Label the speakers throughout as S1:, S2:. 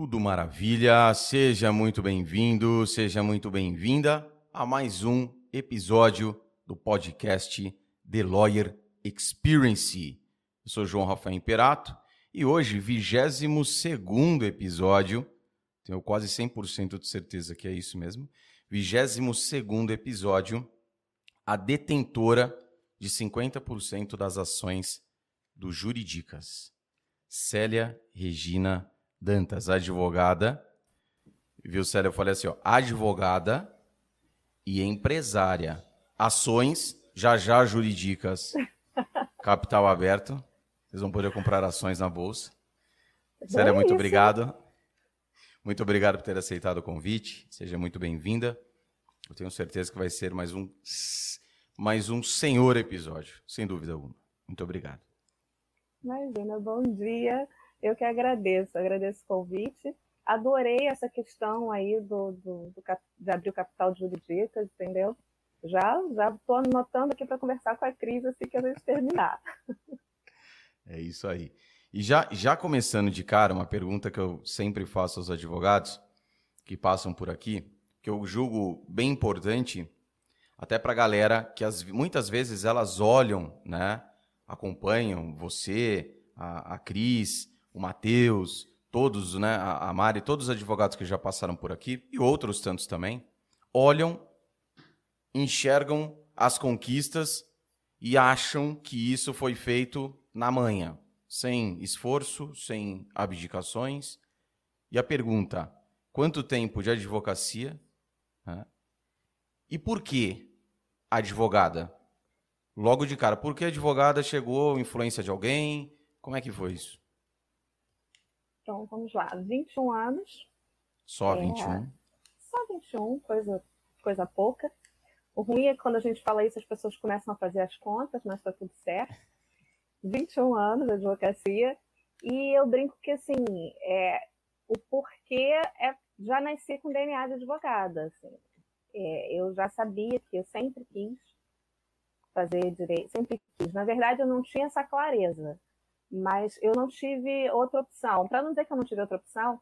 S1: Tudo maravilha, seja muito bem-vindo, seja muito bem-vinda a mais um episódio do podcast The Lawyer Experience. Eu sou João Rafael Imperato e hoje, 22 episódio, tenho quase 100% de certeza que é isso mesmo, 22 episódio, a detentora de 50% das ações do Juridicas, Célia Regina Dantas, advogada. Viu, Célia? Eu falei assim, ó, advogada e empresária. Ações, já já juridicas. Capital aberto. Vocês vão poder comprar ações na bolsa. Célia, muito obrigado. Muito obrigado por ter aceitado o convite. Seja muito bem-vinda. Eu tenho certeza que vai ser mais um mais um senhor episódio, sem dúvida alguma. Muito obrigado.
S2: Imagina, bom dia. Eu que agradeço, agradeço o convite. Adorei essa questão aí do, do, do de abrir o capital de juridicas, entendeu? Já já estou anotando aqui para conversar com a Cris assim que a gente terminar.
S1: É isso aí. E já, já começando de cara, uma pergunta que eu sempre faço aos advogados que passam por aqui, que eu julgo bem importante, até para a galera que as, muitas vezes elas olham, né, acompanham você, a, a Cris, o Matheus, todos, né, a Mari, todos os advogados que já passaram por aqui e outros tantos também, olham, enxergam as conquistas e acham que isso foi feito na manhã, sem esforço, sem abdicações. E a pergunta: quanto tempo de advocacia? Né? E por que advogada? Logo de cara, por que advogada chegou influência de alguém? Como é que foi isso?
S2: Então, vamos lá, 21 anos.
S1: Só 21? É,
S2: só 21, coisa, coisa pouca. O ruim é que quando a gente fala isso, as pessoas começam a fazer as contas, mas está tudo certo. 21 anos de advocacia. E eu brinco que, assim, é, o porquê é já nasci com DNA de advogada. Assim. É, eu já sabia que eu sempre quis fazer direito, sempre quis. Na verdade, eu não tinha essa clareza mas eu não tive outra opção. Para não dizer que eu não tive outra opção,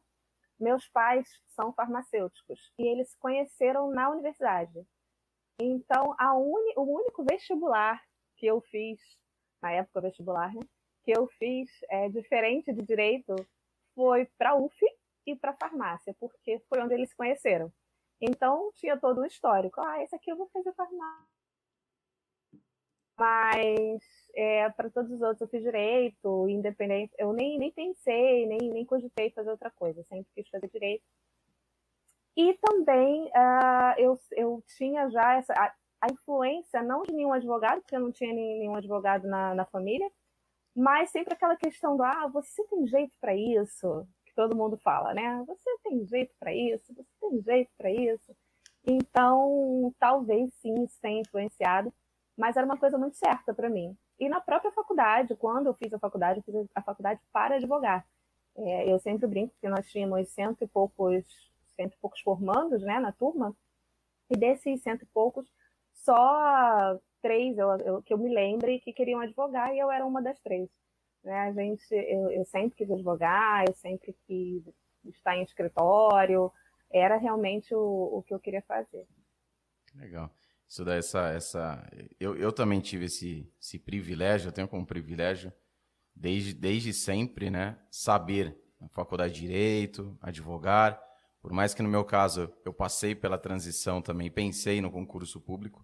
S2: meus pais são farmacêuticos e eles se conheceram na universidade. Então, uni, o único vestibular que eu fiz, na época vestibular, né, que eu fiz é, diferente de direito foi para a UF e para farmácia, porque foi onde eles se conheceram. Então, tinha todo o histórico. Ah, esse aqui eu vou fazer farmácia. Mas é, para todos os outros eu fiz direito, independente. Eu nem, nem pensei, nem, nem cogitei fazer outra coisa, sempre quis fazer direito. E também uh, eu, eu tinha já essa, a, a, influência, não de nenhum advogado, porque eu não tinha nenhum advogado na, na família, mas sempre aquela questão do: ah, você tem jeito para isso, que todo mundo fala, né? Você tem jeito para isso, você tem jeito para isso. Então, talvez sim, isso tenha influenciado, mas era uma coisa muito certa para mim. E na própria faculdade, quando eu fiz a faculdade, eu fiz a faculdade para advogar. É, eu sempre brinco que nós tínhamos cento e poucos, cento e poucos formandos né, na turma, e desses cento e poucos, só três eu, eu, que eu me lembre que queriam advogar e eu era uma das três. Né? A gente, eu, eu sempre quis advogar, eu sempre quis estar em escritório, era realmente o, o que eu queria fazer.
S1: Legal. Isso dá essa. essa eu, eu também tive esse, esse privilégio, eu tenho como privilégio, desde, desde sempre, né? Saber na faculdade de Direito, advogar. Por mais que no meu caso eu passei pela transição também, pensei no concurso público.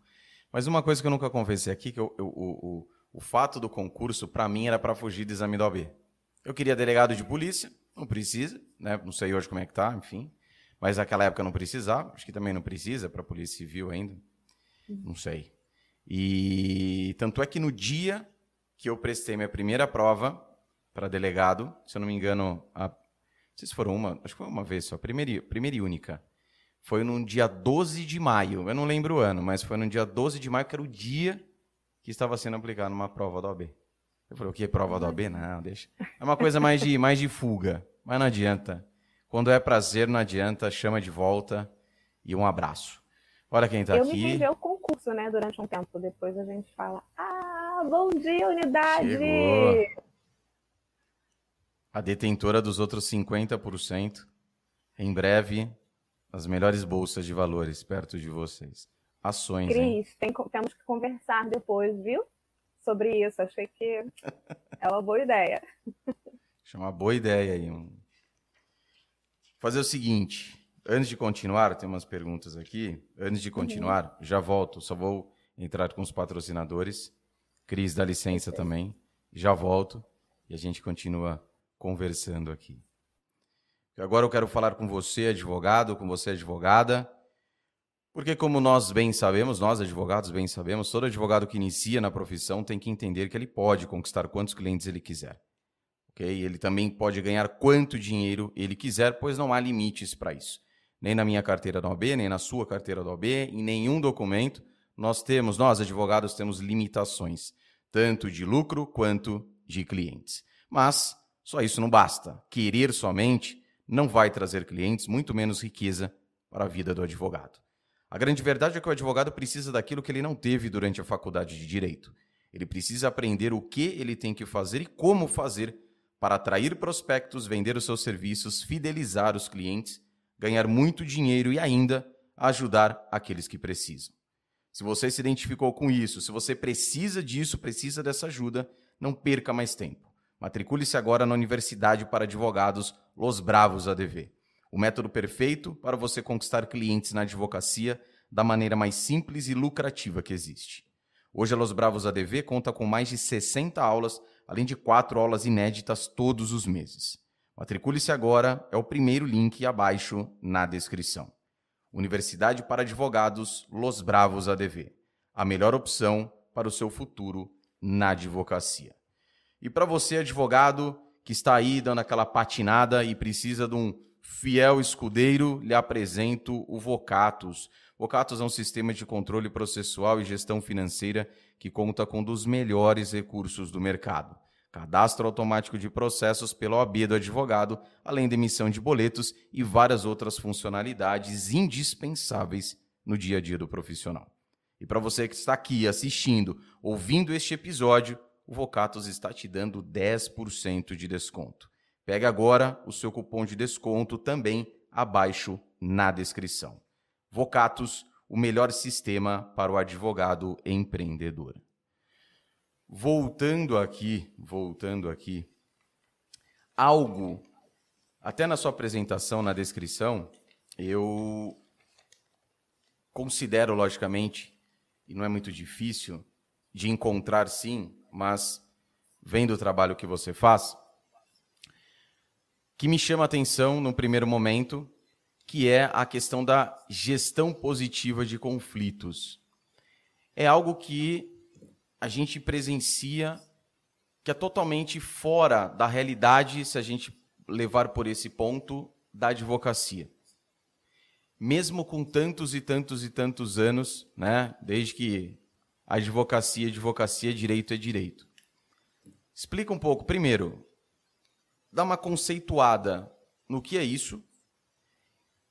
S1: Mas uma coisa que eu nunca confessei aqui, que eu, eu, o, o, o fato do concurso, para mim, era para fugir do exame da OAB. Eu queria delegado de polícia, não precisa, né? Não sei hoje como é que tá, enfim. Mas naquela época não precisava, acho que também não precisa para a Polícia Civil ainda. Não sei. E tanto é que no dia que eu prestei minha primeira prova para delegado, se eu não me engano, a, não sei se foram uma, acho que foi uma vez só, primeira, primeira e única. Foi no dia 12 de maio, eu não lembro o ano, mas foi no dia 12 de maio, que era o dia que estava sendo aplicado uma prova da OAB. Eu falei, o que? Prova da OAB? Não, deixa. É uma coisa mais de, mais de fuga, mas não adianta. Quando é prazer, não adianta, chama de volta e um abraço. Olha quem está aqui.
S2: Eu me rendeu o concurso, né, durante um tempo. Depois a gente fala, ah, bom dia, unidade! Chegou.
S1: A detentora dos outros 50%. Em breve, as melhores bolsas de valores perto de vocês. Ações.
S2: Cris, tem, temos que conversar depois, viu? Sobre isso. Achei que é uma boa ideia.
S1: Acho uma boa ideia aí. Fazer o seguinte. Antes de continuar, tem umas perguntas aqui. Antes de continuar, uhum. já volto. Só vou entrar com os patrocinadores. Cris, dá licença também. Já volto e a gente continua conversando aqui. Agora eu quero falar com você, advogado, com você, advogada, porque como nós bem sabemos, nós advogados bem sabemos, todo advogado que inicia na profissão tem que entender que ele pode conquistar quantos clientes ele quiser. Okay? Ele também pode ganhar quanto dinheiro ele quiser, pois não há limites para isso. Nem na minha carteira da OAB, nem na sua carteira da OAB, em nenhum documento nós temos, nós advogados temos limitações, tanto de lucro quanto de clientes. Mas só isso não basta. Querer somente não vai trazer clientes, muito menos riqueza para a vida do advogado. A grande verdade é que o advogado precisa daquilo que ele não teve durante a faculdade de direito. Ele precisa aprender o que ele tem que fazer e como fazer para atrair prospectos, vender os seus serviços, fidelizar os clientes, ganhar muito dinheiro e ainda ajudar aqueles que precisam. Se você se identificou com isso, se você precisa disso, precisa dessa ajuda, não perca mais tempo. Matricule-se agora na Universidade para Advogados Los Bravos ADV. O método perfeito para você conquistar clientes na advocacia da maneira mais simples e lucrativa que existe. Hoje a Los Bravos ADV conta com mais de 60 aulas, além de quatro aulas inéditas todos os meses. Matricule-se agora, é o primeiro link abaixo na descrição. Universidade para Advogados Los Bravos ADV. A melhor opção para o seu futuro na advocacia. E para você, advogado, que está aí dando aquela patinada e precisa de um fiel escudeiro, lhe apresento o Vocatus. Vocatus é um sistema de controle processual e gestão financeira que conta com um dos melhores recursos do mercado. Cadastro automático de processos pela OAB do advogado, além da emissão de boletos e várias outras funcionalidades indispensáveis no dia a dia do profissional. E para você que está aqui assistindo, ouvindo este episódio, o Vocatos está te dando 10% de desconto. Pegue agora o seu cupom de desconto também abaixo na descrição. Vocatos, o melhor sistema para o advogado empreendedor. Voltando aqui, voltando aqui, algo, até na sua apresentação, na descrição, eu considero, logicamente, e não é muito difícil de encontrar sim, mas vendo o trabalho que você faz, que me chama a atenção no primeiro momento, que é a questão da gestão positiva de conflitos. É algo que a gente presencia que é totalmente fora da realidade, se a gente levar por esse ponto, da advocacia. Mesmo com tantos e tantos e tantos anos, né, desde que advocacia, advocacia, direito é direito. Explica um pouco, primeiro, dá uma conceituada no que é isso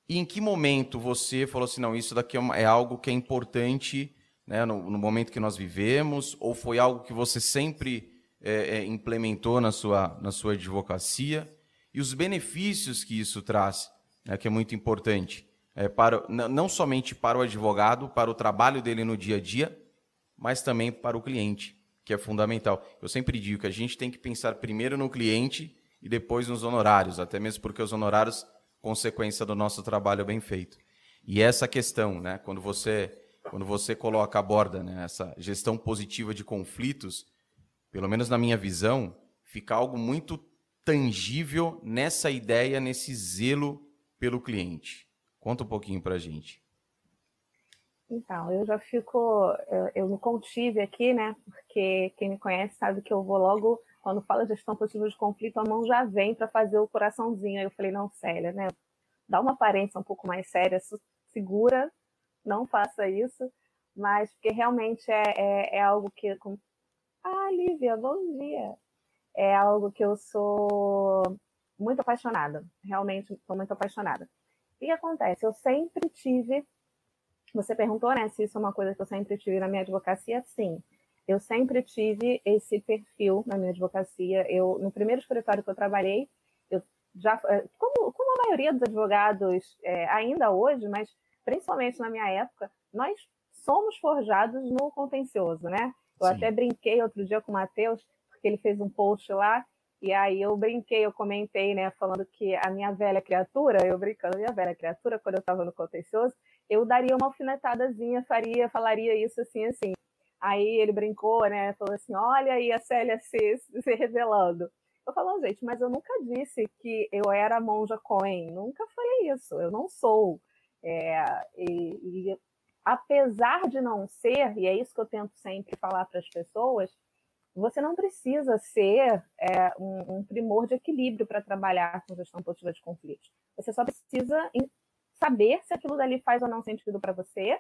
S1: e em que momento você falou assim, não, isso daqui é, é algo que é importante né, no, no, momento que nós vivemos, ou foi algo que você sempre é, é, implementou na sua, na sua advocacia, e os benefícios que isso traz, né, que é muito importante, é, para, não somente para o advogado, para o trabalho dele no dia a dia, mas também para o cliente, que é fundamental. Eu sempre digo que a gente tem que pensar primeiro no cliente e depois nos honorários, até mesmo porque os honorários consequência do nosso trabalho bem feito. E essa questão, né, quando você quando você coloca aborda né, essa gestão positiva de conflitos, pelo menos na minha visão, fica algo muito tangível nessa ideia, nesse zelo pelo cliente. Conta um pouquinho para a gente.
S2: Então, eu já fico, eu, eu me contive aqui, né? Porque quem me conhece sabe que eu vou logo, quando fala gestão positiva de conflito, a mão já vem para fazer o coraçãozinho. Aí eu falei, não, Célia, né? Dá uma aparência um pouco mais séria, segura, não faça isso, mas porque realmente é, é, é algo que. Ah, Lívia, bom dia! É algo que eu sou muito apaixonada, realmente estou muito apaixonada. O que acontece? Eu sempre tive você perguntou, né, se isso é uma coisa que eu sempre tive na minha advocacia? Sim. Eu sempre tive esse perfil na minha advocacia. Eu, no primeiro escritório que eu trabalhei, eu já, é, como, como a maioria dos advogados é, ainda hoje, mas principalmente na minha época, nós somos forjados no contencioso, né? Eu Sim. até brinquei outro dia com o Matheus, porque ele fez um post lá, e aí eu brinquei, eu comentei, né, falando que a minha velha criatura, eu brincando, minha velha criatura, quando eu estava no contencioso, eu daria uma alfinetadazinha, faria, falaria isso assim, assim. Aí ele brincou, né, falou assim, olha aí a Célia se, se revelando. Eu falo, gente, mas eu nunca disse que eu era monja Cohen, nunca falei isso, eu não sou. É, e, e apesar de não ser, e é isso que eu tento sempre falar para as pessoas, você não precisa ser é, um, um, primor de equilíbrio para trabalhar com gestão positiva de conflitos. Você só precisa saber se aquilo dali faz ou não sentido para você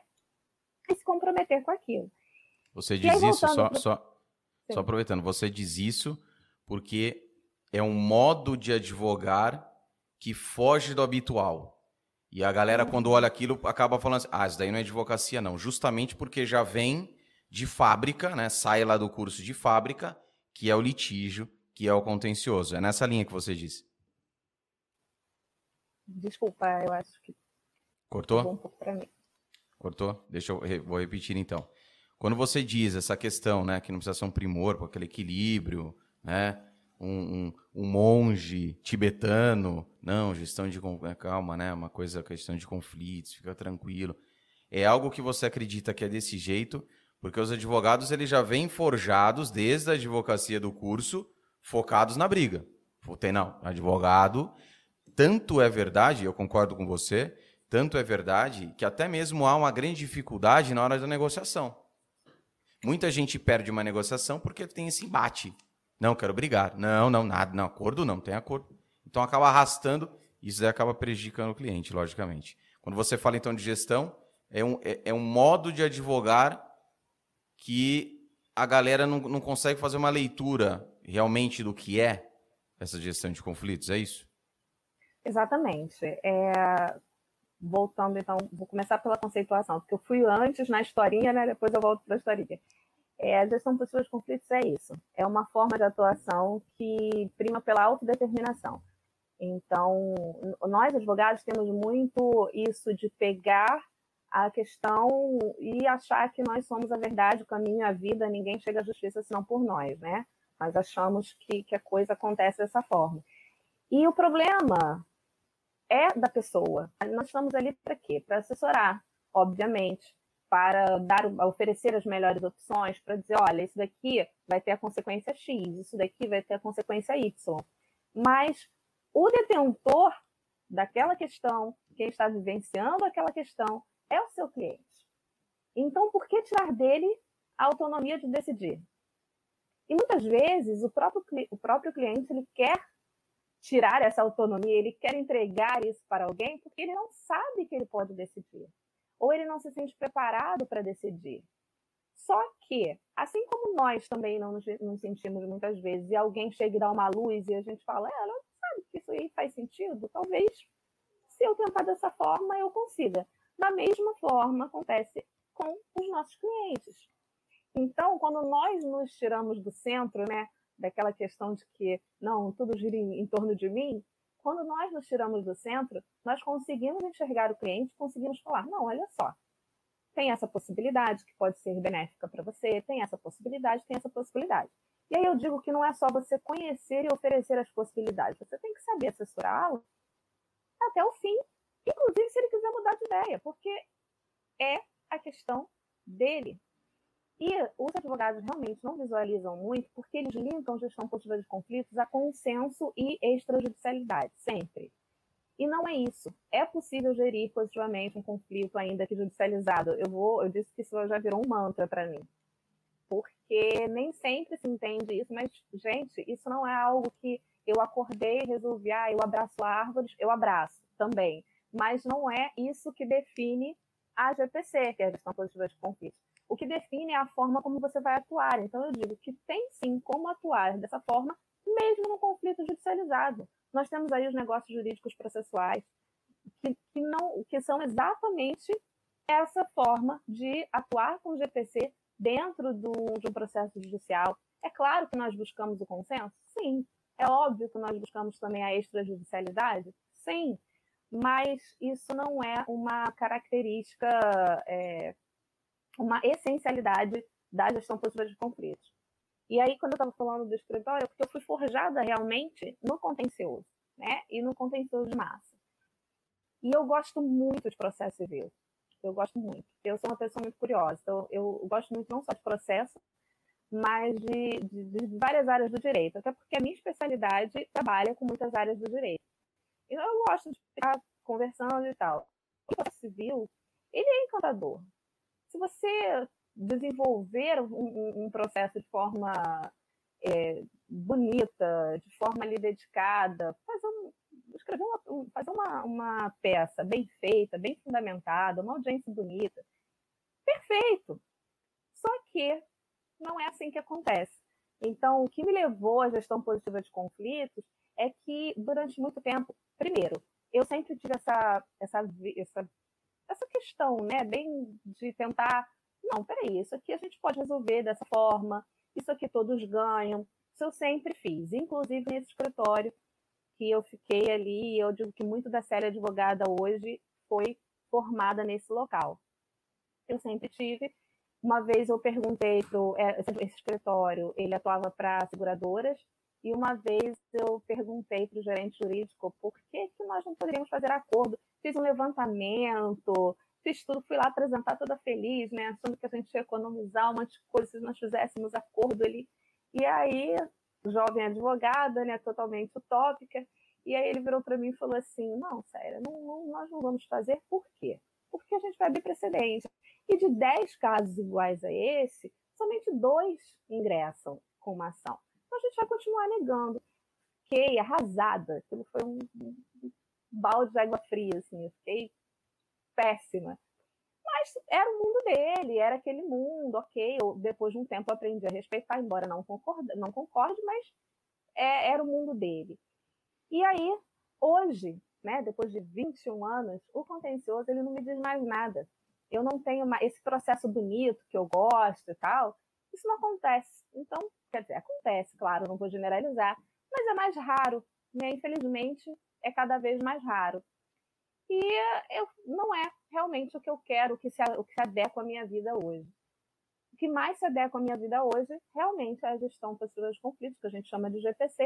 S2: e se comprometer com aquilo.
S1: Você diz aí, isso, só, pro... só, só aproveitando, você diz isso porque é um modo de advogar que foge do habitual. E a galera, quando olha aquilo, acaba falando assim: ah, isso daí não é advocacia, não. Justamente porque já vem de fábrica, né? Sai lá do curso de fábrica, que é o litígio, que é o contencioso. É nessa linha que você disse.
S2: Desculpa, eu acho que.
S1: Cortou? Um pouco mim. Cortou? Deixa eu vou repetir então. Quando você diz essa questão, né, que não precisa ser um primor, com aquele equilíbrio, né? Um, um, um, monge tibetano. Não, gestão de. É, calma, né? Uma coisa, questão de conflitos, fica tranquilo. É algo que você acredita que é desse jeito, porque os advogados eles já vêm forjados desde a advocacia do curso, focados na briga. Tem não, advogado, tanto é verdade, eu concordo com você, tanto é verdade que até mesmo há uma grande dificuldade na hora da negociação. Muita gente perde uma negociação porque tem esse embate. Não, quero brigar. Não, não, nada. Não, acordo não, tem acordo. Então acaba arrastando, isso daí acaba prejudicando o cliente, logicamente. Quando você fala então de gestão, é um, é, é um modo de advogar que a galera não, não consegue fazer uma leitura realmente do que é essa gestão de conflitos, é isso?
S2: Exatamente. É, voltando, então, vou começar pela conceituação, porque eu fui antes na historinha, né? Depois eu volto para a historinha. É, a gestão positiva de conflitos é isso. É uma forma de atuação que prima pela autodeterminação. Então, nós advogados temos muito isso de pegar a questão e achar que nós somos a verdade, o caminho, a vida, ninguém chega à justiça senão por nós, né? Nós achamos que, que a coisa acontece dessa forma. E o problema é da pessoa. Nós estamos ali para quê? Para assessorar, obviamente, para dar, oferecer as melhores opções, para dizer, olha, isso daqui vai ter a consequência X, isso daqui vai ter a consequência Y. Mas o detentor daquela questão, quem está vivenciando aquela questão, é o seu cliente. Então, por que tirar dele a autonomia de decidir? E muitas vezes o próprio, o próprio cliente ele quer tirar essa autonomia, ele quer entregar isso para alguém porque ele não sabe que ele pode decidir ou ele não se sente preparado para decidir. Só que, assim como nós também não nos, sentimos muitas vezes, e alguém chega e dá uma luz e a gente fala, é, não sabe que isso aí faz sentido, talvez se eu tentar dessa forma eu consiga. Da mesma forma acontece com os nossos clientes. Então, quando nós nos tiramos do centro, né, daquela questão de que não, tudo gira em, em torno de mim, quando nós nos tiramos do centro, nós conseguimos enxergar o cliente, conseguimos falar: não, olha só, tem essa possibilidade que pode ser benéfica para você, tem essa possibilidade, tem essa possibilidade. E aí eu digo que não é só você conhecer e oferecer as possibilidades, você tem que saber assessorá-lo até o fim, inclusive se ele quiser mudar de ideia, porque é a questão dele. E os advogados realmente não visualizam muito porque eles linkam gestão positiva de conflitos a consenso e extrajudicialidade, sempre. E não é isso. É possível gerir positivamente um conflito ainda que judicializado. Eu vou, eu disse que isso já virou um mantra para mim. Porque nem sempre se entende isso, mas gente, isso não é algo que eu acordei resolvi, ah, eu abraço árvores, eu abraço também. Mas não é isso que define a GPC, que é a gestão positiva de conflitos o que define é a forma como você vai atuar. Então, eu digo que tem sim como atuar dessa forma, mesmo no conflito judicializado. Nós temos aí os negócios jurídicos processuais, que, que, não, que são exatamente essa forma de atuar com o GPC dentro do, de um processo judicial. É claro que nós buscamos o consenso? Sim, É óbvio que nós buscamos também a extrajudicialidade? Sim, mas isso não é uma característica, é, uma essencialidade da gestão positiva de conflitos. E aí, quando eu estava falando do escritório, é porque eu fui forjada realmente no contencioso, né? E no contencioso de massa. E eu gosto muito de processo civil. Eu gosto muito. Eu sou uma pessoa muito curiosa. Então, eu gosto muito não só de processo, mas de, de, de, várias áreas do direito. Até porque a minha especialidade trabalha com muitas áreas do direito. Então, eu gosto de ficar conversando e tal. O processo civil, ele é encantador. Se você desenvolver um, um processo de forma é, bonita, de forma ali dedicada, fazer, um, escrever uma, fazer uma, uma peça bem feita, bem fundamentada, uma audiência bonita, perfeito. Só que não é assim que acontece. Então, o que me levou à gestão positiva de conflitos é que, durante muito tempo, primeiro, eu sempre tive essa, essa, essa, essa questão, né, bem de tentar não, peraí, isso aqui a gente pode resolver dessa forma, isso aqui todos ganham. Isso eu sempre fiz, inclusive nesse escritório que eu fiquei ali, eu digo que muito da série advogada hoje foi formada nesse local. Eu sempre tive. Uma vez eu perguntei para é, esse escritório, ele atuava para seguradoras, e uma vez eu perguntei para o gerente jurídico por que, que nós não poderíamos fazer acordo. Fiz um levantamento, fiz tudo, fui lá apresentar toda feliz, né? Achando que a gente ia economizar um monte de coisa se nós fizéssemos acordo ali. E aí, jovem advogada, né? Totalmente utópica. E aí ele virou para mim e falou assim: não, não, nós não vamos fazer, por quê? Porque a gente vai abrir precedente. E de 10 casos iguais a esse, somente dois ingressam com uma ação. Então a gente vai continuar negando. Fiquei arrasada. Aquilo foi um balde de água fria, assim. Eu fiquei péssima. Mas era o mundo dele, era aquele mundo, ok. Eu, depois de um tempo aprendi a respeitar, embora não concorde, não concorde mas é, era o mundo dele. E aí, hoje, né, depois de 21 anos, o contencioso ele não me diz mais nada. Eu não tenho mais esse processo bonito que eu gosto e tal. Isso não acontece. Então, quer dizer, acontece, claro, não vou generalizar, mas é mais raro. Né? Infelizmente, é cada vez mais raro. E eu, não é realmente o que eu quero, o que, se, o que se adequa à minha vida hoje. O que mais se adequa à minha vida hoje realmente é a gestão passiva de conflitos, que a gente chama de GPC,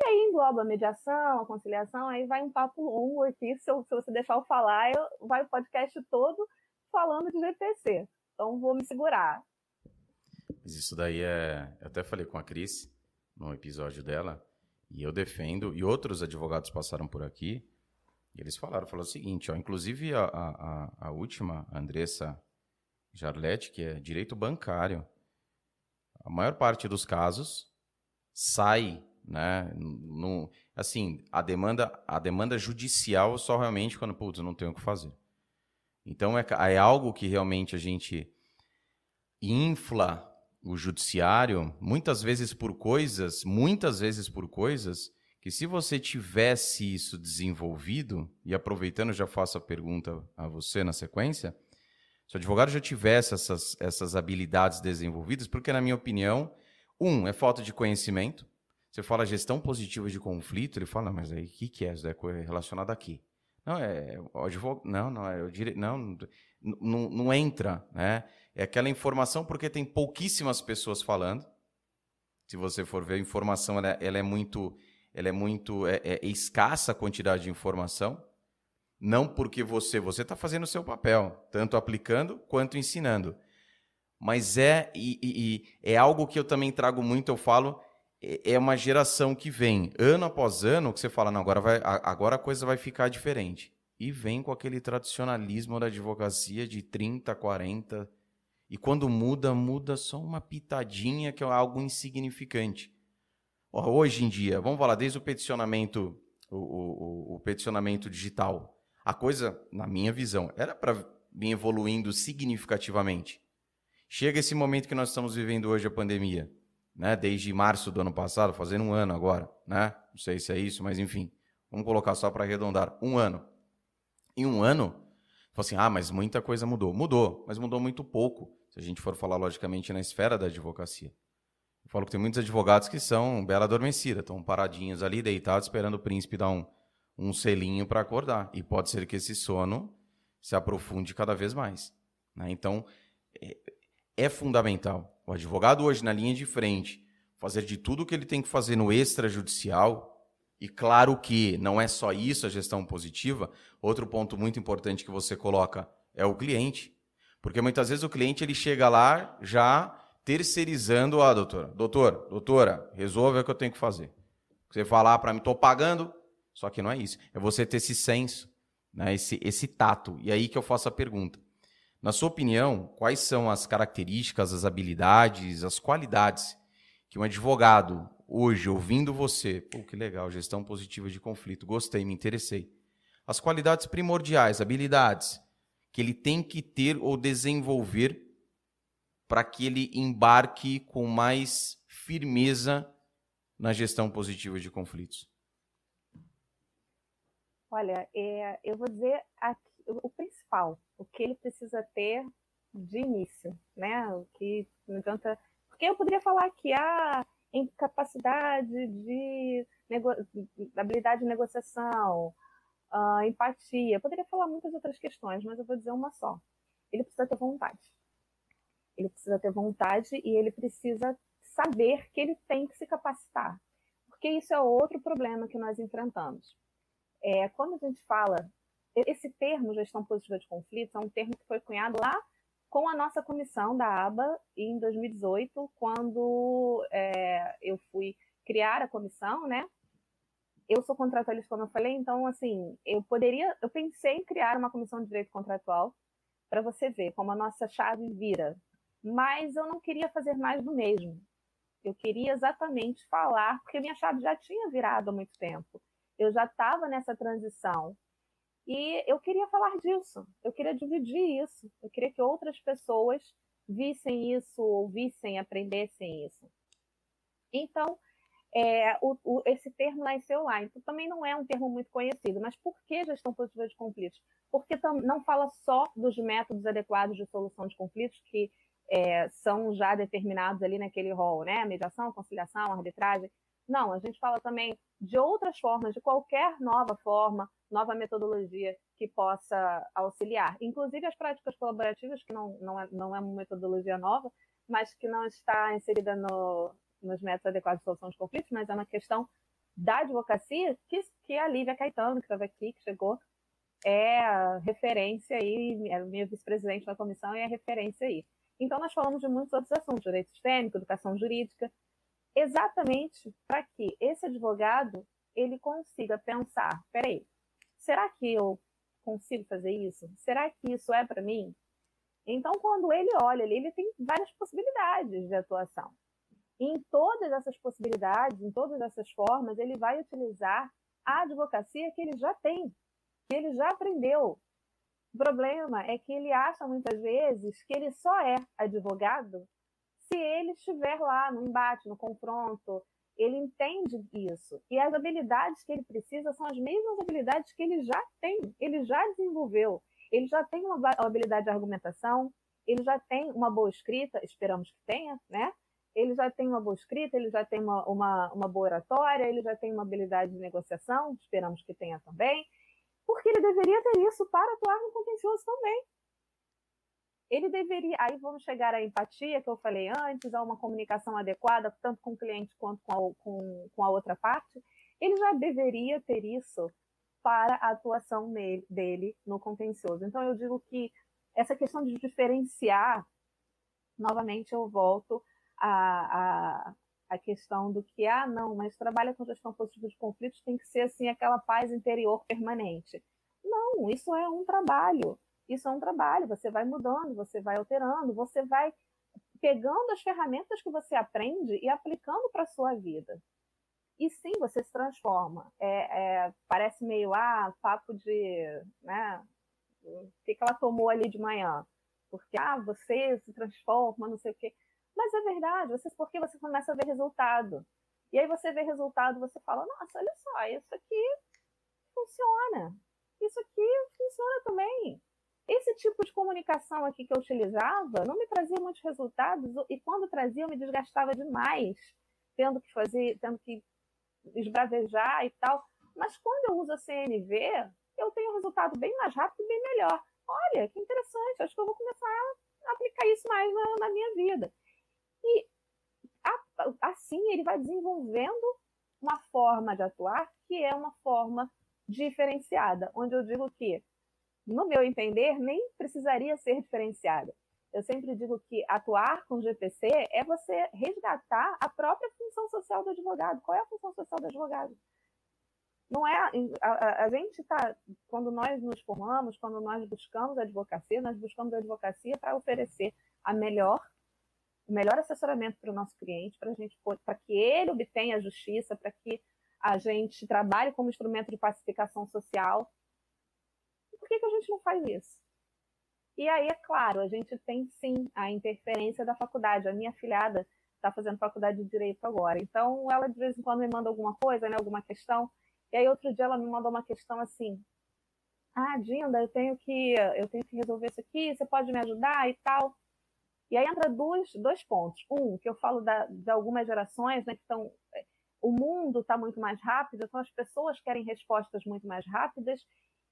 S2: e aí engloba a mediação, a conciliação, aí vai um papo longo aqui, se, eu, se você deixar eu falar, eu, vai o podcast todo falando de GPC. Então vou me segurar.
S1: Mas isso daí é. Eu até falei com a Cris no episódio dela, e eu defendo, e outros advogados passaram por aqui, e eles falaram, falaram o seguinte, ó, inclusive a, a, a última, a Andressa Jarlete, que é direito bancário, a maior parte dos casos sai, né, no, assim, a demanda, a demanda judicial só realmente quando, putz, não tenho o que fazer. Então é, é algo que realmente a gente infla o judiciário, muitas vezes por coisas, muitas vezes por coisas que se você tivesse isso desenvolvido, e aproveitando, já faço a pergunta a você na sequência, se o advogado já tivesse essas, essas habilidades desenvolvidas, porque, na minha opinião, um, é falta de conhecimento. Você fala gestão positiva de conflito, ele fala, mas aí o que, que é? Isso é relacionado aqui. Não, é o advogado, não, não, é o direito, não, não, não entra, né? É aquela informação porque tem pouquíssimas pessoas falando. Se você for ver, a informação ela, é, ela é muito ela é muito é, é, escassa a quantidade de informação. Não porque você você está fazendo o seu papel, tanto aplicando quanto ensinando. Mas é e, e, é algo que eu também trago muito. Eu falo é, é uma geração que vem ano após ano que você fala não agora vai agora a coisa vai ficar diferente e vem com aquele tradicionalismo da advocacia de 30, 40 e quando muda muda só uma pitadinha que é algo insignificante. Hoje em dia, vamos falar desde o peticionamento, o, o, o peticionamento digital. A coisa, na minha visão, era para vir evoluindo significativamente. Chega esse momento que nós estamos vivendo hoje, a pandemia, né? Desde março do ano passado, fazendo um ano agora, né? Não sei se é isso, mas enfim, vamos colocar só para arredondar, um ano. Em um ano, assim, ah, mas muita coisa mudou. Mudou, mas mudou muito pouco, se a gente for falar logicamente na esfera da advocacia. Eu falo que tem muitos advogados que são bela adormecida, estão paradinhos ali, deitados, esperando o príncipe dar um, um selinho para acordar. E pode ser que esse sono se aprofunde cada vez mais. Né? Então, é, é fundamental. O advogado hoje na linha de frente, fazer de tudo o que ele tem que fazer no extrajudicial, e claro que não é só isso a gestão positiva, outro ponto muito importante que você coloca é o cliente. Porque muitas vezes o cliente ele chega lá já terceirizando, ah, doutora, doutora, doutora, resolve o que eu tenho que fazer. Você falar para mim, estou pagando, só que não é isso. É você ter esse senso, né, esse, esse tato. E aí que eu faço a pergunta. Na sua opinião, quais são as características, as habilidades, as qualidades que um advogado, hoje, ouvindo você, pô, que legal, gestão positiva de conflito, gostei, me interessei. As qualidades primordiais, habilidades que ele tem que ter ou desenvolver para que ele embarque com mais firmeza na gestão positiva de conflitos?
S2: Olha, é, eu vou dizer aqui, o principal, o que ele precisa ter de início, né? O que não adianta. Porque eu poderia falar que a incapacidade de nego... habilidade de negociação, uh, empatia, eu poderia falar muitas outras questões, mas eu vou dizer uma só. Ele precisa ter vontade. Ele precisa ter vontade e ele precisa saber que ele tem que se capacitar. Porque isso é outro problema que nós enfrentamos. É, quando a gente fala esse termo, gestão positiva de conflitos, é um termo que foi cunhado lá com a nossa comissão da ABA em 2018, quando é, eu fui criar a comissão, né? Eu sou contratualista, como eu falei, então, assim, eu poderia, eu pensei em criar uma comissão de direito contratual para você ver como a nossa chave vira, mas eu não queria fazer mais do mesmo. Eu queria exatamente falar, porque minha chave já tinha virado há muito tempo. Eu já estava nessa transição e eu queria falar disso, eu queria dividir isso, eu queria que outras pessoas vissem isso, ouvissem, aprendessem isso. Então, é, o, o, esse termo nasceu lá. Então, também não é um termo muito conhecido. Mas por que gestão positiva de conflitos? Porque não fala só dos métodos adequados de solução de conflitos, que é, são já determinados ali naquele rol, né? Mediação, conciliação, arbitragem. Não, a gente fala também de outras formas, de qualquer nova forma, nova metodologia que possa auxiliar. Inclusive as práticas colaborativas, que não, não, é, não é uma metodologia nova, mas que não está inserida no, nos métodos adequados de solução de conflitos, mas é uma questão da advocacia que, que a Lívia Caetano, que estava aqui, que chegou, é referência aí, é minha vice-presidente da comissão e é referência aí. Então, nós falamos de muitos outros assuntos, direito sistêmico, educação jurídica, exatamente para que esse advogado ele consiga pensar, peraí, será que eu consigo fazer isso? Será que isso é para mim? Então, quando ele olha ali, ele tem várias possibilidades de atuação. E em todas essas possibilidades, em todas essas formas, ele vai utilizar a advocacia que ele já tem, que ele já aprendeu. O problema é que ele acha muitas vezes que ele só é advogado se ele estiver lá no embate, no confronto, ele entende isso. E as habilidades que ele precisa são as mesmas habilidades que ele já tem, ele já desenvolveu. Ele já tem uma habilidade de argumentação, ele já tem uma boa escrita, esperamos que tenha, né? Ele já tem uma boa escrita, ele já tem uma, uma, uma boa oratória, ele já tem uma habilidade de negociação, esperamos que tenha também, porque ele deveria ter isso para atuar no contencioso também ele deveria. Aí vamos chegar à empatia, que eu falei antes, a uma comunicação adequada, tanto com o cliente quanto com a, com, com a outra parte. Ele já deveria ter isso para a atuação nele, dele no contencioso. Então, eu digo que essa questão de diferenciar, novamente eu volto à, à, à questão do que, ah, não, mas trabalha com gestão positiva de conflitos tem que ser assim aquela paz interior permanente. Não, isso é um trabalho isso é um trabalho, você vai mudando, você vai alterando, você vai pegando as ferramentas que você aprende e aplicando para a sua vida. E sim, você se transforma. É, é, parece meio, ah, papo de, né, o que, que ela tomou ali de manhã? Porque, ah, você se transforma, não sei o quê. Mas é verdade, você, porque você começa a ver resultado. E aí você vê resultado, você fala, nossa, olha só, isso aqui funciona. Isso aqui funciona também esse tipo de comunicação aqui que eu utilizava não me trazia muitos resultados e quando trazia eu me desgastava demais, tendo que fazer, tendo que esbravejar e tal. Mas quando eu uso a CNV, eu tenho um resultado bem mais rápido e bem melhor. Olha, que interessante, acho que eu vou começar a aplicar isso mais na, na minha vida. E assim ele vai desenvolvendo uma forma de atuar que é uma forma diferenciada, onde eu digo que, no meu entender, nem precisaria ser diferenciada. Eu sempre digo que atuar com GPC é você resgatar a própria função social do advogado. Qual é a função social do advogado? Não é a, a, a gente está quando nós nos formamos, quando nós buscamos a advocacia, nós buscamos a advocacia para oferecer a melhor o melhor assessoramento para o nosso cliente, para gente para que ele obtenha a justiça, para que a gente trabalhe como instrumento de pacificação social. Por que, que a gente não faz isso? E aí, é claro, a gente tem sim a interferência da faculdade. A minha filhada está fazendo faculdade de direito agora. Então, ela de vez em quando me manda alguma coisa, né, alguma questão. E aí, outro dia, ela me mandou uma questão assim: Ah, Dinda, eu tenho que, eu tenho que resolver isso aqui, você pode me ajudar e tal. E aí entra dois, dois pontos. Um, que eu falo da, de algumas gerações, né, que estão. É, o mundo está muito mais rápido, então as pessoas querem respostas muito mais rápidas,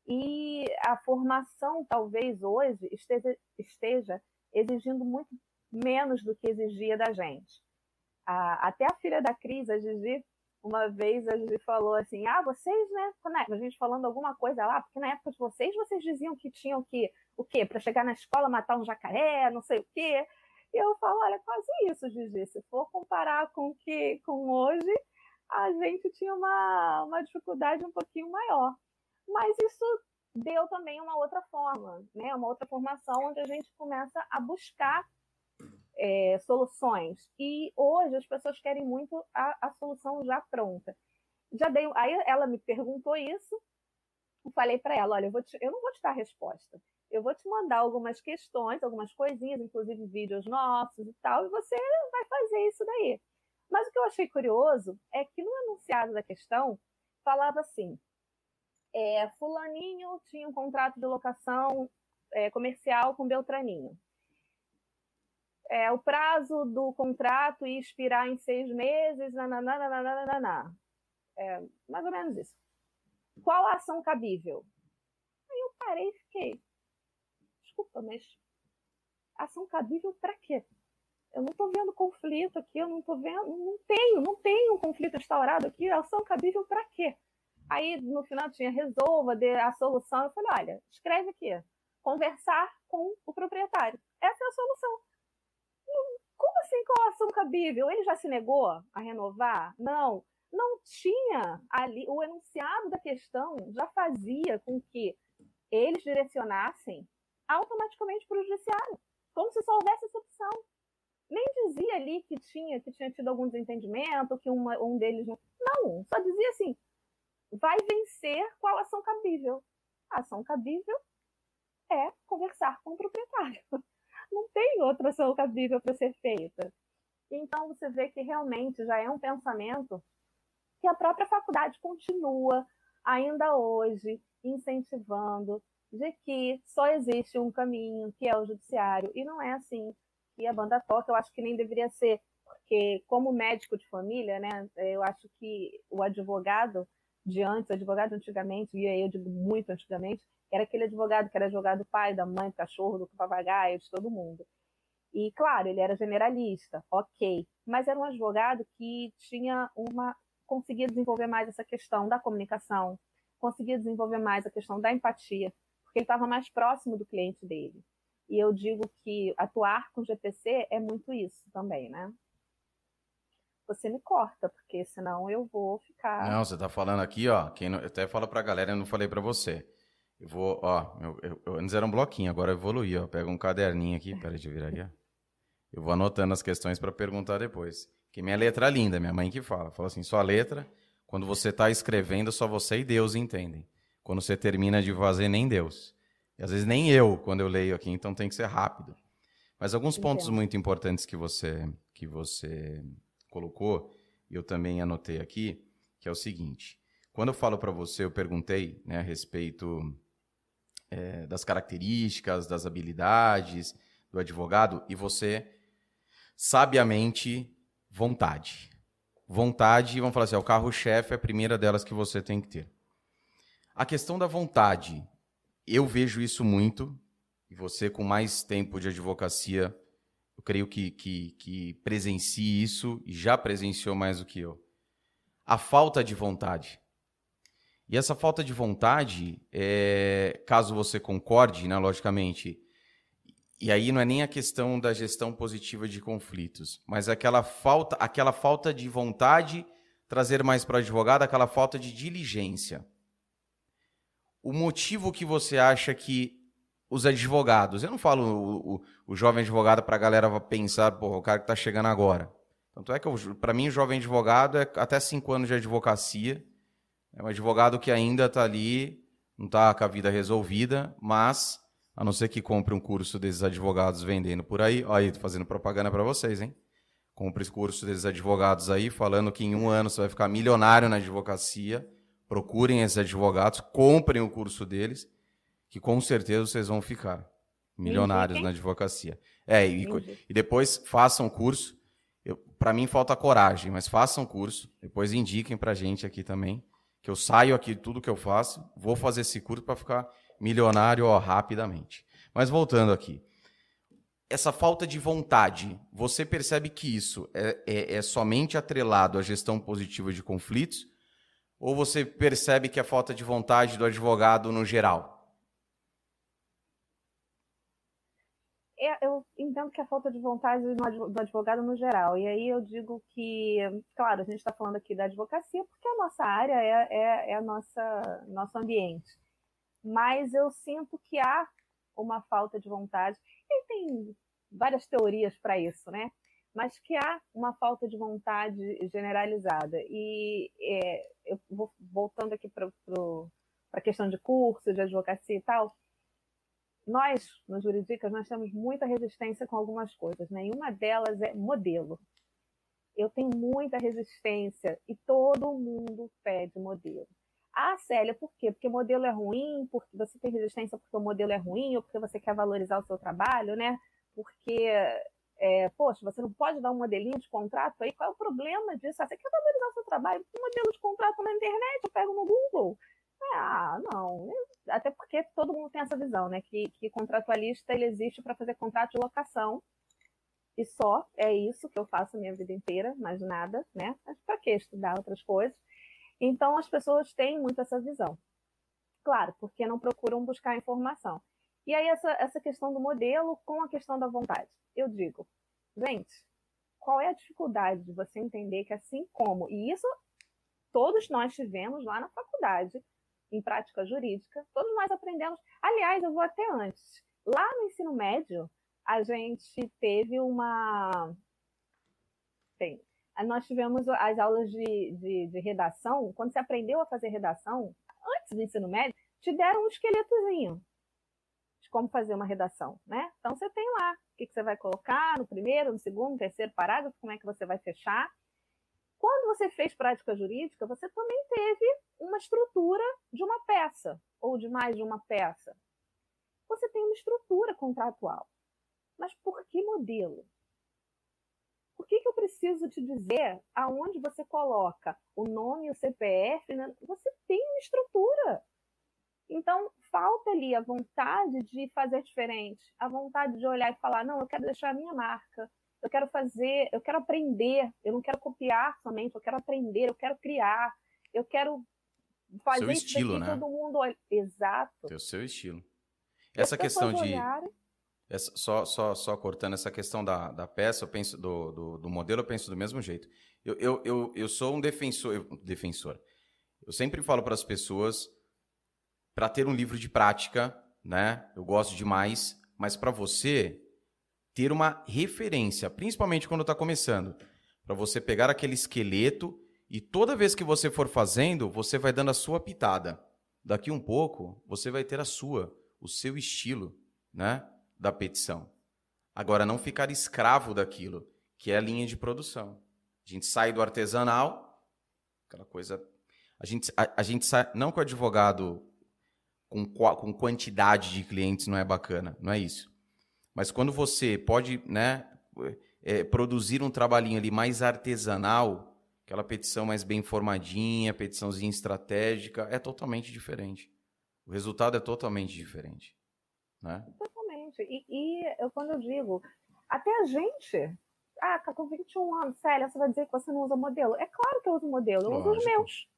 S2: e a formação, talvez hoje, esteja, esteja exigindo muito menos do que exigia da gente. A, até a filha da Cris, a Gigi, uma vez a Gigi falou assim: Ah, vocês, né? A gente falando alguma coisa lá, porque na época de vocês, vocês diziam que tinham que o quê? Para chegar na escola matar um jacaré, não sei o quê. E eu falo, olha, quase isso, Gigi. Se for comparar com que com hoje, a gente tinha uma, uma dificuldade um pouquinho maior. Mas isso deu também uma outra forma, né? Uma outra formação onde a gente começa a buscar é, soluções. E hoje as pessoas querem muito a, a solução já pronta. Já dei, aí ela me perguntou isso, eu falei para ela, olha, eu, te, eu não vou te dar a resposta eu vou te mandar algumas questões, algumas coisinhas, inclusive vídeos nossos e tal, e você vai fazer isso daí. Mas o que eu achei curioso é que no enunciado da questão falava assim: é, Fulaninho tinha um contrato de locação é, comercial com Beltraninho. É, o prazo do contrato ia expirar em seis meses, nananana, é, mais ou menos isso. Qual a ação cabível? Aí eu parei e fiquei, desculpa, mas ação cabível para quê? Eu não estou vendo conflito aqui, eu não estou vendo, não tenho, não tenho um conflito instaurado aqui, ação cabível para quê? Aí no final tinha resolva, dê a solução. Eu falei, olha, escreve aqui, conversar com o proprietário. Essa é a solução. Como assim qual a ação cabível? Ele já se negou a renovar? Não, não tinha ali, o enunciado da questão já fazia com que eles direcionassem automaticamente para o judiciário, como se só houvesse essa opção. Nem dizia ali que tinha, que tinha tido algum desentendimento, que uma, um deles não. Não, só dizia assim: vai vencer qual ação cabível. A ação cabível é conversar com o proprietário. Não tem outra ação cabível para ser feita. Então você vê que realmente já é um pensamento que a própria faculdade continua ainda hoje incentivando de que só existe um caminho, que é o judiciário, e não é assim que a banda toca, eu acho que nem deveria ser, porque como médico de família, né, eu acho que o advogado de antes, o advogado antigamente, e aí eu digo muito antigamente, era aquele advogado que era advogado do pai, da mãe, do cachorro, do papagaio, de todo mundo. E, claro, ele era generalista, ok, mas era um advogado que tinha uma. conseguia desenvolver mais essa questão da comunicação, conseguia desenvolver mais a questão da empatia, porque ele estava mais próximo do cliente dele. E eu digo que atuar com GPC é muito isso também, né? Você me corta, porque senão eu vou ficar.
S1: Não, você está falando aqui, ó. Quem não, eu até falo para a galera, eu não falei para você. Eu vou, ó, eu, eu, eu, antes era um bloquinho, agora eu evoluí, ó. Pega um caderninho aqui, peraí, eu virar aqui, ó. Eu vou anotando as questões para perguntar depois. Que minha letra é linda, minha mãe que fala. Fala assim, sua letra, quando você está escrevendo, só você e Deus entendem. Quando você termina de fazer, nem Deus. E às vezes nem eu, quando eu leio aqui, então tem que ser rápido. Mas alguns pontos muito importantes que você, que você colocou, e eu também anotei aqui, que é o seguinte. Quando eu falo para você, eu perguntei né, a respeito é, das características, das habilidades do advogado e você, sabiamente, vontade. Vontade, vamos falar assim, é o carro-chefe, é a primeira delas que você tem que ter. A questão da vontade, eu vejo isso muito, e você com mais tempo de advocacia, eu creio que, que, que presencie isso e já presenciou mais do que eu. A falta de vontade. E essa falta de vontade, é, caso você concorde, né, logicamente, e aí não é nem a questão da gestão positiva de conflitos, mas aquela falta, aquela falta de vontade trazer mais para o advogado, aquela falta de diligência o motivo que você acha que os advogados, eu não falo o, o, o jovem advogado para a galera pensar, pô, o cara que está chegando agora. Tanto é que, para mim, o jovem advogado é até cinco anos de advocacia. É um advogado que ainda está ali, não está com a vida resolvida, mas, a não ser que compre um curso desses advogados vendendo por aí, olha aí, tô fazendo propaganda para vocês, hein? Compre esse curso desses advogados aí, falando que em um ano você vai ficar milionário na advocacia Procurem esses advogados, comprem o curso deles, que com certeza vocês vão ficar milionários na advocacia. É, e, e depois façam o curso. Para mim falta coragem, mas façam o curso. Depois indiquem para gente aqui também, que eu saio aqui tudo que eu faço, vou fazer esse curso para ficar milionário ó, rapidamente. Mas voltando aqui, essa falta de vontade, você percebe que isso é, é, é somente atrelado à gestão positiva de conflitos ou você percebe que é falta de vontade do advogado no geral?
S2: É, eu entendo que é falta de vontade do advogado no geral. E aí eu digo que, claro, a gente está falando aqui da advocacia porque a nossa área é, é, é a nossa nosso ambiente. Mas eu sinto que há uma falta de vontade. E tem várias teorias para isso, né? Mas que há uma falta de vontade generalizada. E é, eu vou voltando aqui para a questão de curso, de advocacia e tal, nós, no Juridicas, nós temos muita resistência com algumas coisas. Né? delas é modelo. Eu tenho muita resistência e todo mundo pede modelo. Ah, Célia, por quê? Porque modelo é ruim, porque você tem resistência porque o modelo é ruim, ou porque você quer valorizar o seu trabalho, né? Porque é, poxa, você não pode dar um modelinho de contrato aí? Qual é o problema disso? Ah, você quer valorizar o seu trabalho? Um modelo de contrato na internet, eu pego no Google. Ah, não. Até porque todo mundo tem essa visão, né? Que, que contratualista ele existe para fazer contrato de locação. E só é isso que eu faço a minha vida inteira, mais nada, né? Mas para que estudar outras coisas? Então as pessoas têm muito essa visão. Claro, porque não procuram buscar informação. E aí essa, essa questão do modelo com a questão da vontade. Eu digo, gente, qual é a dificuldade de você entender que assim como, e isso todos nós tivemos lá na faculdade, em prática jurídica, todos nós aprendemos. Aliás, eu vou até antes. Lá no ensino médio, a gente teve uma. Bem, nós tivemos as aulas de, de, de, redação. Quando você aprendeu a fazer redação, antes do ensino médio, te deram um esqueletozinho como fazer uma redação, né? Então você tem lá o que, que você vai colocar no primeiro, no segundo, no terceiro parágrafo, como é que você vai fechar. Quando você fez prática jurídica, você também teve uma estrutura de uma peça, ou de mais de uma peça. Você tem uma estrutura contratual. Mas por que modelo? Por que, que eu preciso te dizer aonde você coloca o nome e o CPF? Né? Você tem uma estrutura. Então, falta ali a vontade de fazer diferente, a vontade de olhar e falar: não, eu quero deixar a minha marca, eu quero fazer, eu quero aprender, eu não quero copiar somente, eu quero aprender, eu quero criar, eu quero fazer
S1: seu estilo, né?
S2: todo mundo olha. Exato.
S1: o seu estilo. Essa questão de. Olharem... Essa, só, só, só cortando essa questão da, da peça, eu penso do, do, do modelo, eu penso do mesmo jeito. Eu, eu, eu, eu sou um defensor, eu, defensor. Eu sempre falo para as pessoas para ter um livro de prática, né? Eu gosto demais, mas para você ter uma referência, principalmente quando está começando, para você pegar aquele esqueleto e toda vez que você for fazendo, você vai dando a sua pitada. Daqui um pouco, você vai ter a sua, o seu estilo, né, da petição. Agora não ficar escravo daquilo, que é a linha de produção. A gente sai do artesanal, aquela coisa, a gente a, a gente sai, não que o advogado com, com quantidade de clientes não é bacana, não é isso. Mas quando você pode né, é, produzir um trabalhinho ali mais artesanal, aquela petição mais bem formadinha, petiçãozinha estratégica, é totalmente diferente. O resultado é totalmente diferente. Né?
S2: Totalmente. E, e eu, quando eu digo, até a gente, ah, tá com 21 anos, Célia, você vai dizer que você não usa modelo? É claro que eu uso modelo, eu Lógico. uso os meus.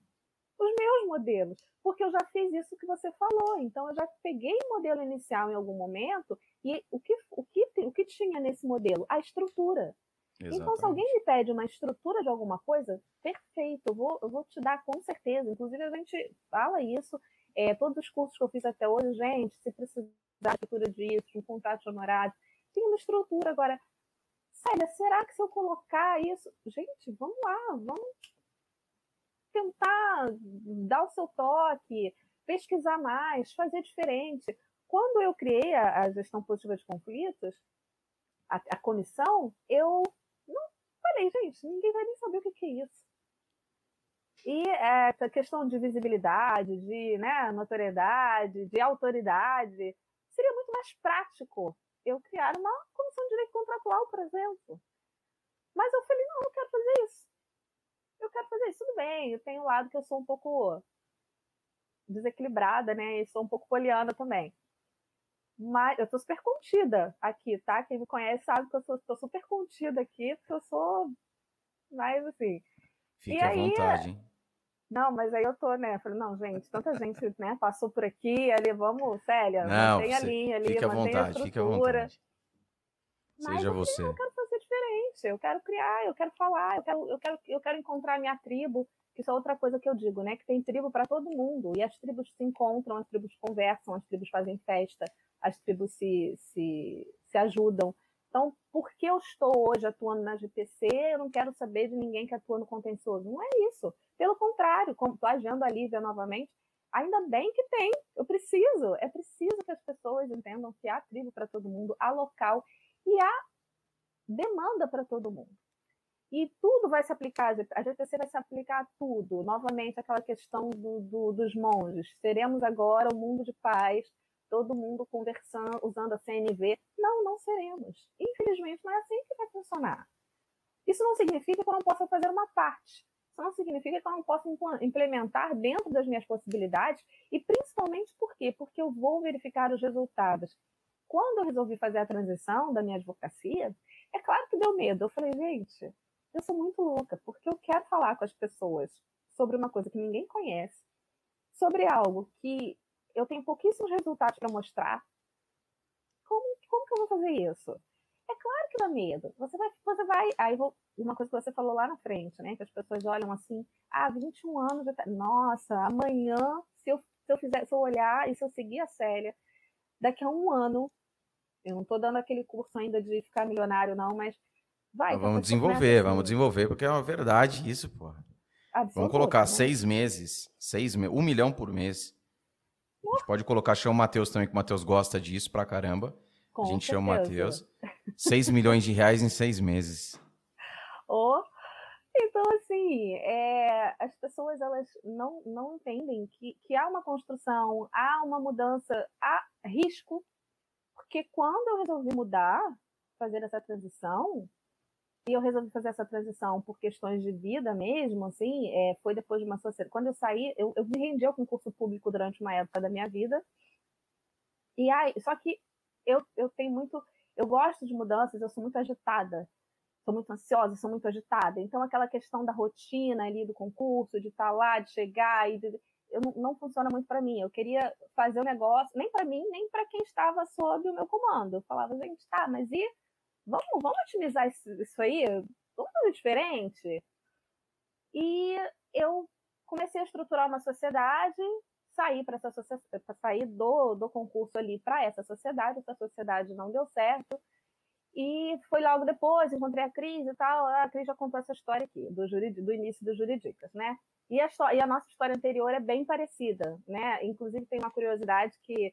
S2: Os meus modelos porque eu já fiz isso que você falou. Então, eu já peguei o modelo inicial em algum momento e o que, o que, o que tinha nesse modelo? A estrutura. Exatamente. Então, se alguém me pede uma estrutura de alguma coisa, perfeito, eu vou, eu vou te dar com certeza. Inclusive, a gente fala isso, é, todos os cursos que eu fiz até hoje, gente, se precisar de estrutura disso, de um contrato honorário, tem uma estrutura. Agora, Célia, será que se eu colocar isso. Gente, vamos lá, vamos tentar dar o seu toque, pesquisar mais, fazer diferente. Quando eu criei a, a gestão positiva de conflitos, a, a, comissão, eu não falei, gente, ninguém vai nem saber o que, que é isso. E essa questão de visibilidade, de né, notoriedade, de autoridade, seria muito mais prático eu criar uma comissão de direito contratual, por exemplo. Mas eu falei, não, eu não quero fazer isso eu quero fazer isso, tudo bem. Eu tenho um lado que eu sou um pouco desequilibrada, né? E sou um pouco poliana também. Mas eu tô super contida aqui, tá? Quem me conhece sabe que eu sou, tô super contida aqui, porque eu sou mais assim.
S1: Fique à aí, vontade, hein?
S2: Não, mas aí eu tô, né? Falei, não, gente, tanta gente, né, passou por aqui, ali, vamos, Célia,
S1: não, mantém a linha ali, fique à vontade, fique à vontade.
S2: Mas
S1: Seja você.
S2: Eu quero fazer eu quero criar, eu quero falar, eu quero, eu quero, eu quero encontrar minha tribo, isso é outra coisa que eu digo, né? Que tem tribo para todo mundo, e as tribos se encontram, as tribos conversam, as tribos fazem festa, as tribos se, se, se ajudam. Então, por que eu estou hoje atuando na GPC? Eu não quero saber de ninguém que atua no contencioso. Não é isso. Pelo contrário, plagiando a Lívia novamente, ainda bem que tem. Eu preciso. É preciso que as pessoas entendam que há tribo para todo mundo, há local e há demanda para todo mundo. E tudo vai se aplicar, a GTC vai se aplicar a tudo. Novamente, aquela questão do, do, dos monges. Seremos agora o mundo de paz, todo mundo conversando, usando a CNV. Não, não seremos. Infelizmente, não é assim que vai funcionar. Isso não significa que eu não possa fazer uma parte. Isso não significa que eu não possa implementar dentro das minhas possibilidades. E principalmente por quê? Porque eu vou verificar os resultados. Quando eu resolvi fazer a transição da minha advocacia, é claro que deu medo. Eu falei, gente, eu sou muito louca, porque eu quero falar com as pessoas sobre uma coisa que ninguém conhece, sobre algo que eu tenho pouquíssimos resultados para mostrar. Como, como que eu vou fazer isso? É claro que dá medo. Você vai, você vai. Aí vou, uma coisa que você falou lá na frente, né? Que as pessoas olham assim, ah, 21 anos, nossa, amanhã, se eu, se eu fizer, se eu olhar e se eu seguir a Célia, daqui a um ano eu não estou dando aquele curso ainda de ficar milionário, não, mas vai.
S1: Vamos desenvolver, vamos desenvolver, porque é uma verdade isso, pô. vamos colocar né? seis meses, seis me... um milhão por mês. A gente pode colocar, chama o Matheus também, que o Matheus gosta disso pra caramba. Com a gente certeza. chama o Matheus. Seis milhões de reais em seis meses.
S2: Oh. Então, assim, é, as pessoas elas não, não entendem que, que há uma construção, há uma mudança, há risco porque quando eu resolvi mudar, fazer essa transição, e eu resolvi fazer essa transição por questões de vida mesmo, assim, é, foi depois de uma sociedade. Quando eu saí, eu, eu me rendi ao concurso público durante uma época da minha vida. E aí, só que eu, eu tenho muito. Eu gosto de mudanças, eu sou muito agitada, sou muito ansiosa, sou muito agitada. Então, aquela questão da rotina ali do concurso, de estar lá, de chegar e de, eu não, funciona muito para mim. Eu queria fazer um negócio, nem para mim, nem para quem estava sob o meu comando. Eu falava, gente, tá, mas e vamos, vamos otimizar isso, isso aí? Vamos fazer diferente? E eu comecei a estruturar uma sociedade, saí para essa sair do, do concurso ali para essa sociedade, essa sociedade não deu certo. E foi logo depois, encontrei a Cris e tal. A Cris já contou essa história aqui, do, jurid, do início do Juridicas, né? E a, e a nossa história anterior é bem parecida, né? Inclusive tem uma curiosidade que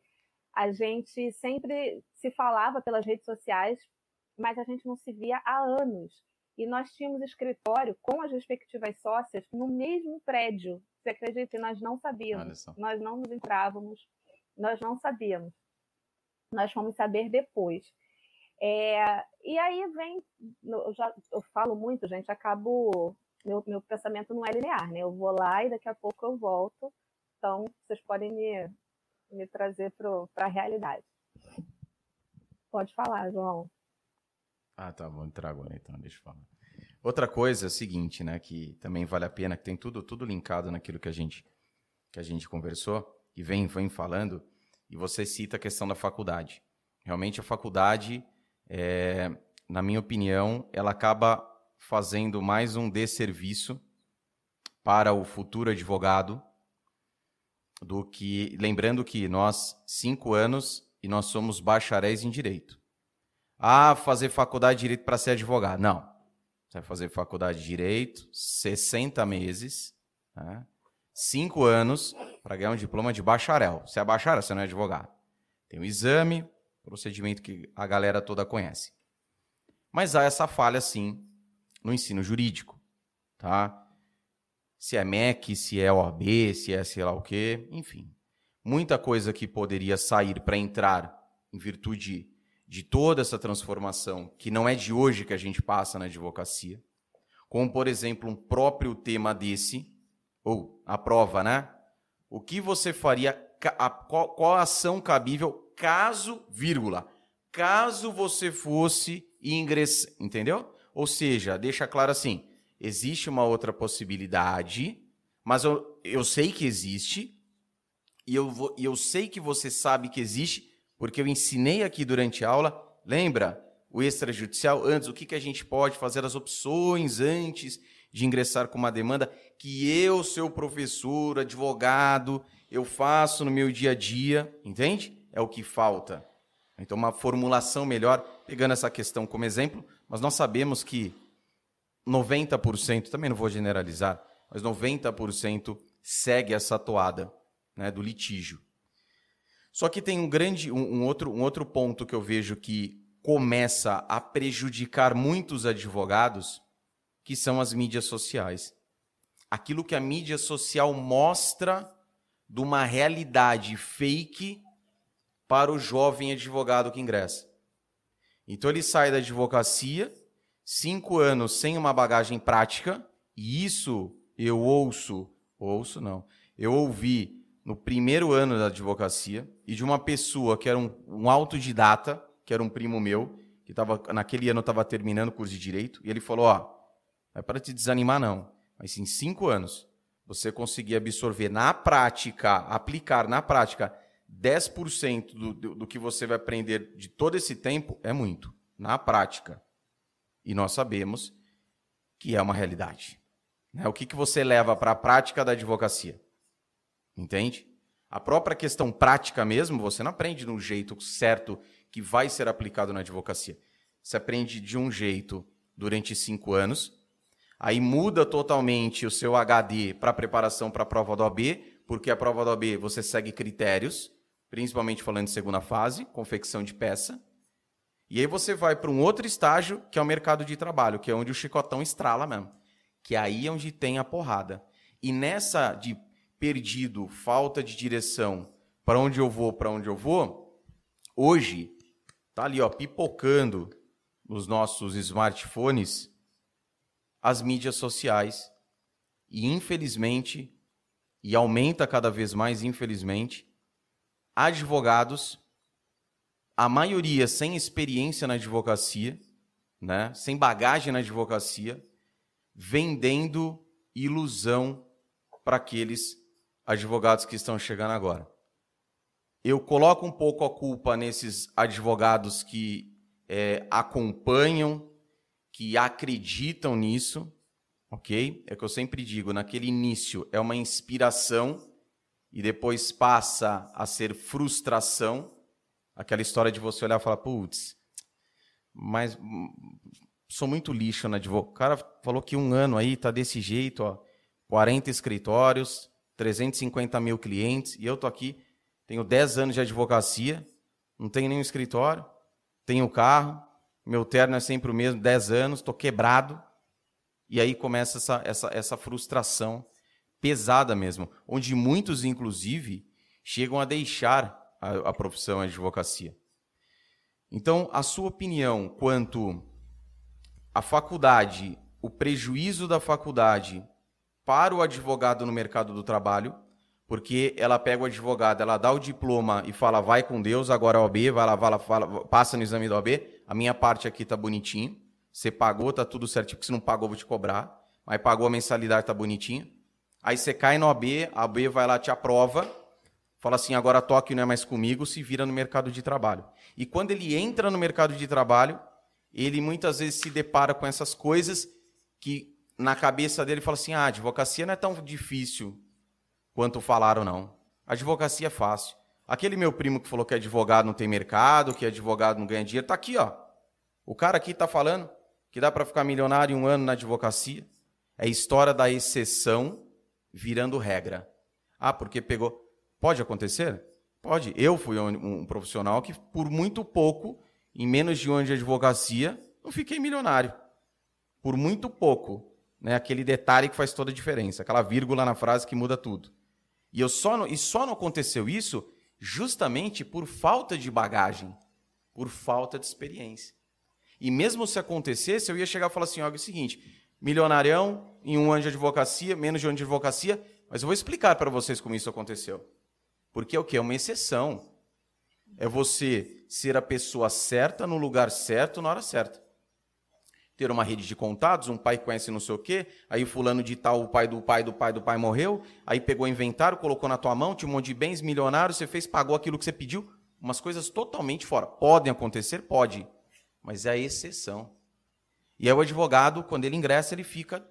S2: a gente sempre se falava pelas redes sociais, mas a gente não se via há anos. E nós tínhamos escritório com as respectivas sócias no mesmo prédio. Você acredita? E nós não sabíamos, nós não nos encontrávamos. nós não sabíamos. Nós fomos saber depois. É, e aí vem, eu, já, eu falo muito, gente, acabo, meu, meu pensamento não é linear, né? Eu vou lá e daqui a pouco eu volto. Então, vocês podem me, me trazer para a realidade. Pode falar, João.
S1: Ah, tá bom, entrar agora então, deixa eu falar. Outra coisa é a seguinte, né, que também vale a pena, que tem tudo, tudo linkado naquilo que a gente que a gente conversou e vem, vem falando, e você cita a questão da faculdade. Realmente a faculdade, é, na minha opinião, ela acaba fazendo mais um desserviço para o futuro advogado do que lembrando que nós cinco anos e nós somos bacharéis em direito. Ah, fazer faculdade de direito para ser advogado? Não. Você vai fazer faculdade de direito, 60 meses, né? cinco anos para ganhar um diploma de bacharel. Você é bacharel, você não é advogado. Tem o um exame, procedimento que a galera toda conhece. Mas há essa falha, sim, no ensino jurídico. Tá? Se é MEC, se é OAB, se é sei lá o quê, enfim. Muita coisa que poderia sair para entrar em virtude de toda essa transformação, que não é de hoje que a gente passa na advocacia. Como, por exemplo, um próprio tema desse, ou a prova, né? O que você faria, a, qual, qual ação cabível caso, vírgula, caso você fosse ingressar, entendeu? Ou seja, deixa claro assim, existe uma outra possibilidade, mas eu, eu sei que existe, e eu, vou, eu sei que você sabe que existe, porque eu ensinei aqui durante a aula, lembra? O extrajudicial, antes, o que, que a gente pode fazer, as opções antes de ingressar com uma demanda que eu, seu professor, advogado, eu faço no meu dia a dia, entende? É o que falta. Então, uma formulação melhor, pegando essa questão como exemplo, mas nós sabemos que 90%, também não vou generalizar, mas 90% segue essa toada né, do litígio. Só que tem um grande, um, um, outro, um outro ponto que eu vejo que começa a prejudicar muitos advogados, que são as mídias sociais. Aquilo que a mídia social mostra de uma realidade fake para o jovem advogado que ingressa. Então ele sai da advocacia, cinco anos sem uma bagagem prática, e isso eu ouço, ouço não, eu ouvi no primeiro ano da advocacia e de uma pessoa que era um, um autodidata, que era um primo meu, que tava, naquele ano estava terminando o curso de Direito, e ele falou, ó, não é para te desanimar, não. Mas em cinco anos, você conseguir absorver na prática, aplicar na prática 10% do, do, do que você vai aprender de todo esse tempo, é muito. Na prática. E nós sabemos que é uma realidade. Né? O que, que você leva para a prática da advocacia? Entende? A própria questão prática mesmo, você não aprende no jeito certo que vai ser aplicado na advocacia. Você aprende de um jeito durante cinco anos, Aí muda totalmente o seu HD para preparação para a prova do AB, porque a prova do AB você segue critérios, principalmente falando de segunda fase, confecção de peça. E aí você vai para um outro estágio, que é o mercado de trabalho, que é onde o chicotão estrala mesmo. Que aí é onde tem a porrada. E nessa de perdido, falta de direção, para onde eu vou, para onde eu vou, hoje tá ali, ó, pipocando nos nossos smartphones as mídias sociais. E infelizmente, e aumenta cada vez mais, infelizmente, advogados, a maioria sem experiência na advocacia, né, sem bagagem na advocacia, vendendo ilusão para aqueles advogados que estão chegando agora. Eu coloco um pouco a culpa nesses advogados que é, acompanham que acreditam nisso, ok? É o que eu sempre digo, naquele início é uma inspiração e depois passa a ser frustração. Aquela história de você olhar e falar, putz, mas sou muito lixo na advocacia. O cara falou que um ano aí tá desse jeito, ó, 40 escritórios, 350 mil clientes, e eu tô aqui, tenho 10 anos de advocacia, não tenho nenhum escritório, tenho carro, meu terno é sempre o mesmo, 10 anos, estou quebrado. E aí começa essa, essa, essa frustração pesada mesmo, onde muitos, inclusive, chegam a deixar a, a profissão a advocacia. Então, a sua opinião quanto à faculdade, o prejuízo da faculdade para o advogado no mercado do trabalho, porque ela pega o advogado, ela dá o diploma e fala, vai com Deus, agora a OAB, vai lá, vai lá fala, passa no exame da OAB, a minha parte aqui tá bonitinho, você pagou, tá tudo certinho, porque se não pagou, vou te cobrar, mas pagou a mensalidade, tá bonitinho. Aí você cai no OAB, a OAB vai lá, te aprova, fala assim, agora toque não é mais comigo, se vira no mercado de trabalho. E quando ele entra no mercado de trabalho, ele muitas vezes se depara com essas coisas que na cabeça dele fala assim: ah, a advocacia não é tão difícil quanto falaram, não. A advocacia é fácil. Aquele meu primo que falou que advogado não tem mercado, que advogado não ganha dinheiro, tá aqui, ó. O cara aqui tá falando que dá para ficar milionário em um ano na advocacia. É história da exceção virando regra. Ah, porque pegou. Pode acontecer? Pode. Eu fui um, um profissional que, por muito pouco, em menos de um ano de advocacia, eu fiquei milionário. Por muito pouco. Né? Aquele detalhe que faz toda a diferença. Aquela vírgula na frase que muda tudo. E, eu só não, e só não aconteceu isso justamente por falta de bagagem, por falta de experiência. E mesmo se acontecesse, eu ia chegar e falar assim: olha, é o seguinte, milionarião em um ano de advocacia, menos de um ano de advocacia, mas eu vou explicar para vocês como isso aconteceu. Porque é o que? É uma exceção. É você ser a pessoa certa, no lugar certo, na hora certa. Ter uma rede de contatos, um pai conhece não sei o quê, aí fulano de tal, o pai do pai do pai do pai morreu, aí pegou inventário, colocou na tua mão, tinha um monte de bens milionários, você fez, pagou aquilo que você pediu, umas coisas totalmente fora. Podem acontecer? Pode, mas é a exceção. E aí o advogado, quando ele ingressa, ele fica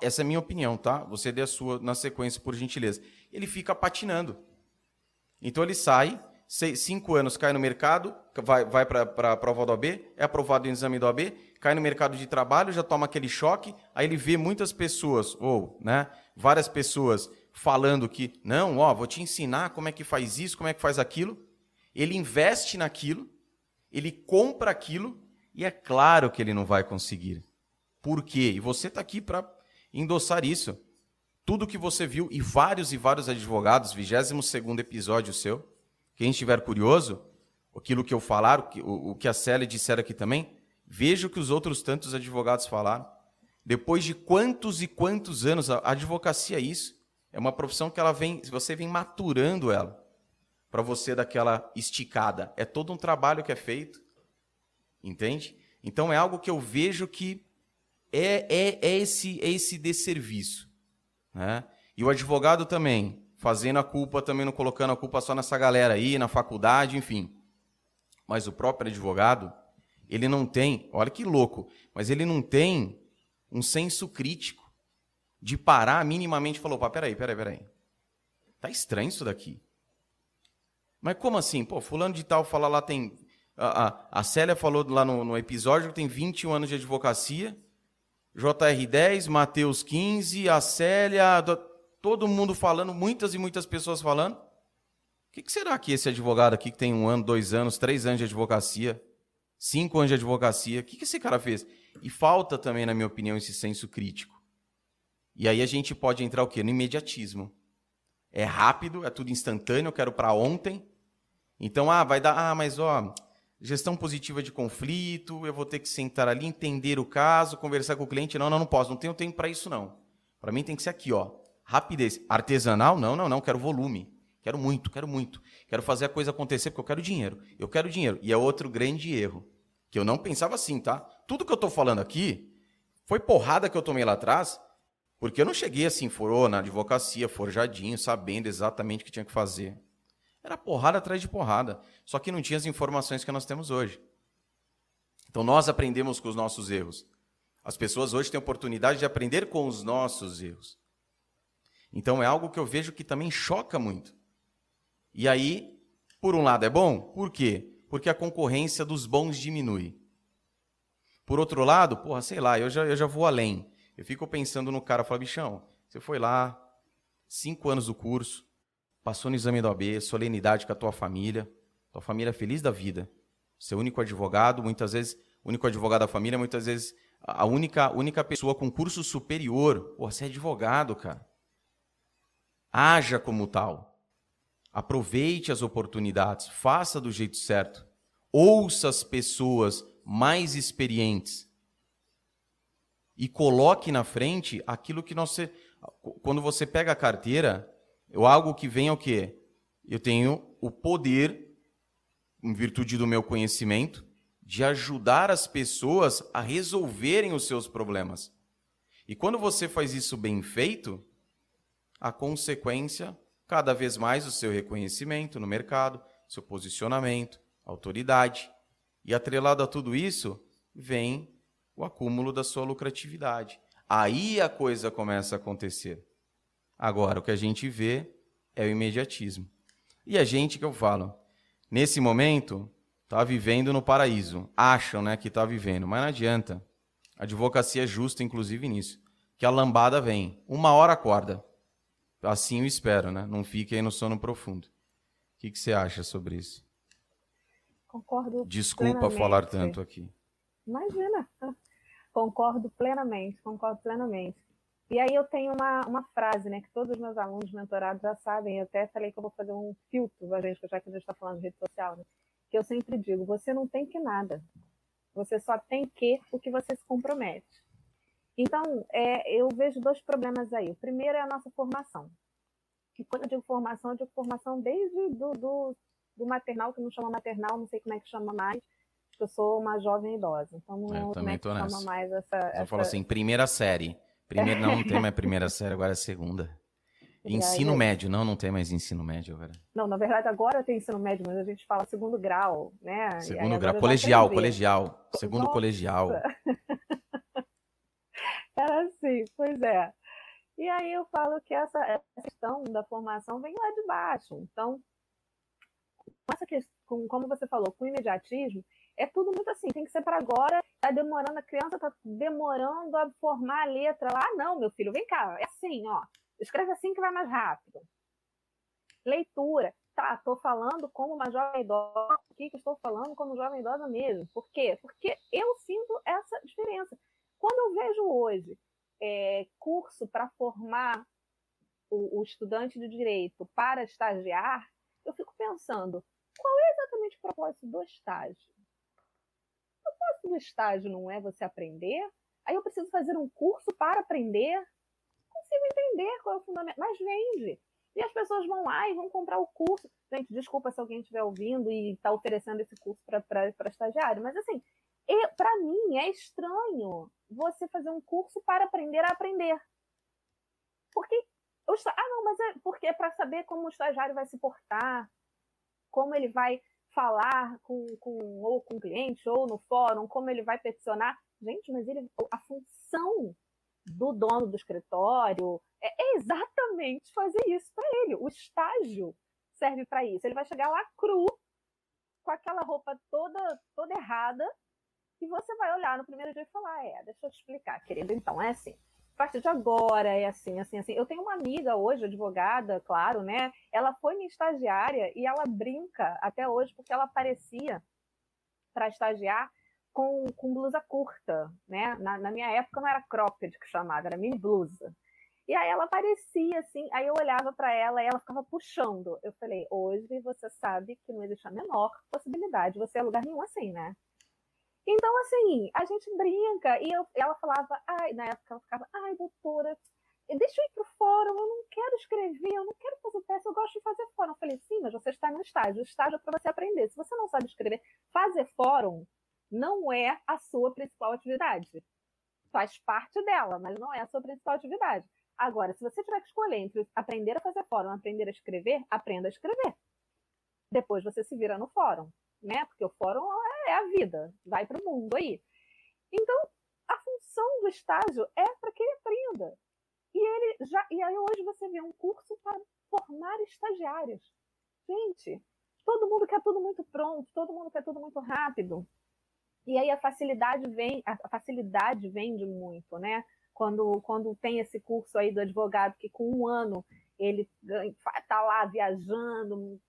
S1: essa é a minha opinião, tá? Você dê a sua na sequência, por gentileza. Ele fica patinando. Então ele sai, seis, cinco anos cai no mercado, vai, vai para a prova do OAB, é aprovado no exame do OAB, cai no mercado de trabalho, já toma aquele choque, aí ele vê muitas pessoas, ou né, várias pessoas falando que, não, ó, vou te ensinar como é que faz isso, como é que faz aquilo. Ele investe naquilo, ele compra aquilo, e é claro que ele não vai conseguir. Por quê? E você está aqui para endossar isso tudo que você viu e vários e vários advogados, 22 segundo episódio seu. Quem estiver curioso, aquilo que eu falar, o que, a Célia disser aqui também, veja o que os outros tantos advogados falaram. Depois de quantos e quantos anos, a advocacia é isso. É uma profissão que ela vem, você vem maturando ela para você daquela esticada. É todo um trabalho que é feito. Entende? Então é algo que eu vejo que é, é, é esse, é esse desserviço. Né? E o advogado também, fazendo a culpa, também não colocando a culpa só nessa galera aí, na faculdade, enfim. Mas o próprio advogado, ele não tem, olha que louco, mas ele não tem um senso crítico de parar minimamente e falar, opa, peraí, peraí, peraí. Tá estranho isso daqui. Mas como assim? Pô, fulano de tal fala lá tem... A, a, Célia falou lá no, no episódio que tem 21 anos de advocacia JR10, Mateus 15, a Célia, todo mundo falando, muitas e muitas pessoas falando. O que, que será que esse advogado aqui, que tem um ano, dois anos, três anos de advocacia, cinco anos de advocacia, o que, que esse cara fez? E falta também, na minha opinião, esse senso crítico. E aí a gente pode entrar o quê? No imediatismo. É rápido, é tudo instantâneo, eu quero para ontem. Então, ah, vai dar, ah, mas ó, gestão positiva de conflito, eu vou ter que sentar ali, entender o caso, conversar com o cliente. Não, não, não posso, não tenho tempo para isso não. Para mim tem que ser aqui, ó. Rapidez. Artesanal? Não, não, não, quero volume. Quero muito, quero muito. Quero fazer a coisa acontecer porque eu quero dinheiro. Eu quero dinheiro. E é outro grande erro, que eu não pensava assim, tá? Tudo que eu estou falando aqui foi porrada que eu tomei lá atrás, porque eu não cheguei assim, forou na advocacia, forjadinho, sabendo exatamente o que tinha que fazer. Era porrada atrás de porrada. Só que não tinha as informações que nós temos hoje. Então nós aprendemos com os nossos erros. As pessoas hoje têm oportunidade de aprender com os nossos erros. Então é algo que eu vejo que também choca muito. E aí, por um lado é bom, por quê? Porque a concorrência dos bons diminui. Por outro lado, porra, sei lá, eu já, eu já vou além. Eu fico pensando no cara, falo, bichão, você foi lá, cinco anos do curso, passou no exame da OAB, solenidade com a tua família, tua família é feliz da vida. Seu único advogado, muitas vezes, único advogado da família, muitas vezes a única, única pessoa com curso superior. Pô, você é advogado, cara. Haja como tal. Aproveite as oportunidades, faça do jeito certo. Ouça as pessoas mais experientes e coloque na frente aquilo que nós quando você pega a carteira, eu algo que vem é o quê? Eu tenho o poder em virtude do meu conhecimento de ajudar as pessoas a resolverem os seus problemas. E quando você faz isso bem feito, a consequência, cada vez mais o seu reconhecimento no mercado, seu posicionamento, autoridade. E atrelado a tudo isso, vem o acúmulo da sua lucratividade. Aí a coisa começa a acontecer. Agora, o que a gente vê é o imediatismo. E a gente que eu falo, nesse momento, está vivendo no paraíso. Acham né, que está vivendo, mas não adianta. A advocacia é justa, inclusive, nisso. Que a lambada vem. Uma hora acorda. Assim eu espero, né? Não fique aí no sono profundo. O que, que você acha sobre isso?
S2: Concordo.
S1: Desculpa
S2: plenamente.
S1: falar tanto aqui.
S2: Imagina. Concordo plenamente, concordo plenamente. E aí eu tenho uma, uma frase, né, que todos os meus alunos mentorados já sabem, eu até falei que eu vou fazer um filtro, já que a gente está falando de rede social, né? que eu sempre digo, você não tem que nada. Você só tem que o que você se compromete. Então, é, eu vejo dois problemas aí. O primeiro é a nossa formação. E quando eu digo formação, eu digo formação desde do, do, do maternal, que não chama maternal, não sei como é que chama mais, eu sou uma jovem idosa. Então, não
S1: eu
S2: é como é que chama mais essa...
S1: Eu
S2: essa...
S1: falo assim, primeira série. Primeiro, não, não tem mais primeira série, agora é segunda. Ensino médio, não, não tem mais ensino médio agora.
S2: Não, na verdade agora tem ensino médio, mas a gente fala segundo grau, né?
S1: Segundo grau, colegial, colegial, segundo Nossa. colegial.
S2: Era assim, pois é. E aí eu falo que essa, essa questão da formação vem lá de baixo. Então, essa questão, como você falou, com imediatismo, é tudo muito assim, tem que ser para agora, tá demorando, a criança tá demorando a formar a letra lá. Ah, não, meu filho, vem cá, é assim, ó Escreve assim que vai mais rápido. Leitura. Tá, estou falando como uma jovem idosa aqui, que estou falando como jovem idosa mesmo. Por quê? Porque eu sinto essa diferença. Quando eu vejo hoje é, curso para formar o, o estudante de direito para estagiar, eu fico pensando, qual é exatamente o propósito do estágio? O propósito do estágio não é você aprender? Aí eu preciso fazer um curso para aprender? consigo entender qual é o fundamento, mas vende. E as pessoas vão lá e vão comprar o curso. Gente, desculpa se alguém estiver ouvindo e está oferecendo esse curso para estagiário, mas assim, para mim é estranho você fazer um curso para aprender a aprender. Porque. Ah, não, mas é porque é para saber como o estagiário vai se portar, como ele vai falar com, com, ou com o cliente, ou no fórum, como ele vai peticionar. Gente, mas ele, a função do dono do escritório é, é exatamente fazer isso para ele. O estágio serve para isso. Ele vai chegar lá cru, com aquela roupa toda, toda errada, e você vai olhar no primeiro dia e falar: É, deixa eu te explicar, querido. Então, é assim. A partir de agora é assim, assim, assim. Eu tenho uma amiga hoje, advogada, claro, né? Ela foi minha estagiária e ela brinca até hoje porque ela aparecia para estagiar com, com blusa curta, né? Na, na, minha época não era cropped que chamava, era mini blusa. E aí ela parecia assim, aí eu olhava para ela e ela ficava puxando. Eu falei, hoje você sabe que não existe a menor possibilidade de você é lugar nenhum assim, né? Então, assim, a gente brinca. E eu, ela falava, ai, na época ela ficava, ai, doutora, deixa eu ir pro fórum, eu não quero escrever, eu não quero fazer teste, eu gosto de fazer fórum. Eu falei, sim, mas você está no estágio. O estágio é para você aprender. Se você não sabe escrever, fazer fórum não é a sua principal atividade. Faz parte dela, mas não é a sua principal atividade. Agora, se você tiver que escolher entre aprender a fazer fórum e aprender a escrever, aprenda a escrever. Depois você se vira no fórum, né? Porque o fórum é, a vida, vai para o mundo aí. Então, a função do estágio é para que ele aprenda. E ele já e aí hoje você vê um curso para formar estagiários. Gente, todo mundo quer tudo muito pronto, todo mundo quer tudo muito rápido. E aí a facilidade vem, a facilidade vende muito, né? Quando, quando tem esse curso aí do advogado que com um ano ele está lá viajando,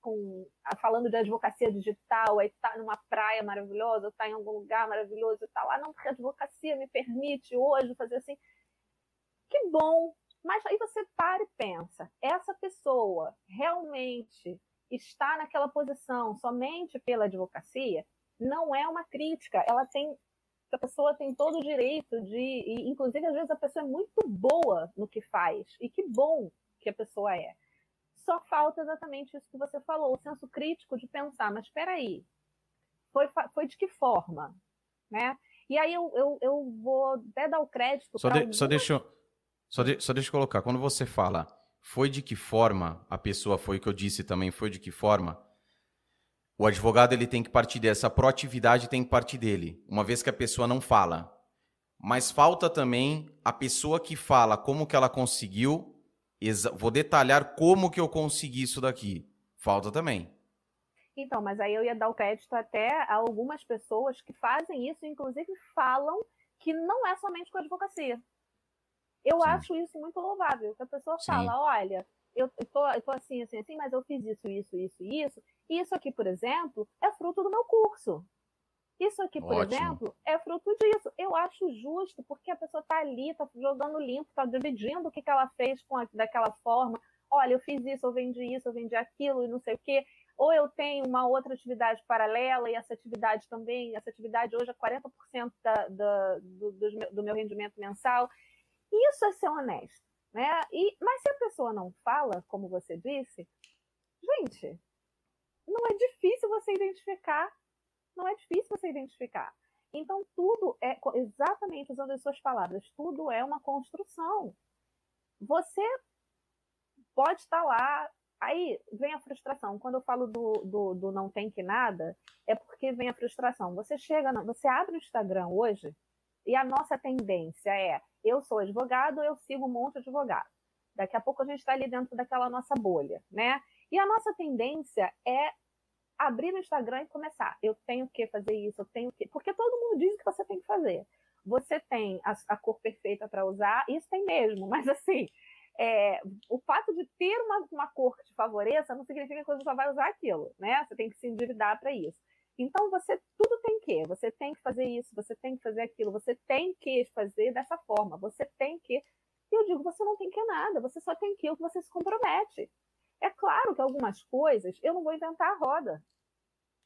S2: com, falando de advocacia digital, aí está numa praia maravilhosa, está em algum lugar maravilhoso, está lá, não, porque a advocacia me permite hoje fazer assim. Que bom, Mas aí você para e pensa: essa pessoa realmente está naquela posição somente pela advocacia? Não é uma crítica, ela tem. A pessoa tem todo o direito de. E, inclusive, às vezes, a pessoa é muito boa no que faz. E que bom que a pessoa é. Só falta exatamente isso que você falou, o senso crítico de pensar, mas espera aí, foi, foi de que forma? Né? E aí eu, eu, eu vou até dar o crédito.
S1: Só, de, algumas... só, deixa, eu, só, de, só deixa eu colocar. Quando você fala foi de que forma a pessoa foi, que eu disse também, foi de que forma, o advogado ele tem que partir dessa proatividade, tem que partir dele, uma vez que a pessoa não fala. Mas falta também a pessoa que fala como que ela conseguiu, vou detalhar como que eu consegui isso daqui. Falta também.
S2: Então, mas aí eu ia dar o crédito até a algumas pessoas que fazem isso, inclusive falam que não é somente com a advocacia. Eu Sim. acho isso muito louvável, que a pessoa Sim. fala, olha, eu tô, eu tô assim, assim, assim, mas eu fiz isso, isso, isso, isso. Isso aqui, por exemplo, é fruto do meu curso. Isso aqui, por Ótimo. exemplo, é fruto disso. Eu acho justo, porque a pessoa está ali, está jogando limpo, está dividindo o que, que ela fez com a, daquela forma. Olha, eu fiz isso, eu vendi isso, eu vendi aquilo e não sei o quê ou eu tenho uma outra atividade paralela e essa atividade também, essa atividade hoje é 40% da, da, do, do, meu rendimento mensal. Isso é ser honesto. Né? E, mas se a pessoa não fala, como você disse, gente, não é difícil você identificar. Não é difícil você identificar. Então, tudo é, exatamente usando as suas palavras, tudo é uma construção. Você pode estar lá Aí vem a frustração. Quando eu falo do, do, do, não tem que nada, é porque vem a frustração. Você chega, você abre o Instagram hoje e a nossa tendência é: eu sou advogado, eu sigo um monte de advogado. Daqui a pouco a gente está ali dentro daquela nossa bolha, né? E a nossa tendência é abrir o Instagram e começar. Eu tenho que fazer isso, eu tenho que. Porque todo mundo diz que você tem que fazer. Você tem a, a cor perfeita para usar, isso tem mesmo, mas assim, é, o fato de ter uma, uma cor que te favoreça não significa que você só vai usar aquilo, né? Você tem que se endividar para isso. Então você tudo tem que, você tem que fazer isso, você tem que fazer aquilo, você tem que fazer dessa forma, você tem que. E eu digo, você não tem que nada, você só tem que o que você se compromete. É claro que algumas coisas eu não vou inventar a roda.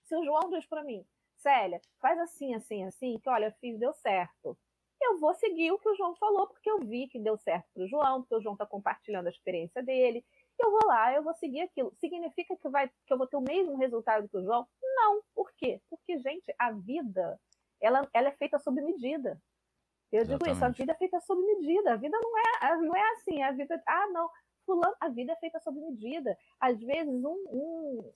S2: Se o João diz para mim, Célia, faz assim, assim, assim, que olha, fiz, deu certo eu vou seguir o que o João falou, porque eu vi que deu certo para o João, porque o João está compartilhando a experiência dele. Eu vou lá, eu vou seguir aquilo. Significa que, vai, que eu vou ter o mesmo resultado que o João? Não. Por quê? Porque, gente, a vida ela, ela é feita sob medida. Eu Exatamente. digo isso, a vida é feita sob medida. A vida não é, não é assim. A vida, ah, não, fulano, a vida é feita sob medida. Às vezes, um, um,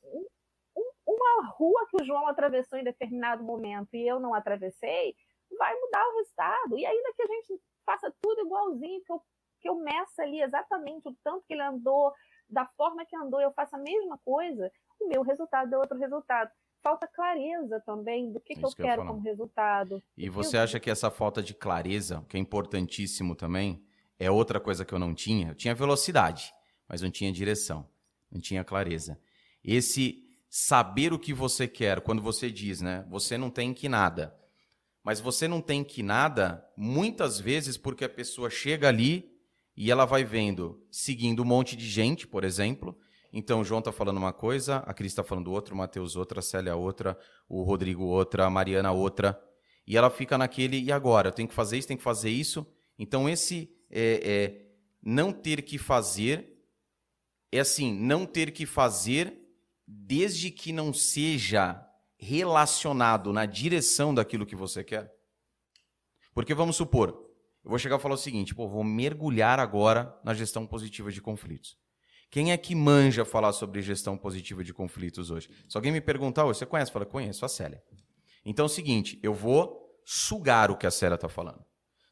S2: um, uma rua que o João atravessou em determinado momento e eu não atravessei, vai mudar o resultado. E ainda que a gente faça tudo igualzinho, que eu, que eu meça ali exatamente o tanto que ele andou, da forma que andou, eu faço a mesma coisa, o meu resultado é outro resultado. Falta clareza também do que, que eu que quero eu como resultado.
S1: E você eu... acha que essa falta de clareza, que é importantíssimo também, é outra coisa que eu não tinha? Eu tinha velocidade, mas não tinha direção, não tinha clareza. Esse saber o que você quer, quando você diz, né? Você não tem que nada mas você não tem que nada, muitas vezes porque a pessoa chega ali e ela vai vendo, seguindo um monte de gente, por exemplo. Então o João está falando uma coisa, a Cris está falando outra, o Matheus outra, a Célia outra, o Rodrigo outra, a Mariana outra. E ela fica naquele, e agora? Eu tenho que fazer isso, tenho que fazer isso. Então esse é, é, não ter que fazer é assim, não ter que fazer desde que não seja relacionado na direção daquilo que você quer? Porque vamos supor, eu vou chegar e falar o seguinte, pô, vou mergulhar agora na gestão positiva de conflitos. Quem é que manja falar sobre gestão positiva de conflitos hoje? Se alguém me perguntar, você conhece? Fala, conheço a Célia. Então é o seguinte, eu vou sugar o que a Célia está falando.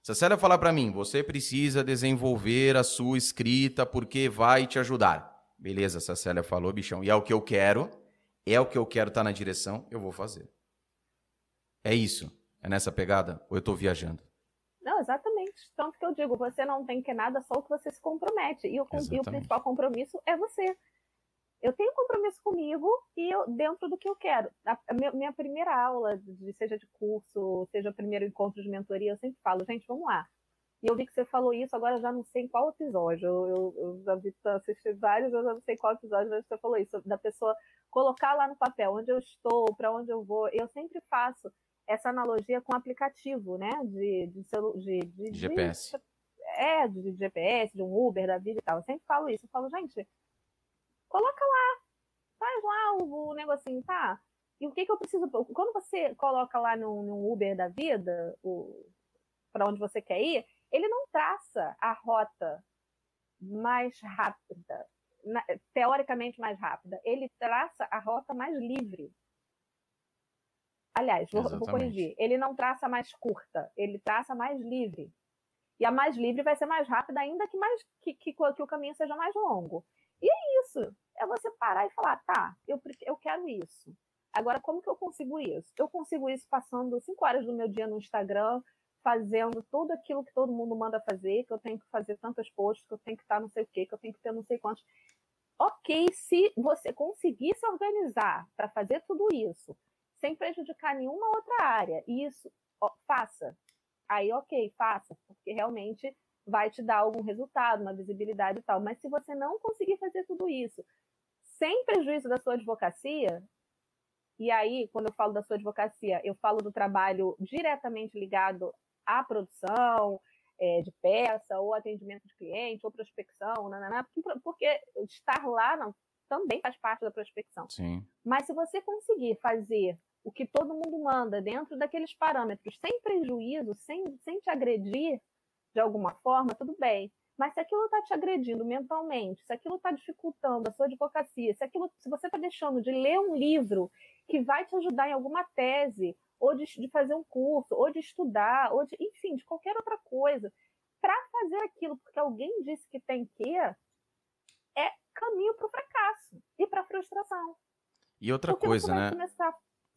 S1: Se a Célia falar para mim, você precisa desenvolver a sua escrita porque vai te ajudar. Beleza, se a Célia falou, bichão, e é o que eu quero, é o que eu quero estar tá na direção, eu vou fazer. É isso? É nessa pegada? Ou eu estou viajando?
S2: Não, exatamente. Tanto que eu digo, você não tem que nada, só o que você se compromete. E o, e o principal compromisso é você. Eu tenho compromisso comigo e eu, dentro do que eu quero. A, a minha, primeira aula, de, seja de curso, seja o primeiro encontro de mentoria, eu sempre falo, gente, vamos lá. E eu vi que você falou isso, agora já não sei em qual episódio. Eu, eu, eu já vi assistir vários, eu já não sei qual episódio, mas você falou isso, da pessoa colocar lá no papel onde eu estou, para onde eu vou. Eu sempre faço essa analogia com aplicativo, né? De, de, de,
S1: de GPS.
S2: De, é, de, GPS, de um Uber da vida e tal. Eu sempre falo isso. Eu falo, gente, coloca lá, faz lá o, o negocinho, tá? E o que, que eu preciso. Quando você coloca lá no, no Uber da vida, para onde você quer ir, ele não traça a rota mais rápida, na, teoricamente mais rápida. Ele traça a rota mais livre. Aliás, vou, vou, corrigir. Ele não traça mais curta, ele traça mais livre. E a mais livre vai ser mais rápida, ainda que, mais, que, que, que o caminho seja mais longo. E é isso. É você parar e falar, tá, eu, eu quero isso. Agora, como que eu consigo isso? Eu consigo isso passando cinco horas do meu dia no Instagram, fazendo tudo aquilo que todo mundo manda fazer, que eu tenho que fazer tantas posts, que eu tenho que estar não sei o quê, que eu tenho que ter não sei quantos. Ok, se você conseguir se organizar para fazer tudo isso, sem prejudicar nenhuma outra área, isso, ó, faça. Aí, ok, faça, porque realmente vai te dar algum resultado, uma visibilidade e tal. Mas se você não conseguir fazer tudo isso sem prejuízo da sua advocacia, e aí, quando eu falo da sua advocacia, eu falo do trabalho diretamente ligado à produção é, de peça, ou atendimento de cliente, ou prospecção, nananá, porque estar lá não, também faz parte da prospecção.
S1: Sim.
S2: Mas se você conseguir fazer o que todo mundo manda dentro daqueles parâmetros, sem prejuízo, sem, sem te agredir de alguma forma, tudo bem. Mas se aquilo está te agredindo mentalmente, se aquilo está dificultando a sua advocacia, se, aquilo, se você está deixando de ler um livro que vai te ajudar em alguma tese, ou de, de fazer um curso, ou de estudar, ou de, enfim, de qualquer outra coisa, para fazer aquilo porque alguém disse que tem que, é caminho para o fracasso e para a frustração.
S1: E outra porque coisa, né?
S2: Começar...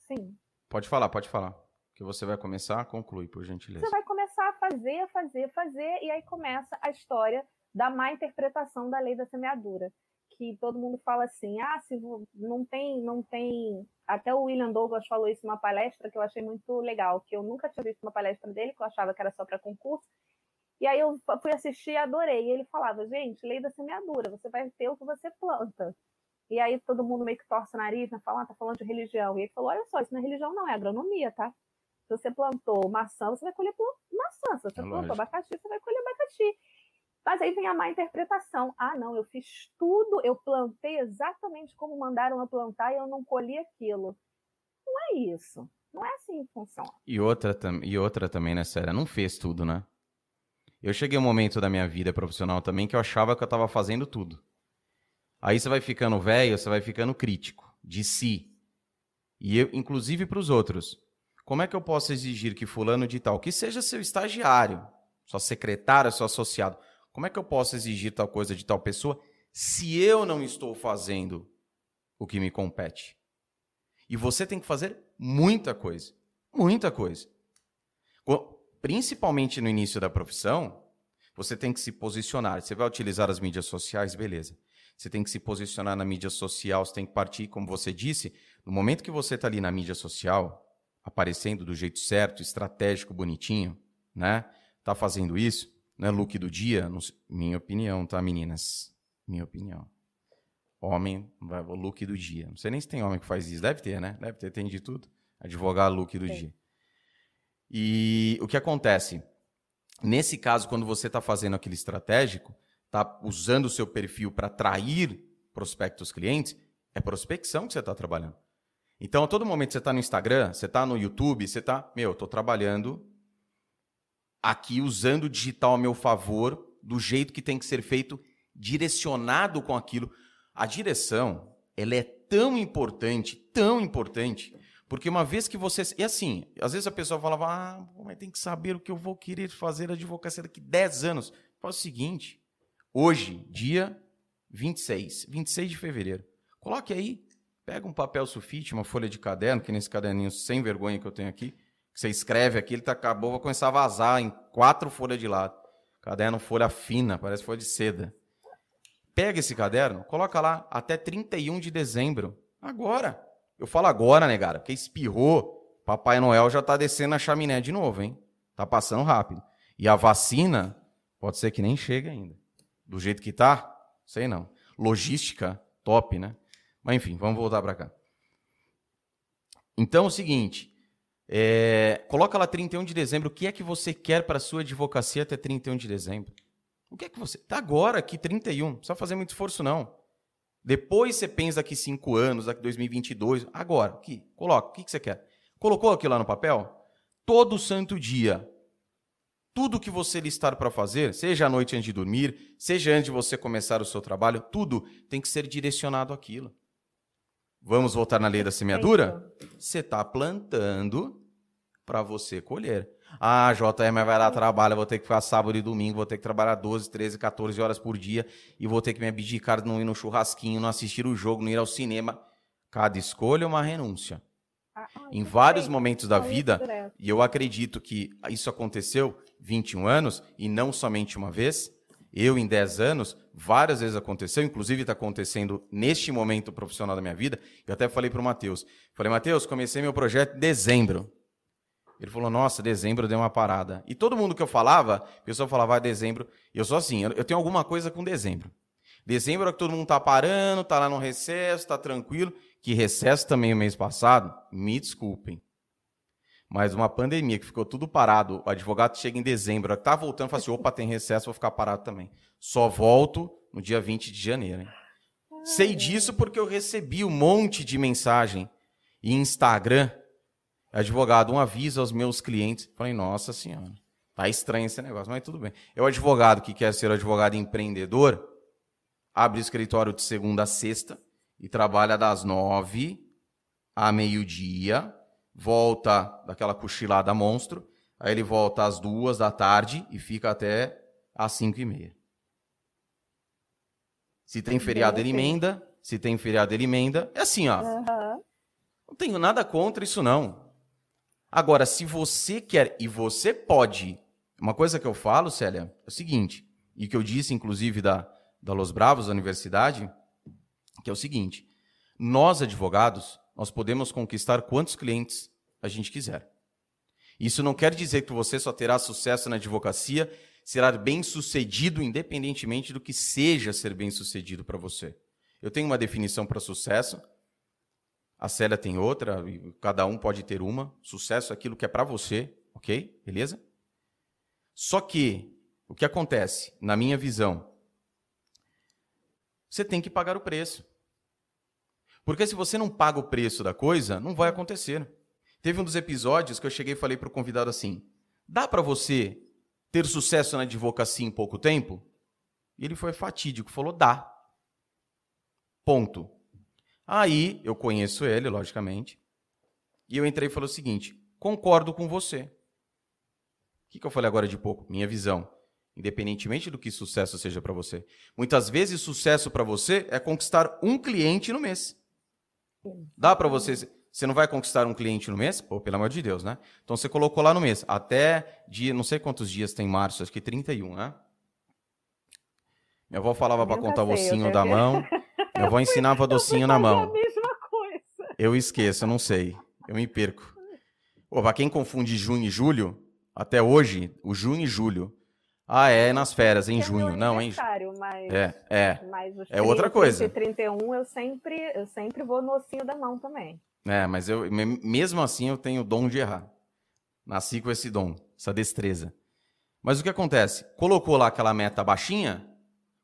S2: Sim.
S1: Pode falar, pode falar. Que você vai começar, conclui, por gentileza.
S2: Você vai começar a fazer, fazer, fazer, e aí começa a história da má interpretação da lei da semeadura. Que todo mundo fala assim, ah, se não tem, não tem. Até o William Douglas falou isso numa palestra que eu achei muito legal, que eu nunca tinha visto uma palestra dele, que eu achava que era só para concurso. E aí eu fui assistir e adorei. E ele falava, gente, lei da semeadura, você vai ter o que você planta. E aí todo mundo meio que torce o nariz, né? Fala, ah, tá falando de religião. E ele falou, olha só, isso não é religião, não, é agronomia, tá? Se você plantou maçã, você vai colher maçã. Se você é plantou lógico. abacaxi, você vai colher abacaxi. Mas aí vem a má interpretação. Ah, não, eu fiz tudo, eu plantei exatamente como mandaram eu plantar e eu não colhi aquilo. Não é isso. Não é assim que funciona.
S1: E outra, e outra também, né, Séria? Não fez tudo, né? Eu cheguei um momento da minha vida profissional também que eu achava que eu estava fazendo tudo. Aí você vai ficando velho, você vai ficando crítico de si. E eu, inclusive para os outros. Como é que eu posso exigir que fulano de tal, que seja seu estagiário, sua secretária, seu associado, como é que eu posso exigir tal coisa de tal pessoa se eu não estou fazendo o que me compete? E você tem que fazer muita coisa, muita coisa. Principalmente no início da profissão, você tem que se posicionar. Você vai utilizar as mídias sociais, beleza. Você tem que se posicionar na mídia social, você tem que partir, como você disse, no momento que você está ali na mídia social, aparecendo do jeito certo, estratégico, bonitinho, né? Tá fazendo isso, né? Look do dia, minha opinião, tá, meninas? Minha opinião. Homem, vai o look do dia. Não sei nem se tem homem que faz isso. Deve ter, né? Deve ter, tem de tudo. Advogar look do dia. E o que acontece? Nesse caso, quando você está fazendo aquele estratégico, está usando o seu perfil para atrair prospectos clientes, é prospecção que você está trabalhando. Então, a todo momento você está no Instagram, você está no YouTube, você está, meu, estou trabalhando aqui usando o digital a meu favor, do jeito que tem que ser feito, direcionado com aquilo. A direção, ela é tão importante, tão importante, porque uma vez que você. E assim, às vezes a pessoa falava, ah, mas tem que saber o que eu vou querer fazer advocacia daqui 10 anos. Faz o seguinte, hoje, dia 26, 26 de fevereiro, coloque aí Pega um papel sulfite, uma folha de caderno, que nesse caderninho sem vergonha que eu tenho aqui, que você escreve aqui, ele tá, acabou, vai começar a vazar em quatro folhas de lado. Caderno folha fina, parece folha de seda. Pega esse caderno, coloca lá até 31 de dezembro. Agora. Eu falo agora, né, cara? Porque espirrou, Papai Noel já tá descendo a chaminé de novo, hein? Tá passando rápido. E a vacina pode ser que nem chegue ainda. Do jeito que tá, sei não. Logística, top, né? Mas enfim, vamos voltar para cá. Então é o seguinte, é, coloca lá 31 de dezembro, o que é que você quer para sua advocacia até 31 de dezembro? O que é que você. Tá agora aqui, 31, não precisa fazer muito esforço, não. Depois você pensa daqui 5 anos, daqui 2022. Agora, aqui, coloca, o que, que você quer? Colocou aqui lá no papel? Todo santo dia. Tudo que você listar para fazer, seja à noite antes de dormir, seja antes de você começar o seu trabalho, tudo tem que ser direcionado àquilo. Vamos voltar na lei da semeadura? Você está plantando para você colher. Ah, JM vai dar trabalho, vou ter que ficar sábado e domingo, vou ter que trabalhar 12, 13, 14 horas por dia e vou ter que me abdicar de não ir no churrasquinho, não assistir o jogo, não ir ao cinema. Cada escolha é uma renúncia. Ah, em vários momentos da vida, e eu acredito que isso aconteceu 21 anos e não somente uma vez, eu, em 10 anos, várias vezes aconteceu, inclusive está acontecendo neste momento profissional da minha vida. Eu até falei para o Matheus. Falei, Matheus, comecei meu projeto em dezembro. Ele falou, nossa, dezembro deu uma parada. E todo mundo que eu falava, a pessoa falava, ah, dezembro. Eu sou assim, eu tenho alguma coisa com dezembro. Dezembro é que todo mundo tá parando, tá lá no recesso, tá tranquilo. Que recesso também o mês passado, me desculpem. Mas uma pandemia que ficou tudo parado, o advogado chega em dezembro, tá voltando, fala assim: opa, tem recesso, vou ficar parado também. Só volto no dia 20 de janeiro. Hein? Sei disso porque eu recebi um monte de mensagem em Instagram. Advogado, um aviso aos meus clientes. Falei, nossa senhora, tá estranho esse negócio, mas tudo bem. É o advogado que quer ser advogado empreendedor, abre escritório de segunda a sexta e trabalha das nove a meio-dia volta daquela cochilada monstro, aí ele volta às duas da tarde e fica até às cinco e meia. Se tem feriado, ele emenda. Se tem feriado, ele emenda. É assim, ó. Uhum. Não tenho nada contra isso, não. Agora, se você quer, e você pode. Uma coisa que eu falo, Célia, é o seguinte, e que eu disse, inclusive, da, da Los Bravos, da universidade, que é o seguinte: nós, advogados, nós podemos conquistar quantos clientes a gente quiser. Isso não quer dizer que você só terá sucesso na advocacia, será bem sucedido independentemente do que seja ser bem sucedido para você. Eu tenho uma definição para sucesso, a Célia tem outra, cada um pode ter uma. Sucesso é aquilo que é para você, ok? Beleza? Só que, o que acontece, na minha visão, você tem que pagar o preço. Porque se você não paga o preço da coisa, não vai acontecer. Teve um dos episódios que eu cheguei e falei para o convidado assim: dá para você ter sucesso na advocacia em pouco tempo? E ele foi fatídico, falou: dá. Ponto. Aí eu conheço ele, logicamente, e eu entrei e falei o seguinte: concordo com você. O que, que eu falei agora de pouco? Minha visão. Independentemente do que sucesso seja para você. Muitas vezes, sucesso para você é conquistar um cliente no mês. Dá para você. Você não vai conquistar um cliente no mês? Pô, pelo amor de Deus, né? Então você colocou lá no mês. Até dia, não sei quantos dias tem março, acho que 31, né? Minha avó falava para contar o ossinho da mão. Minha avó ensinava docinho na mão. Eu esqueço, eu não sei. Eu me perco. Pô, pra quem confunde junho e julho, até hoje, o junho e julho ah, é nas férias, em é junho. Não, em
S2: mas,
S1: É, é. Mas é outra coisa.
S2: 31 eu sempre, eu sempre vou no ossinho da mão também.
S1: É, mas eu mesmo assim eu tenho o dom de errar. Nasci com esse dom, essa destreza. Mas o que acontece? Colocou lá aquela meta baixinha,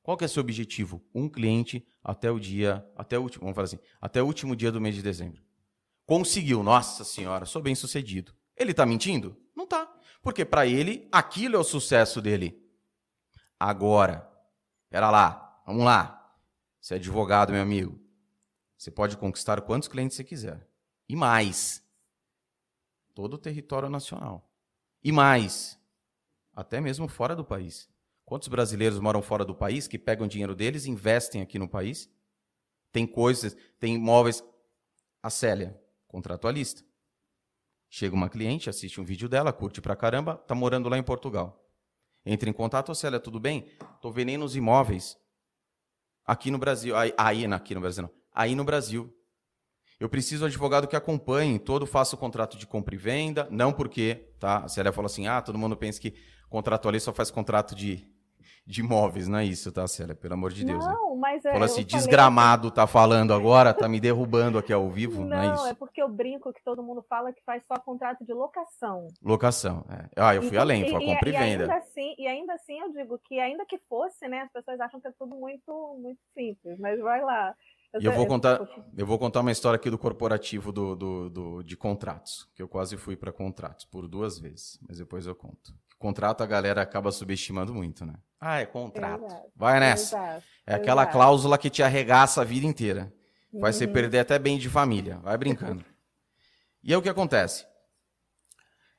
S1: qual que é seu objetivo? Um cliente até o dia, até o último, vamos falar assim, até o último dia do mês de dezembro. Conseguiu, nossa senhora, sou bem sucedido. Ele está mentindo? Não está. Porque para ele, aquilo é o sucesso dele. Agora, era lá, vamos lá. Você é advogado, meu amigo. Você pode conquistar quantos clientes você quiser. E mais. Todo o território nacional. E mais. Até mesmo fora do país. Quantos brasileiros moram fora do país que pegam dinheiro deles e investem aqui no país? Tem coisas, tem imóveis. A Célia, contratualista. Chega uma cliente, assiste um vídeo dela, curte pra caramba, tá morando lá em Portugal. Entra em contato, Célia, tudo bem? Tô vendendo os imóveis aqui no Brasil. Aí, aí aqui no Brasil não. Aí no Brasil. Eu preciso de um advogado que acompanhe todo, faça o contrato de compra e venda, não porque, tá? A Célia falou assim, ah, todo mundo pensa que contrato ali só faz contrato de, de imóveis, não é isso, tá, Célia? Pelo amor de Deus.
S2: Né? Não, né? mas é,
S1: Falou assim, desgramado assim... tá falando agora, tá me derrubando aqui ao vivo, não, não é isso? Não,
S2: é porque eu brinco que todo mundo fala que faz só contrato de locação.
S1: Locação, é. Ah, eu fui então, além, foi compra e, e, venda.
S2: Ainda assim, e ainda assim eu digo que ainda que fosse, né, as pessoas acham que é tudo muito, muito simples, mas vai lá.
S1: Eu, e eu vou contar, eu vou contar uma história aqui do corporativo do, do, do de contratos, que eu quase fui para contratos por duas vezes, mas depois eu conto. Contrato a galera acaba subestimando muito, né? Ah, é contrato. Exato. Vai nessa. Exato. É aquela Exato. cláusula que te arregaça a vida inteira. Vai uhum. você perder até bem de família. Vai brincando. e é o que acontece.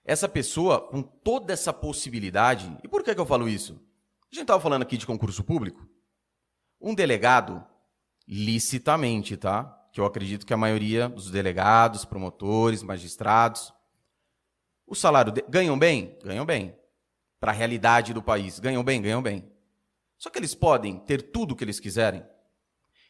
S1: Essa pessoa, com toda essa possibilidade, e por que, que eu falo isso? A gente estava falando aqui de concurso público. Um delegado, licitamente, tá? Que eu acredito que a maioria dos delegados, promotores, magistrados, o salário de... ganham bem? Ganham bem. Para a realidade do país, ganham bem? Ganham bem. Só que eles podem ter tudo o que eles quiserem.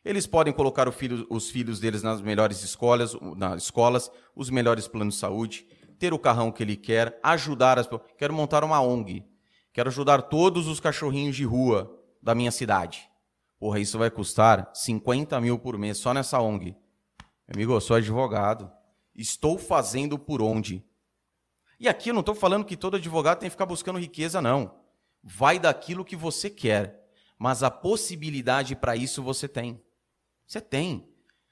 S1: Eles podem colocar filho, os filhos deles nas melhores escolas, nas escolas, os melhores planos de saúde, ter o carrão que ele quer, ajudar as pessoas. Quero montar uma ONG. Quero ajudar todos os cachorrinhos de rua da minha cidade. Porra, isso vai custar 50 mil por mês só nessa ONG. Amigo, eu sou advogado. Estou fazendo por onde? E aqui eu não estou falando que todo advogado tem que ficar buscando riqueza, não. Vai daquilo que você quer. Mas a possibilidade para isso você tem. Você tem.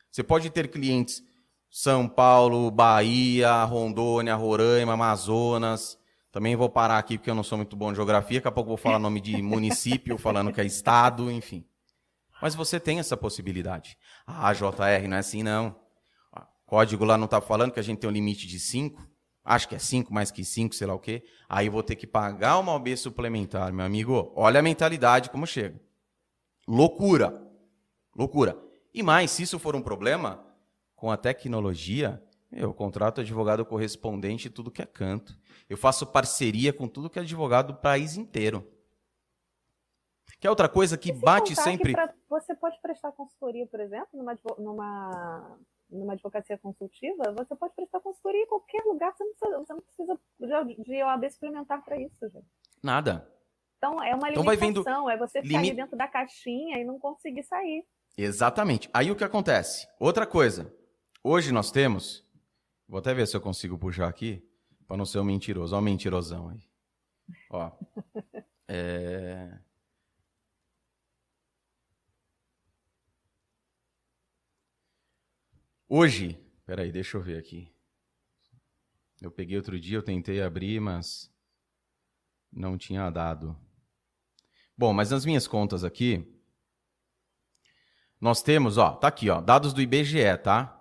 S1: Você pode ter clientes São Paulo, Bahia, Rondônia, Roraima, Amazonas. Também vou parar aqui porque eu não sou muito bom em geografia. Daqui a pouco vou falar nome de município, falando que é estado, enfim. Mas você tem essa possibilidade. Ah, JR, não é assim não. O código lá não está falando que a gente tem um limite de 5. Acho que é 5, mais que 5, sei lá o quê. Aí vou ter que pagar uma OB suplementar, meu amigo. Olha a mentalidade como chega. Loucura. Loucura. E mais, se isso for um problema, com a tecnologia, eu contrato advogado correspondente em tudo que é canto. Eu faço parceria com tudo que é advogado do país inteiro. Que é outra coisa que bate sempre. Pra,
S2: você pode prestar consultoria, por exemplo, numa, numa, numa advocacia consultiva, você pode prestar consultoria em qualquer lugar, você não precisa, você não precisa de, de OAB suplementar para isso, gente.
S1: Nada.
S2: Então é uma então limitação, é você ficar Limi... dentro da caixinha e não conseguir sair.
S1: Exatamente. Aí o que acontece? Outra coisa. Hoje nós temos. Vou até ver se eu consigo puxar aqui, para não ser um mentiroso. Olha o mentirosão aí. Ó. É... Hoje, peraí, deixa eu ver aqui. Eu peguei outro dia, eu tentei abrir, mas não tinha dado. Bom, mas nas minhas contas aqui, nós temos, ó, tá aqui, ó, dados do IBGE, tá?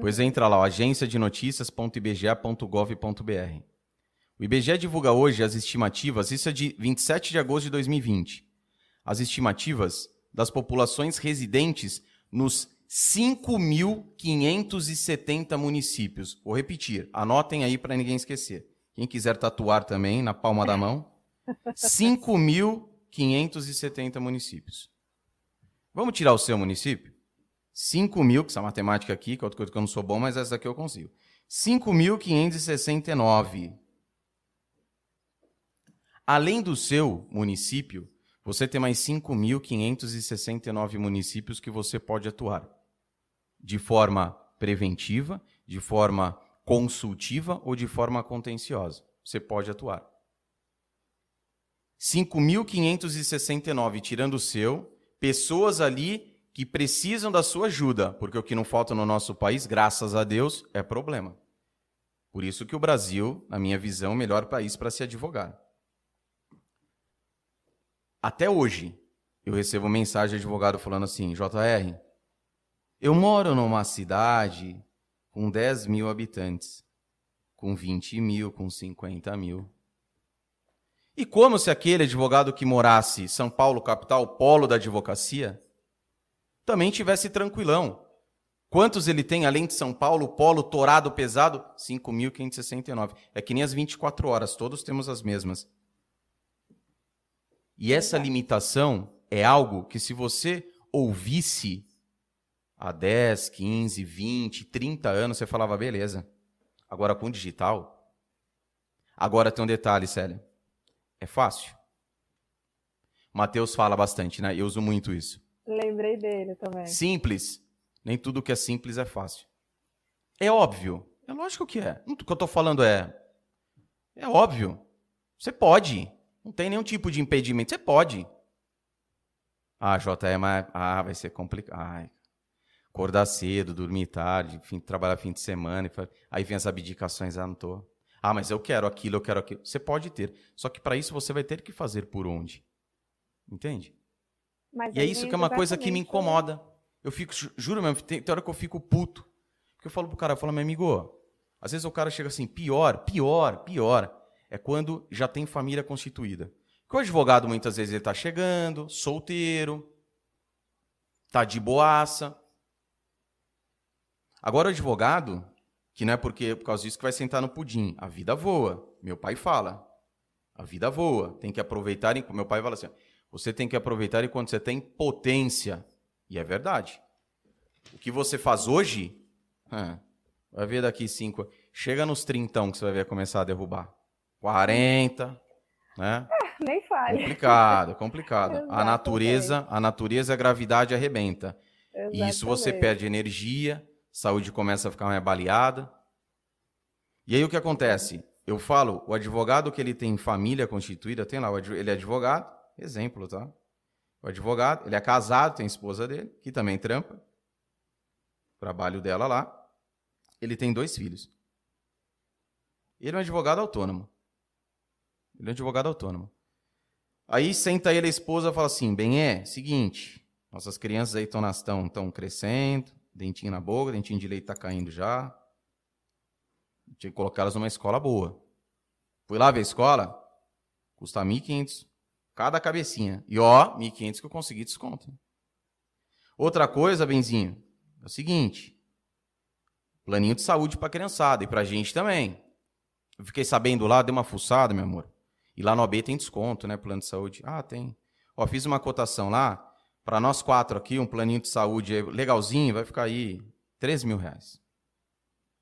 S1: Pois uhum. entra lá, agência de notícias.ibge.gov.br. O IBGE divulga hoje as estimativas, isso é de 27 de agosto de 2020. As estimativas das populações residentes nos 5.570 municípios. Vou repetir, anotem aí para ninguém esquecer. Quem quiser tatuar também na palma da mão. 5.570 municípios. Vamos tirar o seu município? 5 mil, que essa matemática aqui, que que eu não sou bom, mas essa aqui eu consigo. 5.569. Além do seu município, você tem mais 5.569 municípios que você pode atuar de forma preventiva, de forma consultiva ou de forma contenciosa. Você pode atuar. 5.569, tirando o seu, pessoas ali que precisam da sua ajuda, porque o que não falta no nosso país, graças a Deus, é problema. Por isso que o Brasil, na minha visão, é o melhor país para se advogar. Até hoje, eu recebo mensagem de advogado falando assim, JR, eu moro numa cidade com 10 mil habitantes, com 20 mil, com 50 mil. E como se aquele advogado que morasse São Paulo, capital, polo da advocacia, também tivesse tranquilão. Quantos ele tem além de São Paulo, polo torado pesado? 5.569. É que nem as 24 horas, todos temos as mesmas. E essa limitação é algo que se você ouvisse há 10, 15, 20, 30 anos, você falava, beleza. Agora com digital. Agora tem um detalhe, Célia. É fácil. Mateus fala bastante, né? Eu uso muito isso.
S2: Lembrei dele também.
S1: Simples. Nem tudo que é simples é fácil. É óbvio. É lógico que é. O que eu tô falando é. É óbvio. Você pode. Não tem nenhum tipo de impedimento. Você pode. Ah, mas. Ah, vai ser complicado. Ai, acordar cedo, dormir tarde, fim, trabalhar fim de semana. Aí vem as abdicações, ah, não tô. Ah, mas eu quero aquilo, eu quero aquilo. Você pode ter. Só que para isso você vai ter que fazer por onde? Entende? Mas e é isso que é uma coisa que me incomoda. Eu fico, juro mesmo, tem, tem hora que eu fico puto. Porque eu falo pro cara, eu falo, meu amigo, às vezes o cara chega assim, pior, pior, pior. É quando já tem família constituída. Porque o advogado muitas vezes ele tá chegando, solteiro, tá de boaça. Agora o advogado, que não é porque por causa disso que vai sentar no pudim, a vida voa. Meu pai fala. A vida voa. Tem que aproveitar. Meu pai fala assim: você tem que aproveitar enquanto você tem potência. E é verdade. O que você faz hoje, vai ver daqui cinco. Chega nos trintão que você vai ver começar a derrubar. 40, né?
S2: É, nem fale.
S1: Complicado, complicado. a natureza, a natureza, a gravidade arrebenta. Exatamente. E isso você perde energia, saúde começa a ficar mais baleada. E aí o que acontece? Eu falo, o advogado que ele tem família constituída, tem lá, ele é advogado, exemplo, tá? O advogado, ele é casado, tem a esposa dele, que também trampa, trabalho dela lá. Ele tem dois filhos. Ele é um advogado autônomo. Ele é um advogado autônomo. Aí senta ele a esposa e fala assim: bem, é, seguinte, nossas crianças aí estão crescendo, dentinho na boca, dentinho de leite tá caindo já. Tinha que colocar elas numa escola boa. Fui lá ver a escola, custa 1.500 cada cabecinha. E ó, 1.500 que eu consegui desconto. Outra coisa, Benzinho, é o seguinte: planinho de saúde para criançada e para gente também. Eu fiquei sabendo lá, dei uma fuçada, meu amor. E lá no AB tem desconto, né? Plano de saúde. Ah, tem. Ó, fiz uma cotação lá. Para nós quatro aqui, um planinho de saúde legalzinho, vai ficar aí 13 mil reais.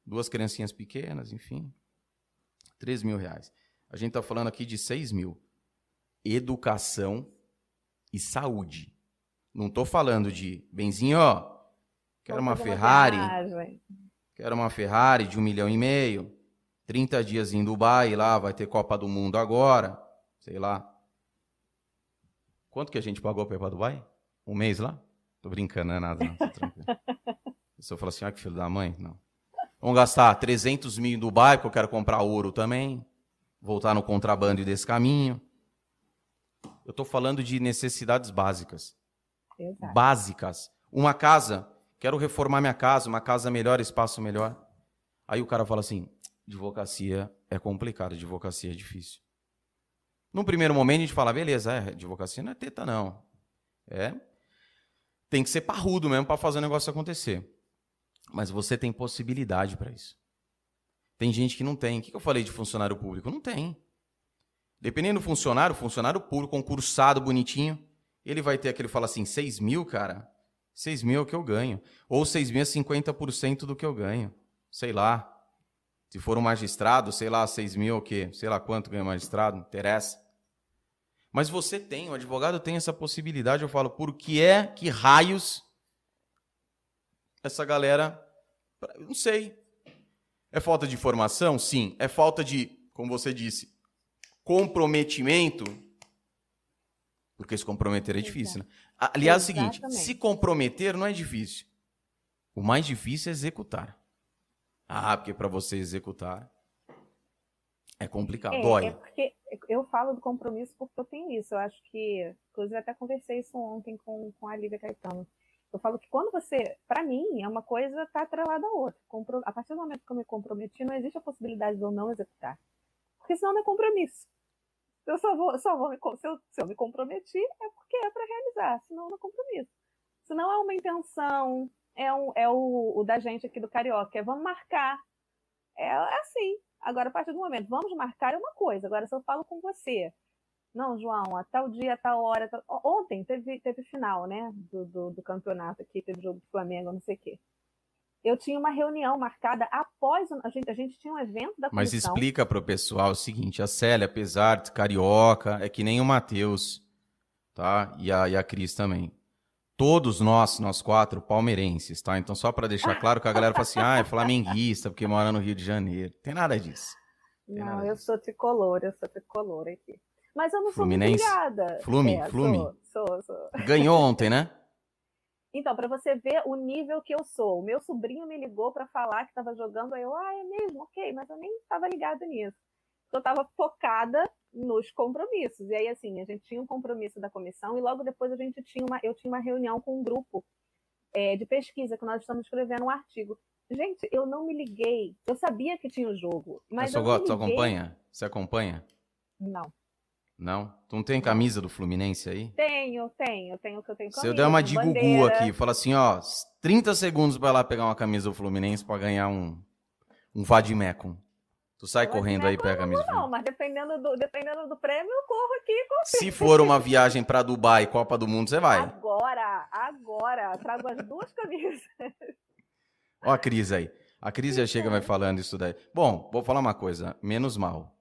S1: Duas criancinhas pequenas, enfim. 3 mil reais. A gente tá falando aqui de 6 mil. Educação e saúde. Não tô falando de, benzinho, ó, quero uma Ferrari. Quero uma Ferrari de um milhão e meio. 30 dias em Dubai, lá vai ter Copa do Mundo agora. Sei lá. Quanto que a gente pagou para ir para Dubai? Um mês lá? Tô brincando, não é nada, não. Tô tranquilo. A pessoa fala assim, ah, que filho da mãe. Não. Vamos gastar 300 mil em Dubai, porque eu quero comprar ouro também. Voltar no contrabando desse caminho. Eu estou falando de necessidades básicas. Exato. Básicas. Uma casa, quero reformar minha casa, uma casa melhor, espaço melhor. Aí o cara fala assim: advocacia é complicado, advocacia é difícil. Num primeiro momento a gente fala, beleza, é, advocacia não é teta, não. É tem que ser parrudo mesmo para fazer o negócio acontecer. Mas você tem possibilidade para isso. Tem gente que não tem. O que eu falei de funcionário público? Não tem. Dependendo do funcionário, funcionário público, concursado, bonitinho, ele vai ter aquele, fala assim, 6 mil, cara, 6 mil é o que eu ganho. Ou 6 mil é 50% do que eu ganho. Sei lá. Se for um magistrado, sei lá, 6 mil é o quê? Sei lá quanto ganha magistrado, não interessa. Mas você tem, o advogado tem essa possibilidade. Eu falo, por que é que raios essa galera. Não sei. É falta de informação? Sim. É falta de, como você disse, comprometimento? Porque se comprometer é difícil, né? Aliás, é o seguinte: se comprometer não é difícil. O mais difícil é executar. Ah, porque para você executar é complicado, é, dói.
S2: É porque eu falo do compromisso porque eu tenho isso. Eu acho que, inclusive, até conversei isso ontem com, com a Lívia Caetano. Eu falo que quando você, para mim, é uma coisa tá atrelada à outra. A partir do momento que eu me comprometi, não existe a possibilidade de eu não executar. Porque senão não é compromisso. Eu só vou, só vou me, se, eu, se eu me comprometi, é porque é para realizar, senão não é compromisso. Senão é uma intenção, é, um, é o, o da gente aqui do Carioca, é vamos marcar. É, é assim. Agora, a partir do momento, vamos marcar é uma coisa. Agora, se eu falo com você, Não, João, até o dia, a hora. Tal... Ontem teve, teve final, né? Do, do, do, campeonato aqui, teve jogo do Flamengo, não sei o quê. Eu tinha uma reunião marcada após. A gente, a gente tinha um evento da comissão.
S1: Mas explica para o pessoal o seguinte: a Célia, apesar de carioca, é que nem o Matheus, tá? E a, e a Cris também. Todos nós, nós quatro, palmeirenses, tá? Então, só para deixar claro que a galera fala assim: ah, é flamenguista porque mora no Rio de Janeiro. Tem nada disso.
S2: Tem não, nada eu disso. sou tricolor, eu sou tricolor aqui. Mas eu não
S1: Fluminense?
S2: sou ligada.
S1: Flume, é, Flume.
S2: Sou, sou, sou.
S1: Ganhou ontem, né?
S2: Então, para você ver o nível que eu sou. O meu sobrinho me ligou para falar que estava jogando, aí eu, ah, é mesmo, ok, mas eu nem estava ligada nisso. Eu estava focada nos compromissos. E aí, assim, a gente tinha um compromisso da comissão e logo depois a gente tinha uma, eu tinha uma reunião com um grupo é, de pesquisa que nós estamos escrevendo um artigo. Gente, eu não me liguei. Eu sabia que tinha o jogo, mas, mas
S1: Você acompanha? Você acompanha?
S2: Não.
S1: Não? Tu não tem camisa do Fluminense aí?
S2: Tenho, tenho, tenho que eu tenho camisa.
S1: Se eu der uma de Gugu aqui, fala assim, ó, 30 segundos pra lá pegar uma camisa do Fluminense pra ganhar um, um Vadimecum. Tu sai eu correndo aí e pega a camisa.
S2: Não, mas dependendo do, dependendo do prêmio, eu corro aqui e confio.
S1: Se for uma viagem pra Dubai, Copa do Mundo, você vai.
S2: Agora, agora, trago as duas camisas.
S1: Ó a Cris aí. A Cris já chega vai falando isso daí. Bom, vou falar uma coisa, menos mal.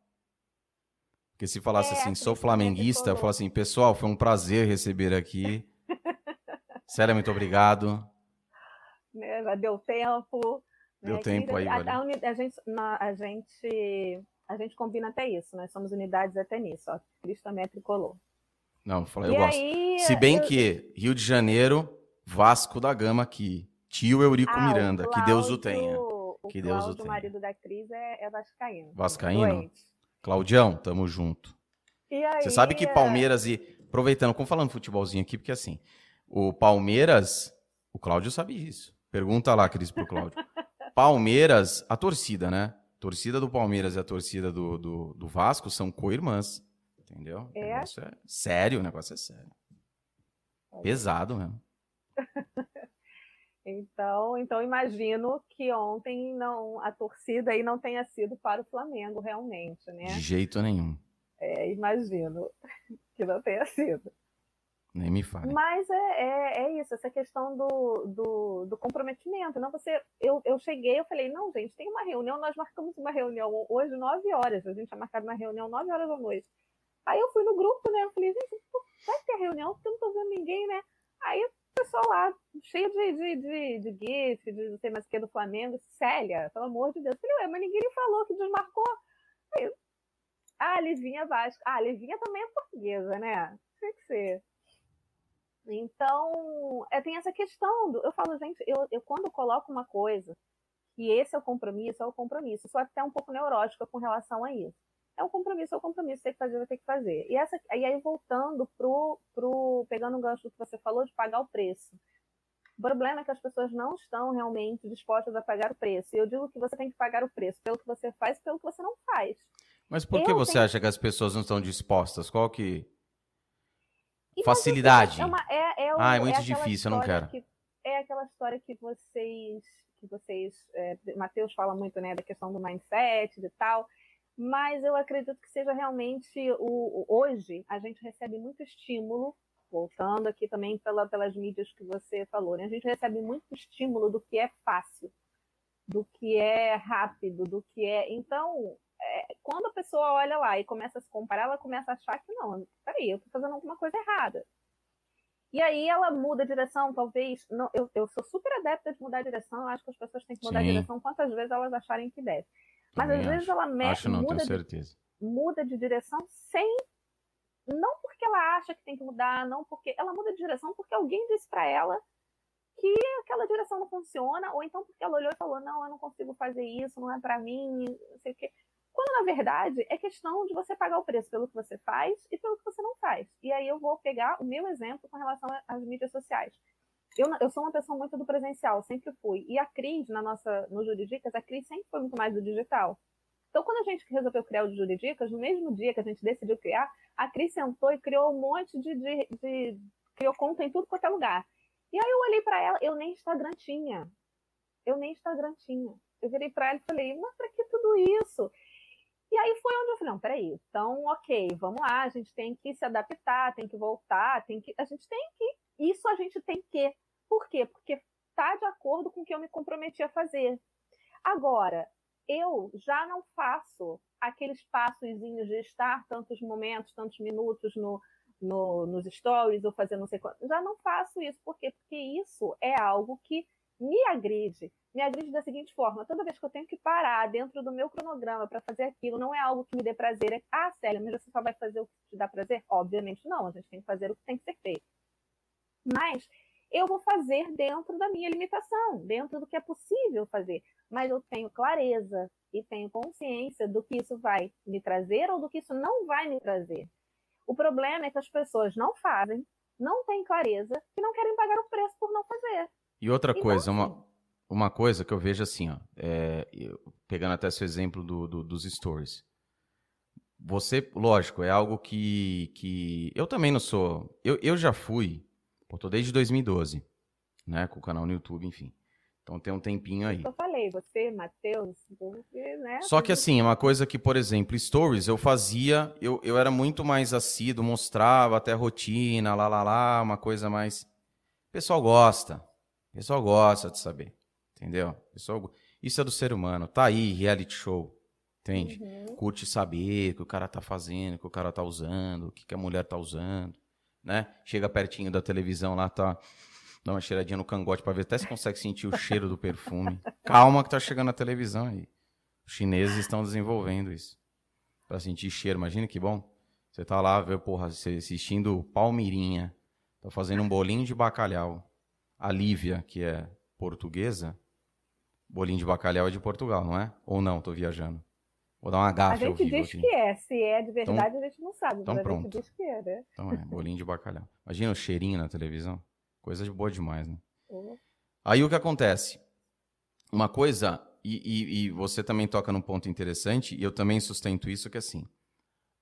S1: Porque se falasse é, assim, sou flamenguista, eu falo assim, pessoal, foi um prazer receber aqui. Sério, muito obrigado.
S2: Né, já deu tempo.
S1: Deu né? tempo aí, a,
S2: a, a, gente, a, gente, a gente combina até isso, nós somos unidades até nisso. Ó. Cristo também é tricolor.
S1: Não, eu e gosto. Aí, se bem eu... que Rio de Janeiro, Vasco da Gama aqui. Tio Eurico ah, Miranda, Cláudio, que Deus o tenha. Que Deus o tenha.
S2: O marido da Cris é, é vascaíno.
S1: Vascaíno? Doente. Claudião, tamo junto. Você sabe que Palmeiras e. Aproveitando, como falando futebolzinho aqui, porque assim, o Palmeiras. O Cláudio sabe disso. Pergunta lá, Cris, pro Cláudio. Palmeiras, a torcida, né? A torcida do Palmeiras e a torcida do, do, do Vasco são co-irmãs. Entendeu? É? O negócio é sério, o negócio é sério. Pesado mesmo.
S2: Então, então imagino que ontem não a torcida aí não tenha sido para o Flamengo realmente, né?
S1: De jeito nenhum.
S2: É, imagino que não tenha sido.
S1: Nem me fale.
S2: Mas é, é, é, isso, essa questão do, do, do, comprometimento. Não, você, eu, eu cheguei, eu falei, não, gente, tem uma reunião, nós marcamos uma reunião hoje, 9 horas. A gente tinha marcado uma reunião 9 horas da noite. Aí eu fui no grupo, né? Eu falei, gente, vai ter reunião, porque eu não tô vendo ninguém, né? Aí pessoal lá, cheio de, de, de, de GIF, de não sei mais o que do Flamengo. Célia, pelo amor de Deus. Eu falei, ué, mas ninguém falou que desmarcou. Aí, ah, Livinha Vasco. Ah, Livinha também é portuguesa, né? Tem que ser. Então, é, tem essa questão. Do, eu falo, gente, eu, eu quando coloco uma coisa, que esse é o compromisso, é o compromisso. Sou até um pouco neurótica com relação a isso é um compromisso, é um compromisso, tem que fazer, vai ter que fazer. E, essa, e aí, voltando pro, pro. pegando o gancho que você falou de pagar o preço. O problema é que as pessoas não estão realmente dispostas a pagar o preço. E eu digo que você tem que pagar o preço pelo que você faz e pelo que você não faz.
S1: Mas por que eu você tenho... acha que as pessoas não estão dispostas? Qual que. Facilidade.
S2: É uma, é, é
S1: ah, é muito é difícil, eu não quero.
S2: Que, é aquela história que vocês. que vocês. É, Mateus fala muito, né, da questão do mindset e tal mas eu acredito que seja realmente o, hoje a gente recebe muito estímulo, voltando aqui também pela, pelas mídias que você falou, né? A gente recebe muito estímulo do que é fácil, do que é rápido, do que é. Então, é, quando a pessoa olha lá e começa a se comparar, ela começa a achar que não, peraí, eu estou fazendo alguma coisa errada. E aí ela muda a direção, talvez. Não, eu, eu sou super adepta de mudar a direção, eu acho que as pessoas têm que mudar Sim. a direção quantas vezes elas acharem que deve. Mas às vezes ela mexe,
S1: acho não, muda, tenho certeza.
S2: De, muda de direção sem. Não porque ela acha que tem que mudar, não porque. Ela muda de direção porque alguém disse para ela que aquela direção não funciona, ou então porque ela olhou e falou: não, eu não consigo fazer isso, não é para mim, não sei o quê. Quando na verdade é questão de você pagar o preço pelo que você faz e pelo que você não faz. E aí eu vou pegar o meu exemplo com relação às mídias sociais. Eu, eu sou uma pessoa muito do presencial, sempre fui. E a Cris, na nossa, no Juridicas, a Cris sempre foi muito mais do digital. Então, quando a gente resolveu criar o Juridicas, no mesmo dia que a gente decidiu criar, a Cris sentou e criou um monte de, de, de criou conta em tudo quanto é lugar. E aí eu olhei para ela, eu nem Instagram tinha. Eu nem Instagram tinha. Eu virei para ela e falei, mas para que tudo isso? E aí foi onde eu falei, não, peraí, Então, ok, vamos lá, a gente tem que se adaptar, tem que voltar, tem que. A gente tem que. Isso a gente tem que. Por quê? Porque está de acordo com o que eu me comprometi a fazer. Agora, eu já não faço aqueles passozinhos de estar tantos momentos, tantos minutos no, no, nos stories ou fazer não sei quanto. Já não faço isso. Por quê? Porque isso é algo que me agride. Me agride da seguinte forma: toda vez que eu tenho que parar dentro do meu cronograma para fazer aquilo, não é algo que me dê prazer. É, ah, Célia, mas você só vai fazer o que te dá prazer? Obviamente não, a gente tem que fazer o que tem que ser feito. Mas eu vou fazer dentro da minha limitação, dentro do que é possível fazer. Mas eu tenho clareza e tenho consciência do que isso vai me trazer ou do que isso não vai me trazer. O problema é que as pessoas não fazem, não têm clareza e não querem pagar o preço por não fazer.
S1: E outra então, coisa, uma, uma coisa que eu vejo assim, ó, é, pegando até seu exemplo do, do, dos stories. Você, lógico, é algo que, que eu também não sou. Eu, eu já fui Pô, tô desde 2012, né? Com o canal no YouTube, enfim. Então tem um tempinho aí.
S2: Eu falei, você, Matheus, né?
S1: Só que assim, é uma coisa que, por exemplo, stories eu fazia, eu, eu era muito mais assíduo, mostrava até a rotina, lá, lá, lá, uma coisa mais. O pessoal gosta. O pessoal gosta de saber. Entendeu? pessoal... Isso é do ser humano. Tá aí, reality show. Entende? Uhum. Curte saber o que o cara tá fazendo, o que o cara tá usando, o que, que a mulher tá usando né? Chega pertinho da televisão lá, tá. Dá uma cheiradinha no cangote para ver até se consegue sentir o cheiro do perfume. Calma que tá chegando a televisão aí. Os chineses estão desenvolvendo isso. para sentir cheiro. Imagina que bom. Você tá lá, vê, porra, assistindo Palmirinha. Tá fazendo um bolinho de bacalhau. A Lívia, que é portuguesa, bolinho de bacalhau é de Portugal, não é? Ou não, tô viajando. Vou dar uma gafe
S2: A gente diz
S1: aqui.
S2: que é. Se é de verdade, então, a gente não sabe.
S1: Então
S2: mas
S1: pronto.
S2: A gente diz que é, né?
S1: Então é, bolinho de bacalhau. Imagina o cheirinho na televisão. Coisa de boa demais, né? Uhum. Aí o que acontece? Uma coisa, e, e, e, você também toca num ponto interessante, e eu também sustento isso, que é assim.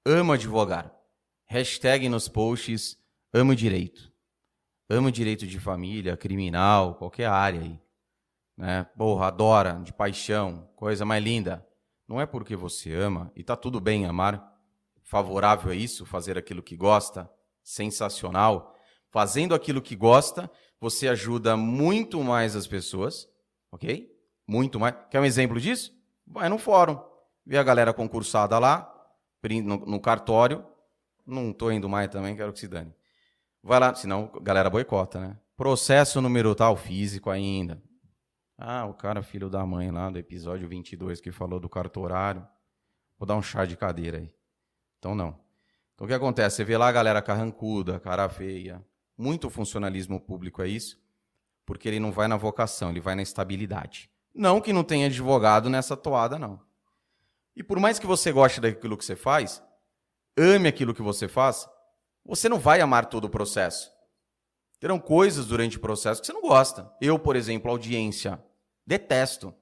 S1: Amo advogar. Hashtag nos posts, amo direito. Amo direito de família, criminal, qualquer área aí. Né? Porra, adora, de paixão, coisa mais linda. Não é porque você ama, e tá tudo bem amar, favorável a isso, fazer aquilo que gosta, sensacional. Fazendo aquilo que gosta, você ajuda muito mais as pessoas, ok? Muito mais. Quer um exemplo disso? Vai no fórum, vê a galera concursada lá, no, no cartório. Não tô indo mais também, quero que se dane. Vai lá, senão a galera boicota, né? Processo número tal, físico ainda. Ah, o cara filho da mãe lá do episódio 22 que falou do cartorário. Vou dar um chá de cadeira aí. Então não. Então o que acontece? Você vê lá a galera carrancuda, cara feia. Muito funcionalismo público é isso, porque ele não vai na vocação, ele vai na estabilidade. Não que não tenha advogado nessa toada, não. E por mais que você goste daquilo que você faz, ame aquilo que você faz, você não vai amar todo o processo. Terão coisas durante o processo que você não gosta. Eu, por exemplo, audiência. Detesto.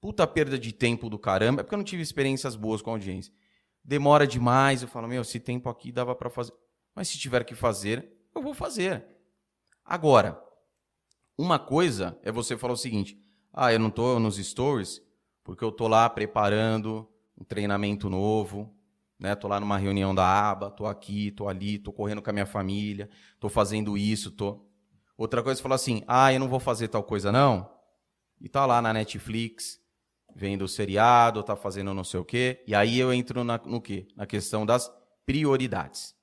S1: Puta perda de tempo do caramba. É porque eu não tive experiências boas com audiência. Demora demais. Eu falo, meu, esse tempo aqui dava para fazer. Mas se tiver que fazer, eu vou fazer. Agora, uma coisa é você falar o seguinte: ah, eu não tô nos stories porque eu tô lá preparando um treinamento novo, né? Tô lá numa reunião da aba, tô aqui, tô ali, tô correndo com a minha família, tô fazendo isso, tô. Outra coisa é assim: "Ah, eu não vou fazer tal coisa não". E tá lá na Netflix, vendo o seriado, tá fazendo não sei o quê, e aí eu entro na, no quê? Na questão das prioridades.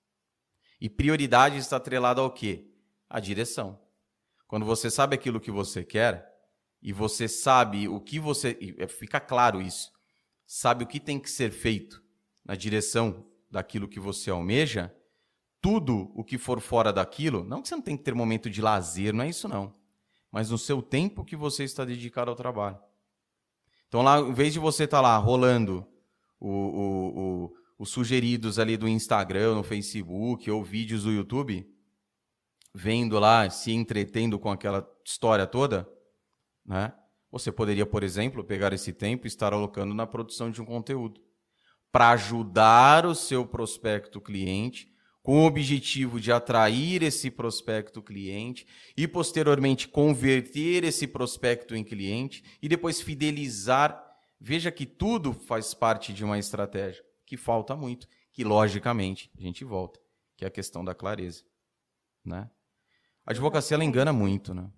S1: E prioridade está atrelada ao quê? A direção. Quando você sabe aquilo que você quer e você sabe o que você, é, fica claro isso, sabe o que tem que ser feito na direção daquilo que você almeja, tudo o que for fora daquilo, não que você não tem que ter momento de lazer, não é isso não, mas no seu tempo que você está dedicado ao trabalho. Então lá, em vez de você estar tá lá rolando o, o, o, os sugeridos ali do Instagram, no Facebook ou vídeos do YouTube, vendo lá, se entretendo com aquela história toda, né? Você poderia, por exemplo, pegar esse tempo e estar alocando na produção de um conteúdo para ajudar o seu prospecto cliente, com o objetivo de atrair esse prospecto cliente e posteriormente converter esse prospecto em cliente e depois fidelizar. Veja que tudo faz parte de uma estratégia que falta muito, que logicamente a gente volta, que é a questão da clareza, né? A advocacia ela engana muito, né?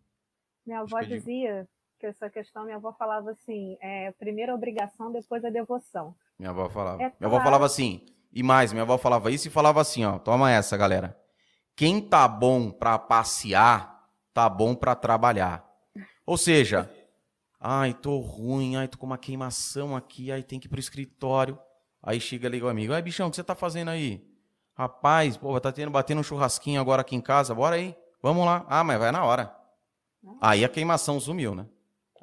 S2: Minha avó que dizia que essa questão, minha avó falava assim, é, primeiro a obrigação, depois a devoção.
S1: Minha avó falava. É minha avó falava assim, e mais, minha avó falava isso e falava assim, ó, toma essa, galera. Quem tá bom para passear, tá bom para trabalhar. Ou seja, ai, tô ruim, ai, tô com uma queimação aqui, ai, tem que ir pro escritório. Aí chega ali o amigo, ai, bichão, o que você tá fazendo aí? Rapaz, pô, tá tendo, batendo um churrasquinho agora aqui em casa, bora aí, vamos lá. Ah, mas vai na hora. Aí a queimação sumiu, né?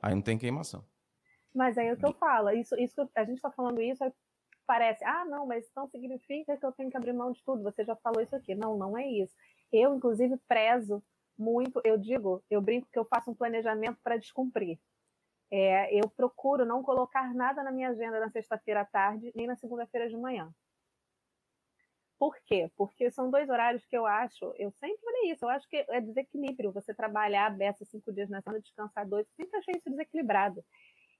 S1: Aí não tem queimação.
S2: Mas aí é o que eu falo, isso, isso a gente está falando isso, parece, ah, não, mas então significa que eu tenho que abrir mão de tudo. Você já falou isso aqui. Não, não é isso. Eu, inclusive, prezo muito, eu digo, eu brinco que eu faço um planejamento para descumprir. É, eu procuro não colocar nada na minha agenda na sexta-feira à tarde, nem na segunda-feira de manhã. Por quê? Porque são dois horários que eu acho, eu sempre falei isso, eu acho que é desequilíbrio você trabalhar aberto cinco dias na semana, descansar dois, eu sempre achei isso desequilibrado.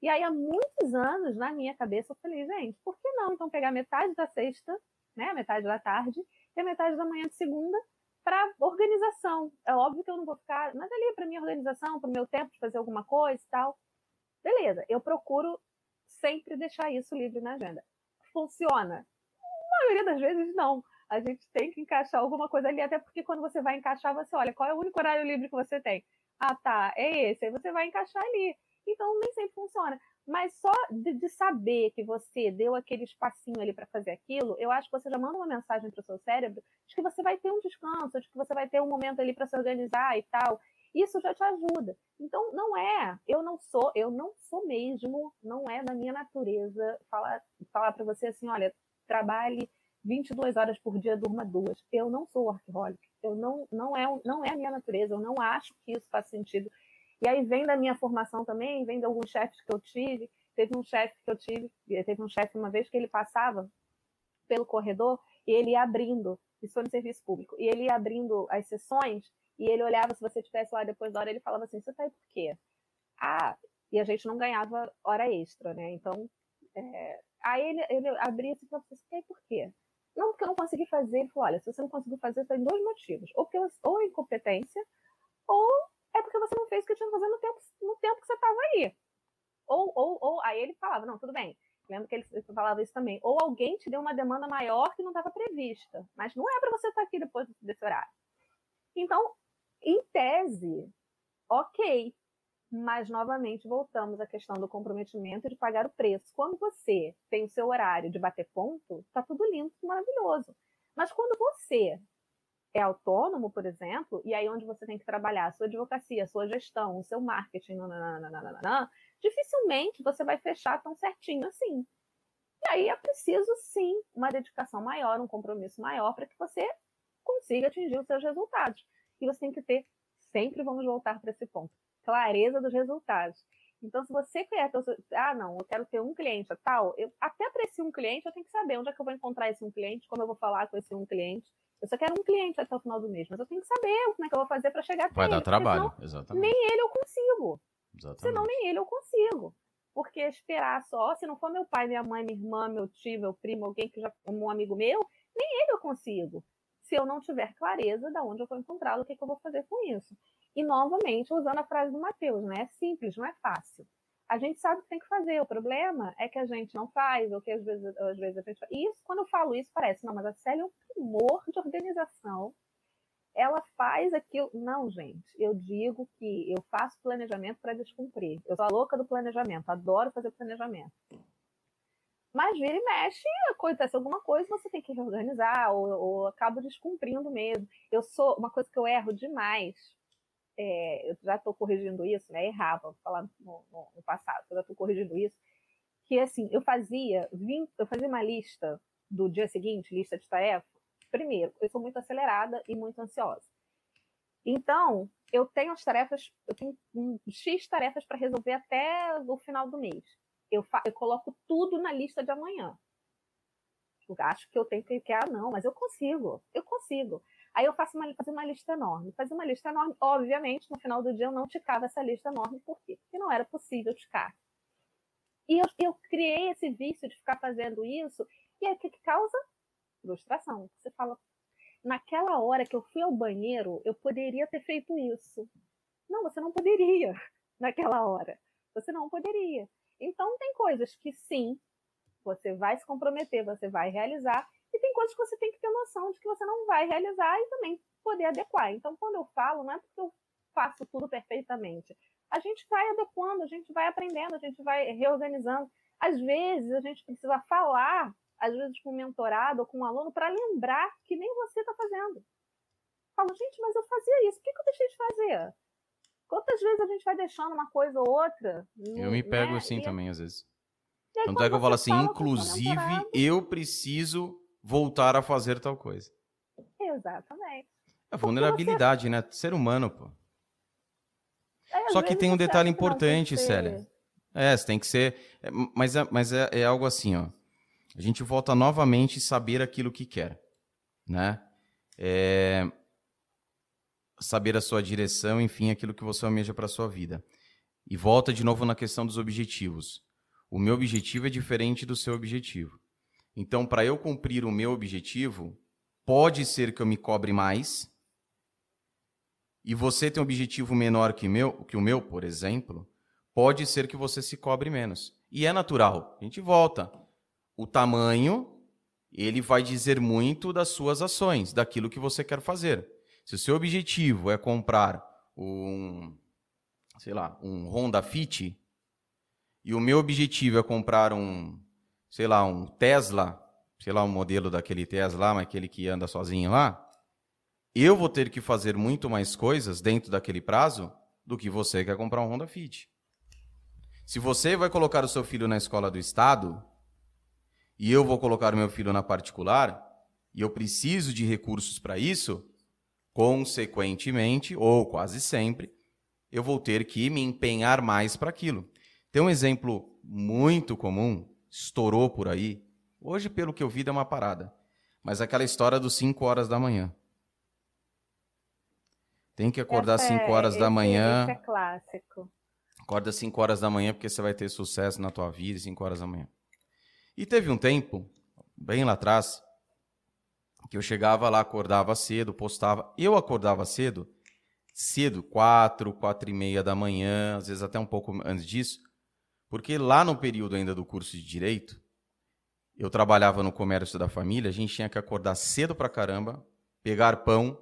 S2: E aí, há muitos anos, na minha cabeça, eu falei, gente, por que não então pegar metade da sexta, né, metade da tarde, e a metade da manhã de segunda, para organização. É óbvio que eu não vou ficar, mas ali para minha organização, para o meu tempo de fazer alguma coisa e tal. Beleza, eu procuro sempre deixar isso livre na agenda. Funciona? Na maioria das vezes, não. A gente tem que encaixar alguma coisa ali, até porque quando você vai encaixar, você olha qual é o único horário livre que você tem. Ah, tá, é esse. Aí você vai encaixar ali. Então, nem sempre funciona. Mas só de, de saber que você deu aquele espacinho ali para fazer aquilo, eu acho que você já manda uma mensagem para o seu cérebro de que você vai ter um descanso, de que você vai ter um momento ali para se organizar e tal. Isso já te ajuda. Então, não é, eu não sou, eu não sou mesmo, não é da minha natureza falar, falar para você assim, olha, trabalhe 22 horas por dia, durma duas. Eu não sou workaholic. Eu não, não é, não é a minha natureza. Eu não acho que isso faz sentido. E aí vem da minha formação também, vem de alguns chefes que eu tive. Teve um chefe que eu tive, teve um chefe uma vez que ele passava pelo corredor e ele ia abrindo, isso foi no serviço público, e ele ia abrindo as sessões e ele olhava, se você estivesse lá depois da hora, ele falava assim, você tá aí por quê? Ah, e a gente não ganhava hora extra, né? Então, é... aí ele, ele abria assim e falava, você tá aí por quê? Não, porque eu não consegui fazer. Ele falou, olha, se você não conseguiu fazer, tem dois motivos. Ou, porque, ou incompetência, ou é porque você não fez o que tinha que fazer no tempo, no tempo que você estava aí. Ou, ou, ou, aí ele falava, não, tudo bem. Lembro que ele falava isso também. Ou alguém te deu uma demanda maior que não estava prevista. Mas não é para você estar tá aqui depois desse horário. Então, em tese, ok. Mas, novamente, voltamos à questão do comprometimento de pagar o preço. Quando você tem o seu horário de bater ponto, tá tudo lindo, maravilhoso. Mas quando você é autônomo, por exemplo, e aí onde você tem que trabalhar a sua advocacia, a sua gestão, o seu marketing, nananana, dificilmente você vai fechar tão certinho assim. E aí é preciso sim uma dedicação maior, um compromisso maior para que você consiga atingir os seus resultados. E você tem que ter, sempre vamos voltar para esse ponto, clareza dos resultados. Então, se você quer, ah, não, eu quero ter um cliente tal, eu, até para esse um cliente eu tenho que saber onde é que eu vou encontrar esse um cliente, como eu vou falar com esse um cliente, eu só quero um cliente até o final do mês, mas eu tenho que saber como é que eu vou fazer para chegar até
S1: Vai
S2: ele.
S1: dar trabalho, exatamente.
S2: Nem ele eu consigo. Exatamente. Senão nem ele eu consigo. Porque esperar só, se não for meu pai, minha mãe, minha irmã, meu tio, meu primo, alguém que já um amigo meu, nem ele eu consigo. Se eu não tiver clareza de onde eu vou encontrá-lo, o que, que eu vou fazer com isso. E novamente, usando a frase do Mateus, né? É simples, não é fácil a gente sabe o que tem que fazer. O problema é que a gente não faz, ou que às vezes, às vezes a gente faz. Isso, quando eu falo isso, parece, não, mas a Célia é um primor de organização. Ela faz aquilo. Não, gente, eu digo que eu faço planejamento para descumprir. Eu sou a louca do planejamento, adoro fazer planejamento. Mas vira e mexe, acontece alguma coisa, você tem que reorganizar, ou, ou acabo descumprindo mesmo. Eu sou, uma coisa que eu erro demais, é, eu já estou corrigindo isso, né? Errava, falar no, no, no passado, eu já estou corrigindo isso, que assim, eu fazia, vim, eu fazia uma lista do dia seguinte, lista de tarefas. Primeiro, eu sou muito acelerada e muito ansiosa. Então, eu tenho as tarefas, eu tenho X tarefas para resolver até o final do mês. Eu, eu coloco tudo na lista de amanhã. Eu acho que eu tenho que, que, ah, não, mas eu consigo, eu consigo. Aí eu faço uma, faço uma lista enorme. Fazer uma lista enorme, obviamente, no final do dia eu não ticava essa lista enorme. Por quê? Porque não era possível ticar. E eu, eu criei esse vício de ficar fazendo isso. E aí o que, que causa? Frustração. Você fala, naquela hora que eu fui ao banheiro, eu poderia ter feito isso. Não, você não poderia naquela hora. Você não poderia. Então, tem coisas que sim, você vai se comprometer, você vai realizar, e tem coisas que você tem que ter noção de que você não vai realizar e também poder adequar. Então, quando eu falo, não é porque eu faço tudo perfeitamente. A gente vai adequando, a gente vai aprendendo, a gente vai reorganizando. Às vezes, a gente precisa falar, às vezes com um mentorado ou com um aluno, para lembrar que nem você está fazendo. Falo, gente, mas eu fazia isso, por que, que eu deixei de fazer? Quantas vezes a gente vai deixando uma coisa ou outra?
S1: Eu me pego né? assim e... também, às vezes. Tanto é que eu falo assim, inclusive, eu preciso voltar a fazer tal coisa.
S2: Exatamente.
S1: É vulnerabilidade, você... né? Ser humano, pô. É, Só que tem um detalhe importante, Célia. É, você tem que ser. É, mas, é, mas é, é algo assim, ó. A gente volta novamente a saber aquilo que quer, né? É, saber a sua direção, enfim, aquilo que você almeja para a sua vida. E volta de novo na questão dos objetivos. O meu objetivo é diferente do seu objetivo. Então, para eu cumprir o meu objetivo, pode ser que eu me cobre mais. E você tem um objetivo menor que, meu, que o meu, por exemplo, pode ser que você se cobre menos. E é natural. A gente volta. O tamanho, ele vai dizer muito das suas ações, daquilo que você quer fazer. Se o seu objetivo é comprar um, sei lá, um Honda Fit, e o meu objetivo é comprar um, sei lá, um Tesla, sei lá, um modelo daquele Tesla, mas aquele que anda sozinho lá, eu vou ter que fazer muito mais coisas dentro daquele prazo do que você quer comprar um Honda Fit. Se você vai colocar o seu filho na escola do estado e eu vou colocar o meu filho na particular e eu preciso de recursos para isso, consequentemente ou quase sempre eu vou ter que me empenhar mais para aquilo. Tem um exemplo muito comum, estourou por aí. Hoje, pelo que eu vi, deu uma parada. Mas aquela história dos 5 horas da manhã. Tem que acordar às 5 horas é, da manhã.
S2: Esse é clássico.
S1: Acorda às 5 horas da manhã porque você vai ter sucesso na tua vida 5 horas da manhã. E teve um tempo, bem lá atrás, que eu chegava lá, acordava cedo, postava. Eu acordava cedo, cedo, 4, 4 e meia da manhã, às vezes até um pouco antes disso, porque lá no período ainda do curso de Direito, eu trabalhava no comércio da família, a gente tinha que acordar cedo pra caramba, pegar pão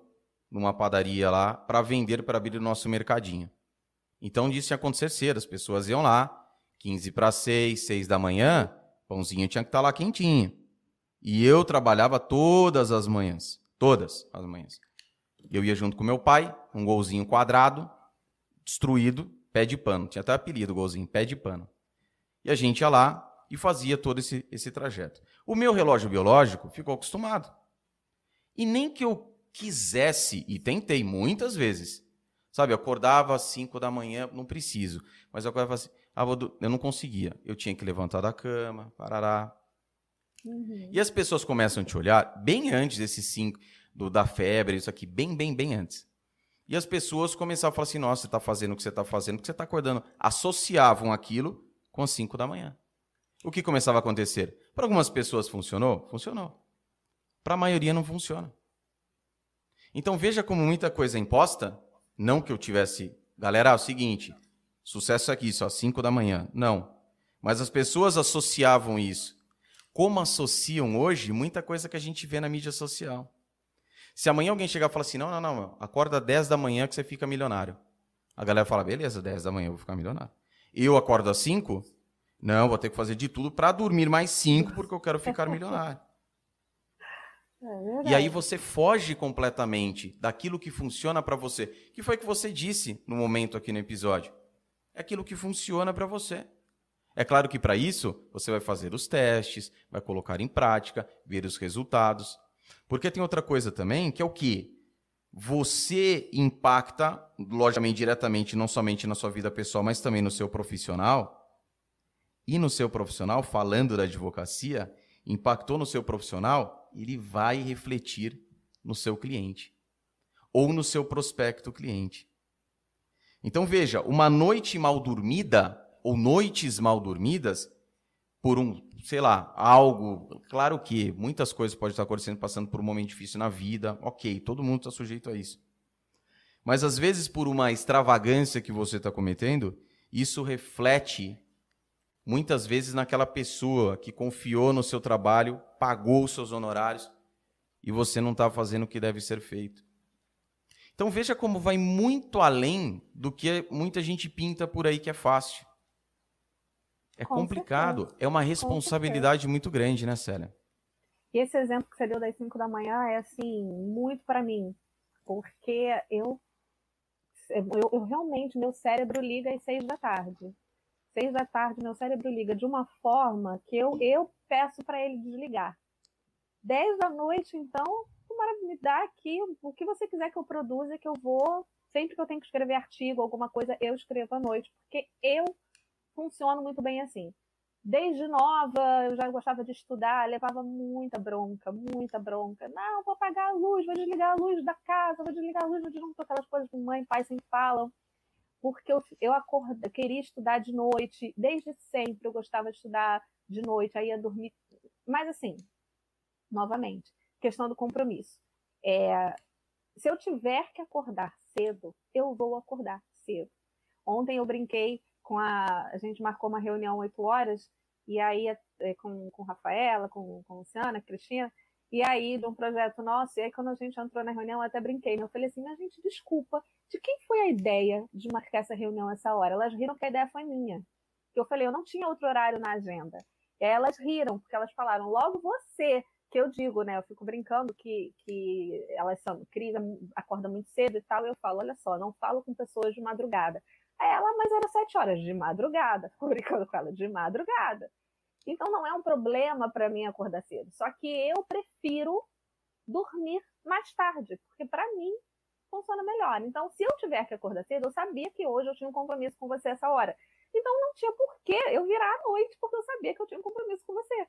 S1: numa padaria lá para vender para abrir o nosso mercadinho. Então disso que acontecer cedo, as pessoas iam lá, 15 para 6, 6 da manhã, pãozinho tinha que estar tá lá quentinho. E eu trabalhava todas as manhãs, todas as manhãs. Eu ia junto com meu pai, um golzinho quadrado, destruído, pé de pano. Tinha até apelido golzinho, pé de pano. E a gente ia lá e fazia todo esse, esse trajeto. O meu relógio biológico ficou acostumado. E nem que eu quisesse, e tentei muitas vezes, sabe, eu acordava às 5 da manhã, não preciso, mas eu acordava assim, ah, eu não conseguia. Eu tinha que levantar da cama, parará. Uhum. E as pessoas começam a te olhar bem antes desses cinco, do, da febre, isso aqui, bem, bem, bem antes. E as pessoas começavam a falar assim: nossa, você está fazendo o que você está fazendo, porque você está acordando. Associavam aquilo com as 5 da manhã. O que começava a acontecer? Para algumas pessoas funcionou? Funcionou. Para a maioria não funciona. Então veja como muita coisa é imposta, não que eu tivesse, galera, é o seguinte, sucesso aqui, só 5 da manhã. Não. Mas as pessoas associavam isso. Como associam hoje muita coisa que a gente vê na mídia social. Se amanhã alguém chegar e falar assim: não, não, não, acorda 10 da manhã que você fica milionário. A galera fala: beleza, 10 da manhã eu vou ficar milionário. Eu acordo às 5? Não, vou ter que fazer de tudo para dormir mais 5 porque eu quero ficar milionário. É e aí você foge completamente daquilo que funciona para você. Que foi que você disse no momento aqui no episódio? É aquilo que funciona para você. É claro que para isso você vai fazer os testes, vai colocar em prática, ver os resultados. Porque tem outra coisa também, que é o que? Você impacta, logicamente, diretamente, não somente na sua vida pessoal, mas também no seu profissional. E no seu profissional, falando da advocacia, impactou no seu profissional, ele vai refletir no seu cliente ou no seu prospecto cliente. Então veja, uma noite mal dormida ou noites mal dormidas por um, sei lá, algo. Claro que muitas coisas podem estar acontecendo, passando por um momento difícil na vida. Ok, todo mundo está sujeito a isso. Mas às vezes, por uma extravagância que você está cometendo, isso reflete muitas vezes naquela pessoa que confiou no seu trabalho, pagou os seus honorários e você não está fazendo o que deve ser feito. Então veja como vai muito além do que muita gente pinta por aí que é fácil. É Com complicado, certeza. é uma responsabilidade muito grande, né, Célia?
S2: E esse exemplo que você deu das 5 da manhã é assim, muito para mim, porque eu, eu, eu realmente, meu cérebro liga às 6 da tarde seis da tarde, meu cérebro liga de uma forma que eu, eu peço para ele desligar. Dez da noite, então, me dá aqui o que você quiser que eu produza, que eu vou. Sempre que eu tenho que escrever artigo, alguma coisa, eu escrevo à noite, porque eu funciono muito bem assim. Desde nova, eu já gostava de estudar, levava muita bronca, muita bronca. Não, vou apagar a luz, vou desligar a luz da casa, vou desligar a luz, vou desligar aquelas coisas que mãe e pai sempre falam porque eu, eu queria estudar de noite, desde sempre eu gostava de estudar de noite, aí ia dormir. Mas assim, novamente, questão do compromisso. É, se eu tiver que acordar cedo, eu vou acordar cedo. Ontem eu brinquei com a. A gente marcou uma reunião 8 horas, e aí é, com, com Rafaela, com, com Luciana, Cristina, e aí, de um projeto nosso, e aí quando a gente entrou na reunião, eu até brinquei, né? Eu falei assim, mas gente, desculpa, de quem foi a ideia de marcar essa reunião essa hora? Elas riram que a ideia foi minha. Eu falei, eu não tinha outro horário na agenda. E aí elas riram, porque elas falaram, logo você, que eu digo, né? Eu fico brincando que, que elas são, Cris acorda muito cedo e tal, e eu falo, olha só, não falo com pessoas de madrugada. Ela, mas era sete horas de madrugada. Fico brincando com ela, de madrugada. Então não é um problema para mim acordar cedo. Só que eu prefiro dormir mais tarde, porque para mim funciona melhor. Então, se eu tiver que acordar cedo, eu sabia que hoje eu tinha um compromisso com você essa hora. Então não tinha porquê eu virar à noite, porque eu sabia que eu tinha um compromisso com você.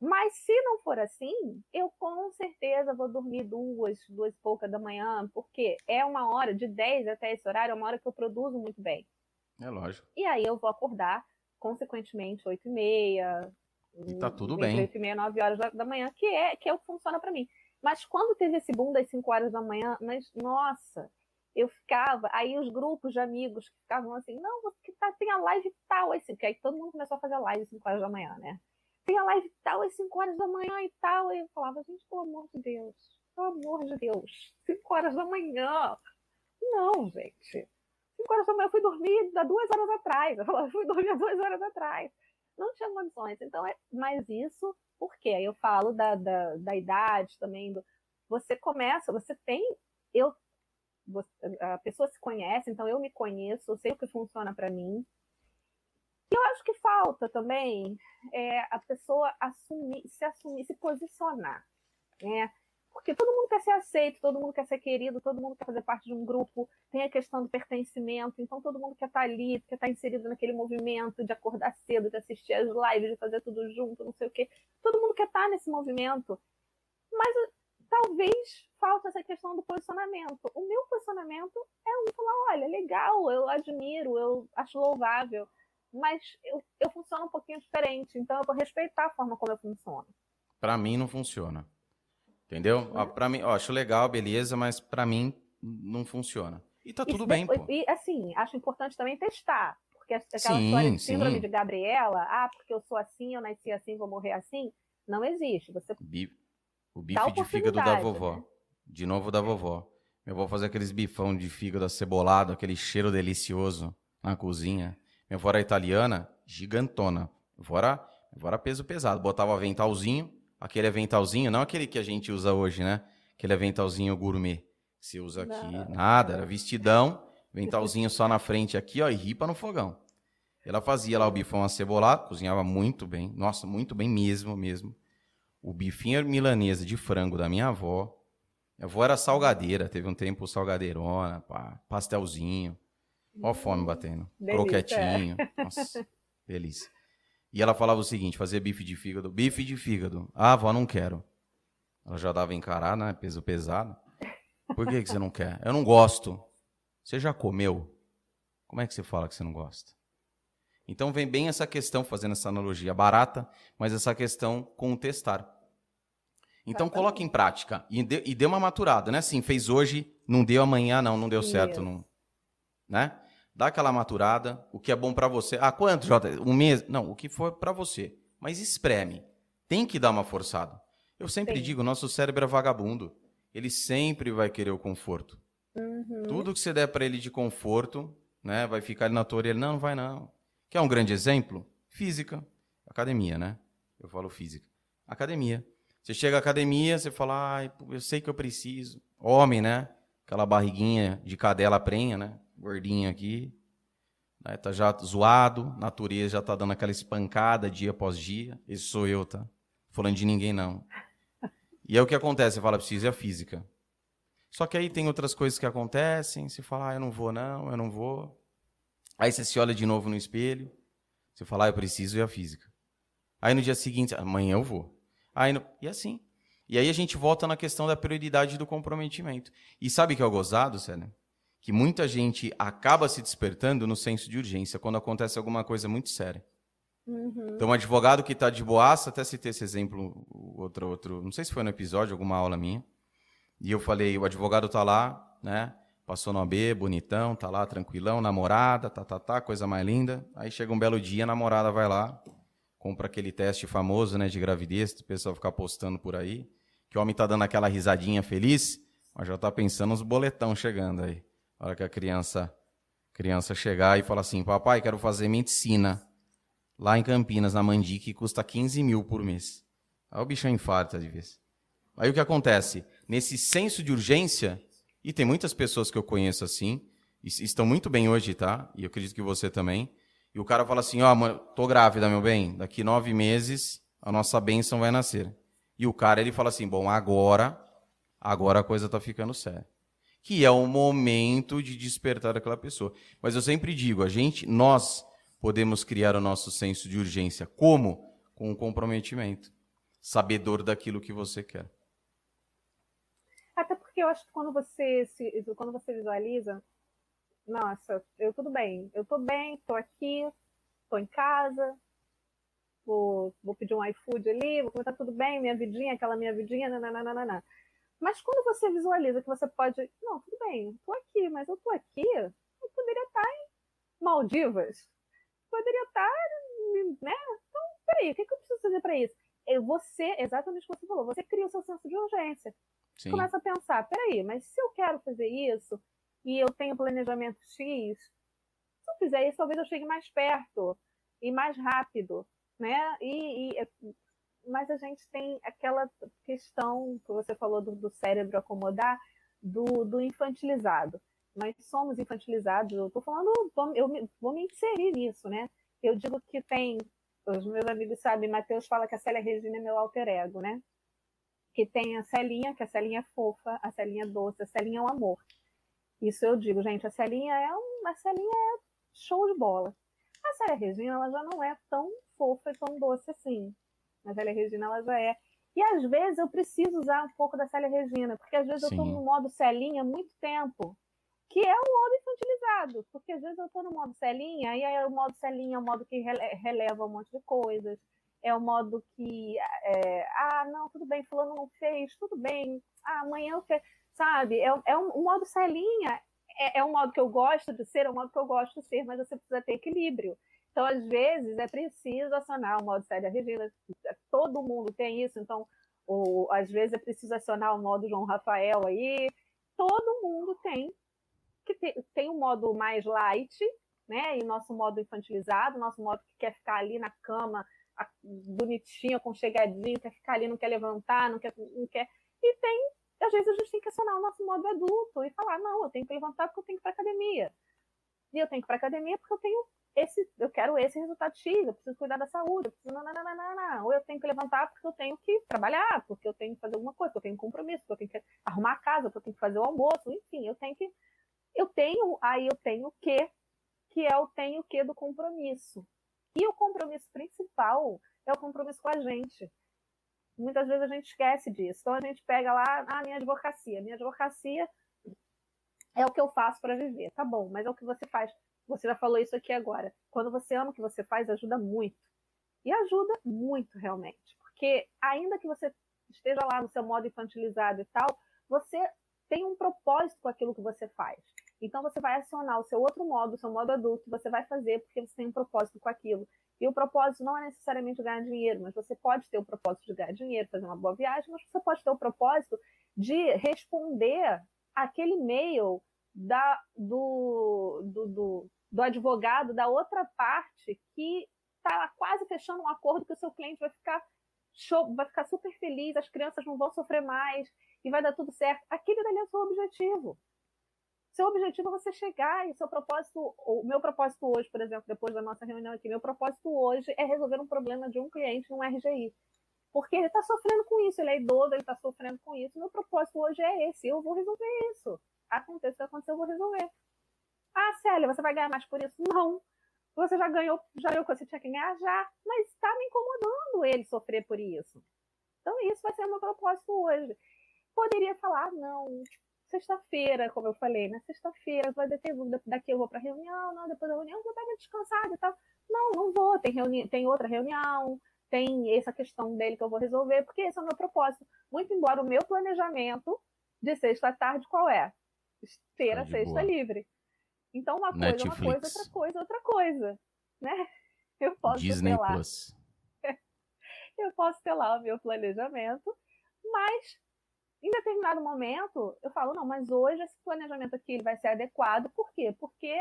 S2: Mas se não for assim, eu com certeza vou dormir duas, duas e pouca da manhã, porque é uma hora, de 10 até esse horário, é uma hora que eu produzo muito bem.
S1: É lógico.
S2: E aí eu vou acordar consequentemente, 8 e meia.
S1: E tá tudo bem.
S2: 8 e meia, 9 horas da, manhã, que é, que é o que funciona para mim. Mas quando teve esse boom das 5 horas da manhã, mas, nossa, eu ficava, aí os grupos de amigos ficavam assim, não, você tá, tem a live tal, assim, porque aí todo mundo começou a fazer a live às 5 horas da manhã, né? Tem a live tal às 5 horas da manhã e tal. E eu falava, gente, pelo amor de Deus, pelo amor de Deus, 5 horas da manhã. Não, gente. 5 horas da manhã eu fui dormir há duas horas atrás. Eu fui dormir há duas horas atrás. Não tinha condições. Então, é mais isso, por quê? Aí eu falo da, da, da idade também. Do, você começa, você tem. Eu, a pessoa se conhece, então eu me conheço, eu sei o que funciona para mim. Eu acho que falta também é, a pessoa assumir, se assumir, se posicionar. Né? Porque todo mundo quer ser aceito, todo mundo quer ser querido, todo mundo quer fazer parte de um grupo, tem a questão do pertencimento, então todo mundo quer estar ali, quer estar inserido naquele movimento de acordar cedo, de assistir as lives, de fazer tudo junto, não sei o quê. Todo mundo quer estar nesse movimento. Mas uh, talvez falte essa questão do posicionamento. O meu posicionamento é um falar, olha, legal, eu admiro, eu acho louvável, mas eu, eu funciono um pouquinho diferente, então eu vou respeitar a forma como eu funciono.
S1: Para mim não funciona. Entendeu? Ó, pra mim, ó, acho legal, beleza, mas para mim não funciona. E tá tudo bem, pô.
S2: E assim, acho importante também testar. Porque aquela sim, história de síndrome sim. de Gabriela, ah, porque eu sou assim, eu nasci assim, vou morrer assim, não existe. Você
S1: o bife de fígado da vovó. Né? De novo da vovó. Eu vou fazer aqueles bifão de fígado acebolado, aquele cheiro delicioso na cozinha. Minha avó era italiana, gigantona. Minha avó era, minha avó era peso pesado. Botava aventalzinho, Aquele aventalzinho, não aquele que a gente usa hoje, né? Aquele aventalzinho gourmet. Que você usa aqui. Não. Nada, era vestidão, aventalzinho só na frente aqui, ó, e ripa no fogão. Ela fazia lá o bifão acebolado, cozinhava muito bem. Nossa, muito bem mesmo, mesmo. O bifinho milanesa de frango da minha avó. Minha avó era salgadeira, teve um tempo salgadeirona, pá, pastelzinho. Ó, fome batendo. Delícia. Croquetinho. Nossa, delícia. E ela falava o seguinte: fazia bife de fígado. Bife de fígado. Ah, avó, não quero. Ela já dava encarar, né? Peso pesado. Por que, que você não quer? Eu não gosto. Você já comeu? Como é que você fala que você não gosta? Então vem bem essa questão, fazendo essa analogia barata, mas essa questão com o testar. Então coloque em prática e dê, e dê uma maturada, né? Assim, fez hoje, não deu amanhã, não, não deu certo, não, né? Dá aquela maturada, o que é bom para você. Ah, quanto, Jota? Um mês? Não, o que for para você. Mas espreme. Tem que dar uma forçada. Eu sempre Sim. digo, nosso cérebro é vagabundo. Ele sempre vai querer o conforto. Uhum. Tudo que você der para ele de conforto, né, vai ficar ali na tua orelha. Não, não vai não. Quer um grande exemplo? Física. Academia, né? Eu falo física. Academia. Você chega à academia, você fala, ah, eu sei que eu preciso. Homem, né? Aquela barriguinha de cadela prenha, né? Gordinho aqui, né, tá já zoado, natureza já tá dando aquela espancada dia após dia. Esse sou eu, tá? Falando de ninguém não. E é o que acontece, você fala, preciso é a física. Só que aí tem outras coisas que acontecem, você fala, ah, eu não vou não, eu não vou. Aí você se olha de novo no espelho, você fala, ah, eu preciso é a física. Aí no dia seguinte, amanhã eu vou. Aí no... E assim. E aí a gente volta na questão da prioridade do comprometimento. E sabe que é o gozado, Célia? Que muita gente acaba se despertando no senso de urgência quando acontece alguma coisa muito séria. Uhum. Então, um advogado que está de boaça, até citei esse exemplo, outro, outro, não sei se foi no episódio, alguma aula minha, e eu falei, o advogado está lá, né, passou no AB, bonitão, tá lá, tranquilão, namorada, tá, tá, tá, coisa mais linda, aí chega um belo dia, a namorada vai lá, compra aquele teste famoso, né, de gravidez, o pessoal ficar postando por aí, que o homem está dando aquela risadinha feliz, mas já está pensando nos boletão chegando aí. A hora que a criança, criança chegar e falar assim, papai, quero fazer medicina lá em Campinas, na Mandi, que custa 15 mil por mês. Aí o bichão infarta de vez. Aí o que acontece? Nesse senso de urgência, e tem muitas pessoas que eu conheço assim, estão muito bem hoje, tá? E eu acredito que você também. E o cara fala assim, ó, oh, tô grávida, meu bem, daqui nove meses a nossa bênção vai nascer. E o cara, ele fala assim, bom, agora, agora a coisa tá ficando séria que é o momento de despertar aquela pessoa. Mas eu sempre digo, a gente, nós podemos criar o nosso senso de urgência. Como? Com o comprometimento. Sabedor daquilo que você quer.
S2: Até porque eu acho que quando você se, quando você visualiza, nossa, eu tudo bem, eu tô bem, tô aqui, tô em casa, vou, vou pedir um iFood ali, vou comentar tudo bem, minha vidinha, aquela minha vidinha, nananana. Mas quando você visualiza que você pode. Não, tudo bem, estou aqui, mas eu estou aqui, eu poderia estar em Maldivas. Poderia estar. Né? Então, peraí, o que, que eu preciso fazer para isso? É você, exatamente o que você falou, você cria o seu senso de urgência. Sim. Começa a pensar, peraí, mas se eu quero fazer isso e eu tenho planejamento X, se eu fizer isso, talvez eu chegue mais perto e mais rápido, né? E, e mas a gente tem aquela questão que você falou do, do cérebro acomodar, do, do, infantilizado. Nós somos infantilizados, eu estou falando, eu vou me inserir nisso, né? Eu digo que tem, os meus amigos sabem, Matheus fala que a Célia Regina é meu alter ego, né? Que tem a Celinha, que a Celinha é fofa, a Celinha é doce, a Celinha é um amor. Isso eu digo, gente, a Celinha é uma, Celinha é show de bola. A Célia Regina, ela já não é tão fofa e tão doce assim. A Célia Regina, ela já é. E às vezes eu preciso usar um pouco da Célia Regina, porque às vezes Sim. eu estou no modo Celinha há muito tempo, que é um modo infantilizado, porque às vezes eu estou no modo Celinha, e aí o modo Celinha é o modo que releva um monte de coisas, é o modo que, é, ah, não, tudo bem, fulano não fez, tudo bem, ah, amanhã eu quero, sabe? É, é um, um modo Celinha, é, é um modo que eu gosto de ser, é um modo que eu gosto de ser, mas você precisa ter equilíbrio. Então, às vezes, é preciso acionar o modo Célia Regina. Todo mundo tem isso, então, ou, às vezes é preciso acionar o modo João Rafael aí. Todo mundo tem que ter, tem um modo mais light, né? E nosso modo infantilizado, nosso modo que quer ficar ali na cama, bonitinho, aconchegadinho, quer ficar ali, não quer levantar, não quer, não quer. E tem, às vezes a gente tem que acionar o nosso modo adulto e falar, não, eu tenho que levantar porque eu tenho que ir para academia. E eu tenho que ir para academia porque eu tenho esse, eu quero esse resultado X, eu preciso cuidar da saúde, eu preciso, não, ou eu tenho que levantar porque eu tenho que trabalhar, porque eu tenho que fazer alguma coisa, porque eu tenho compromisso, porque eu tenho que arrumar a casa, porque eu tenho que fazer o almoço, enfim, eu tenho que, eu tenho, aí eu tenho o que, que é o tenho o que do compromisso. E o compromisso principal é o compromisso com a gente. Muitas vezes a gente esquece disso. Então a gente pega lá a ah, minha advocacia. Minha advocacia é o que eu faço para viver. Tá bom, mas é o que você faz você já falou isso aqui agora. Quando você ama o que você faz, ajuda muito. E ajuda muito, realmente. Porque ainda que você esteja lá no seu modo infantilizado e tal, você tem um propósito com aquilo que você faz. Então você vai acionar o seu outro modo, o seu modo adulto, você vai fazer porque você tem um propósito com aquilo. E o propósito não é necessariamente ganhar dinheiro, mas você pode ter o propósito de ganhar dinheiro, fazer uma boa viagem, mas você pode ter o propósito de responder aquele e-mail da, do, do, do, do advogado da outra parte que está quase fechando um acordo que o seu cliente vai ficar show, vai ficar super feliz, as crianças não vão sofrer mais e vai dar tudo certo. Aquele dali é o seu objetivo. Seu objetivo é você chegar e seu propósito, o meu propósito hoje, por exemplo, depois da nossa reunião aqui, meu propósito hoje é resolver um problema de um cliente no RGI. Porque ele está sofrendo com isso, ele é idoso, ele está sofrendo com isso. Meu propósito hoje é esse, eu vou resolver isso. Aconteça o que acontecer, eu vou resolver. Ah, Célia, você vai ganhar mais por isso? Não. Você já ganhou, já ganhou o que você tinha que ganhar? Já. Mas está me incomodando ele sofrer por isso. Então, isso vai ser o meu propósito hoje. Poderia falar, não, sexta-feira, como eu falei, né? Sexta-feira, vai ter daqui eu vou para reunião, não, depois da reunião eu vou estar descansada e tal. Não, não vou, tem, reuni tem outra reunião, tem essa questão dele que eu vou resolver, porque esse é o meu propósito. Muito embora o meu planejamento de sexta tarde qual é? Ter a sexta boa. livre. Então, uma coisa, Netflix. uma coisa, outra coisa, outra coisa. Né? Eu posso
S1: Disney ter lá. Plus.
S2: eu posso ter lá o meu planejamento, mas em determinado momento eu falo, não, mas hoje esse planejamento aqui ele vai ser adequado. Por quê? Porque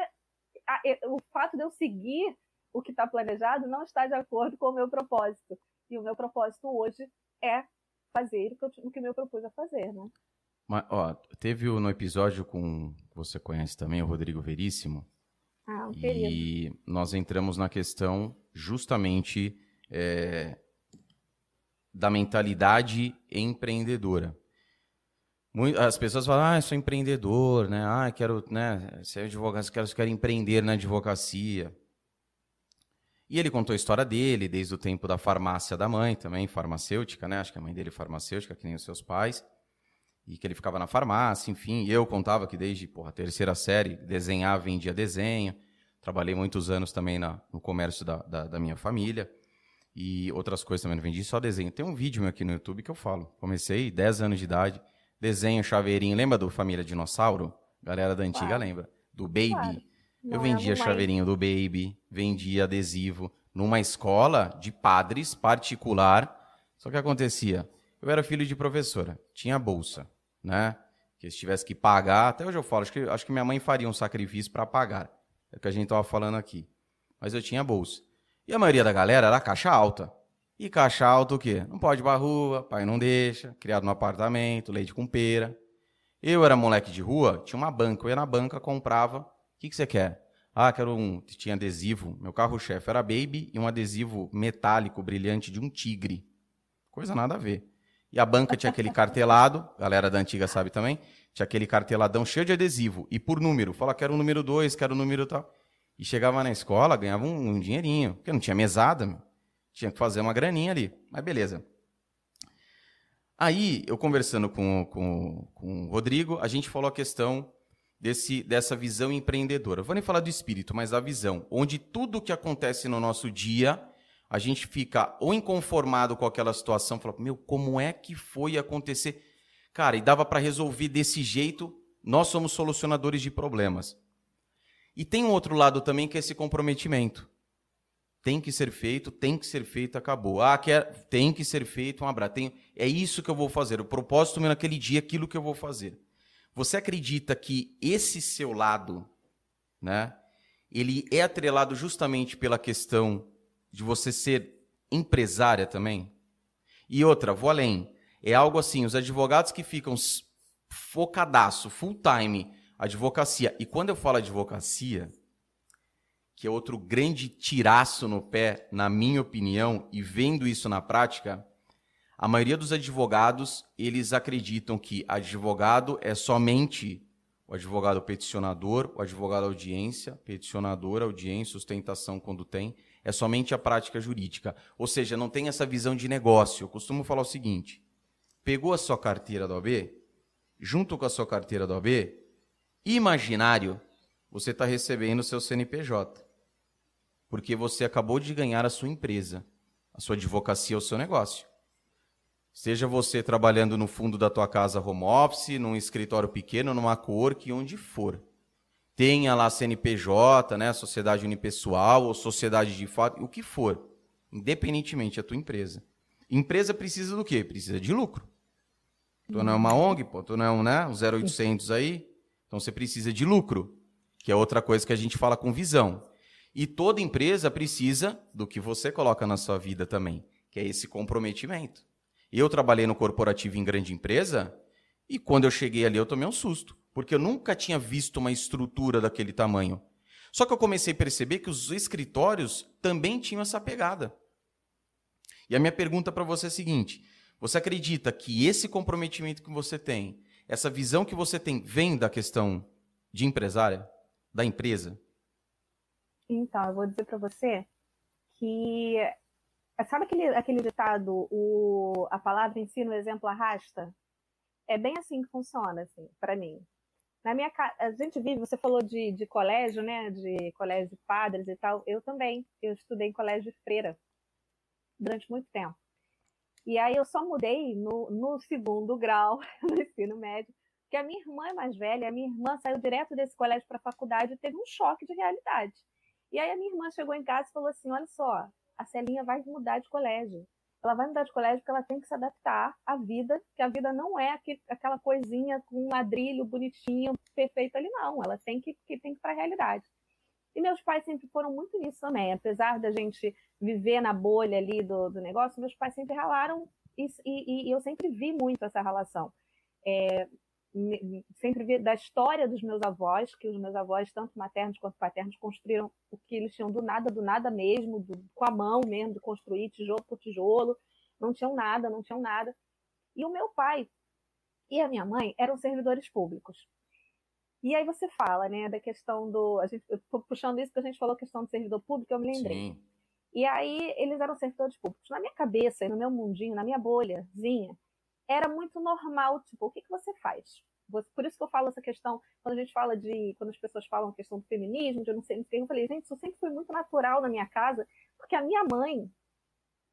S2: a, o fato de eu seguir o que está planejado não está de acordo com o meu propósito. E o meu propósito hoje é fazer o que, eu, o que eu me propus a fazer, né?
S1: Mas, ó, teve no episódio com você conhece também o Rodrigo Veríssimo.
S2: Ah, um
S1: e nós entramos na questão justamente é, da mentalidade empreendedora. As pessoas falam, ah, eu sou empreendedor, né? Ah, quero, né? Ser advogado, quero, quero empreender na advocacia. E ele contou a história dele, desde o tempo da farmácia da mãe, também farmacêutica, né? Acho que a mãe dele é farmacêutica, que nem os seus pais e que ele ficava na farmácia, enfim. Eu contava que desde porra, a terceira série desenhava, vendia desenho. Trabalhei muitos anos também na, no comércio da, da, da, minha família. E outras coisas também não vendi, só desenho. Tem um vídeo meu aqui no YouTube que eu falo. Comecei 10 anos de idade, desenho, chaveirinho. Lembra do Família Dinossauro? Galera da antiga claro. lembra? Do Baby. Claro. Eu vendia chaveirinho do Baby, vendia adesivo numa escola de padres particular. Só que acontecia, eu era filho de professora, tinha bolsa né? Que se tivesse que pagar, até hoje eu falo, acho que, acho que minha mãe faria um sacrifício para pagar. É o que a gente estava falando aqui. Mas eu tinha bolsa. E a maioria da galera era caixa alta. E caixa alta o quê? Não pode ir pra rua, pai não deixa, criado no apartamento, leite com pera. Eu era moleque de rua, tinha uma banca, eu ia na banca, comprava. O que, que você quer? Ah, quero um. Tinha adesivo. Meu carro-chefe era Baby e um adesivo metálico brilhante de um tigre. Coisa nada a ver. E a banca tinha aquele cartelado, galera da antiga sabe também, tinha aquele carteladão cheio de adesivo. E por número, fala que era o número 2, que era o número tal. E chegava na escola, ganhava um, um dinheirinho, porque não tinha mesada, meu. tinha que fazer uma graninha ali. Mas beleza. Aí, eu conversando com, com, com o Rodrigo, a gente falou a questão desse, dessa visão empreendedora. Eu vou nem falar do espírito, mas da visão, onde tudo que acontece no nosso dia a gente fica ou inconformado com aquela situação, fala, meu, como é que foi acontecer? Cara, e dava para resolver desse jeito, nós somos solucionadores de problemas. E tem um outro lado também que é esse comprometimento. Tem que ser feito, tem que ser feito, acabou. Ah, quer, tem que ser feito, um abraço. Tem, é isso que eu vou fazer. O propósito meu naquele dia, aquilo que eu vou fazer. Você acredita que esse seu lado, né, ele é atrelado justamente pela questão de você ser empresária também? E outra, vou além. É algo assim, os advogados que ficam focadaço, full time, advocacia. E quando eu falo advocacia, que é outro grande tiraço no pé, na minha opinião, e vendo isso na prática, a maioria dos advogados, eles acreditam que advogado é somente o advogado peticionador, o advogado audiência, peticionador, audiência, sustentação quando tem, é somente a prática jurídica. Ou seja, não tem essa visão de negócio. Eu costumo falar o seguinte: pegou a sua carteira do OAB, junto com a sua carteira do OAB, imaginário, você está recebendo o seu CNPJ. Porque você acabou de ganhar a sua empresa, a sua advocacia, o seu negócio. Seja você trabalhando no fundo da tua casa home office, num escritório pequeno, numa que onde for. Tenha lá CNPJ, né, sociedade unipessoal ou sociedade de fato, o que for, independentemente da tua empresa. Empresa precisa do quê? Precisa de lucro. Tu não é uma ONG, pô, tu não é um, né, um 0800 aí, então você precisa de lucro, que é outra coisa que a gente fala com visão. E toda empresa precisa do que você coloca na sua vida também, que é esse comprometimento. Eu trabalhei no corporativo em grande empresa e quando eu cheguei ali eu tomei um susto, porque eu nunca tinha visto uma estrutura daquele tamanho. Só que eu comecei a perceber que os escritórios também tinham essa pegada. E a minha pergunta para você é a seguinte: você acredita que esse comprometimento que você tem, essa visão que você tem, vem da questão de empresária, da empresa?
S2: Então, eu vou dizer para você que sabe aquele, aquele ditado, o, a palavra ensina, o exemplo arrasta? É bem assim que funciona, assim, para mim. Na minha a gente vive, você falou de, de colégio, né? De colégio de padres e tal. Eu também. Eu estudei em colégio de freira durante muito tempo. E aí eu só mudei no, no segundo grau, no ensino médio, porque a minha irmã é mais velha, a minha irmã saiu direto desse colégio para a faculdade e teve um choque de realidade. E aí a minha irmã chegou em casa e falou assim: olha só, a Celinha vai mudar de colégio. Ela vai mudar de colégio porque ela tem que se adaptar à vida, que a vida não é aquela coisinha com um ladrilho bonitinho, perfeito ali, não. Ela tem que, que tem que para a realidade. E meus pais sempre foram muito nisso também. Apesar da gente viver na bolha ali do, do negócio, meus pais sempre ralaram e, e, e eu sempre vi muito essa relação. É, sempre vi da história dos meus avós, que os meus avós, tanto maternos quanto paternos, construíram o que eles tinham do nada, do nada mesmo, do, com a mão mesmo, de construir tijolo por tijolo, não tinham nada, não tinham nada. E o meu pai e a minha mãe eram servidores públicos. E aí você fala, né, da questão do. A gente, eu tô puxando isso porque a gente falou questão do servidor público, eu me lembrei. Sim. E aí eles eram servidores públicos. Na minha cabeça, no meu mundinho, na minha bolhazinha, era muito normal, tipo, o que, que você faz? Por isso que eu falo essa questão, quando a gente fala de, quando as pessoas falam a questão do feminismo, de eu não sei o que, eu falei, gente, isso sempre foi muito natural na minha casa, porque a minha mãe,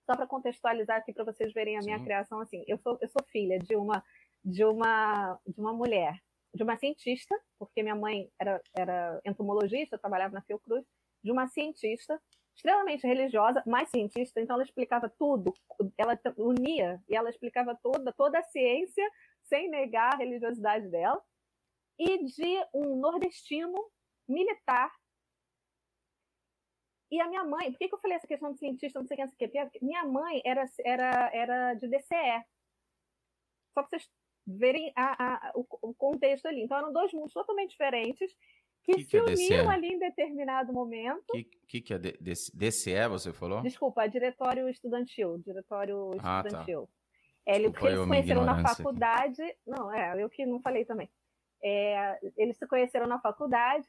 S2: só para contextualizar aqui para vocês verem a minha Sim. criação, assim, eu sou, eu sou filha de uma, de uma, de uma mulher, de uma cientista, porque minha mãe era, era entomologista, trabalhava na Fiocruz, de uma cientista extremamente religiosa, mais cientista, então ela explicava tudo, ela unia e ela explicava toda, toda a ciência sem negar a religiosidade dela, e de um nordestino militar. E a minha mãe, por que, que eu falei essa questão de cientista, não sei quem, não sei o que? Minha mãe era, era, era de DCE. Só para vocês verem a, a, o, o contexto ali. Então eram dois mundos totalmente diferentes que, que se que é uniram ali em determinado momento.
S1: O que, que, que é DCE, você falou?
S2: Desculpa, Diretório Estudantil. Diretório Estudantil. Ah, tá. É, eles se conheceram na faculdade. Aqui. Não, é, eu que não falei também. É, eles se conheceram na faculdade.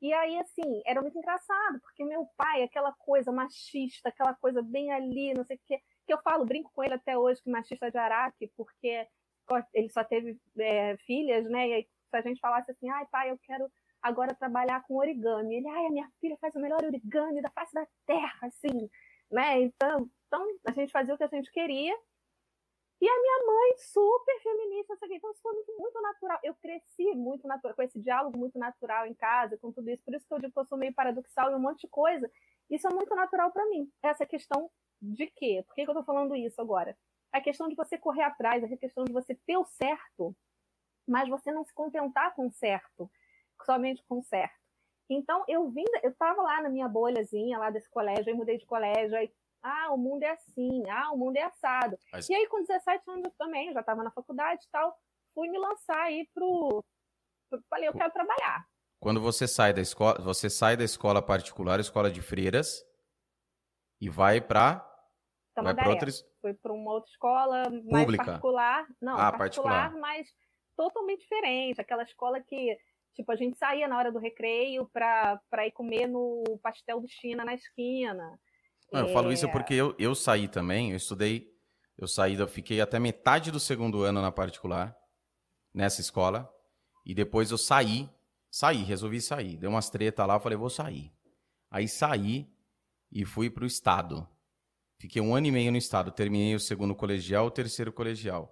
S2: E aí, assim, era muito engraçado, porque meu pai, aquela coisa machista, aquela coisa bem ali, não sei o quê, que eu falo, brinco com ele até hoje, que machista de Araque, porque ele só teve é, filhas, né? E aí, se a gente falasse assim, ai, pai, eu quero agora trabalhar com origami. Ele, ai, a minha filha faz o melhor origami da face da terra, assim, né? Então, então a gente fazia o que a gente queria. E a minha mãe, super feminista, então isso foi muito, muito natural. Eu cresci muito natural, com esse diálogo muito natural em casa, com tudo isso. Por isso que eu digo que eu sou meio paradoxal e um monte de coisa. Isso é muito natural para mim. Essa questão de quê? Por que, que eu tô falando isso agora? A questão de você correr atrás, a questão de você ter o certo, mas você não se contentar com o certo, somente com certo. Então, eu vim, eu estava lá na minha bolhazinha, lá desse colégio, aí mudei de colégio, aí ah, o mundo é assim, ah, o mundo é assado. Mas... E aí, com 17 anos também, eu já estava na faculdade e tal, fui me lançar aí pro, pro. Falei, eu quero trabalhar.
S1: Quando você sai da escola, você sai da escola particular, escola de freiras, e vai para
S2: vai para outras foi para uma outra escola mais Pública. particular, não, ah, particular, particular, mas totalmente diferente, aquela escola que tipo a gente saía na hora do recreio para ir comer no pastel do China na esquina.
S1: Não, eu falo isso porque eu, eu saí também, eu estudei, eu saí, eu fiquei até metade do segundo ano na particular, nessa escola, e depois eu saí, Saí, resolvi sair. Deu umas treta lá, falei, vou sair. Aí saí e fui pro estado. Fiquei um ano e meio no estado. Terminei o segundo colegial, o terceiro colegial.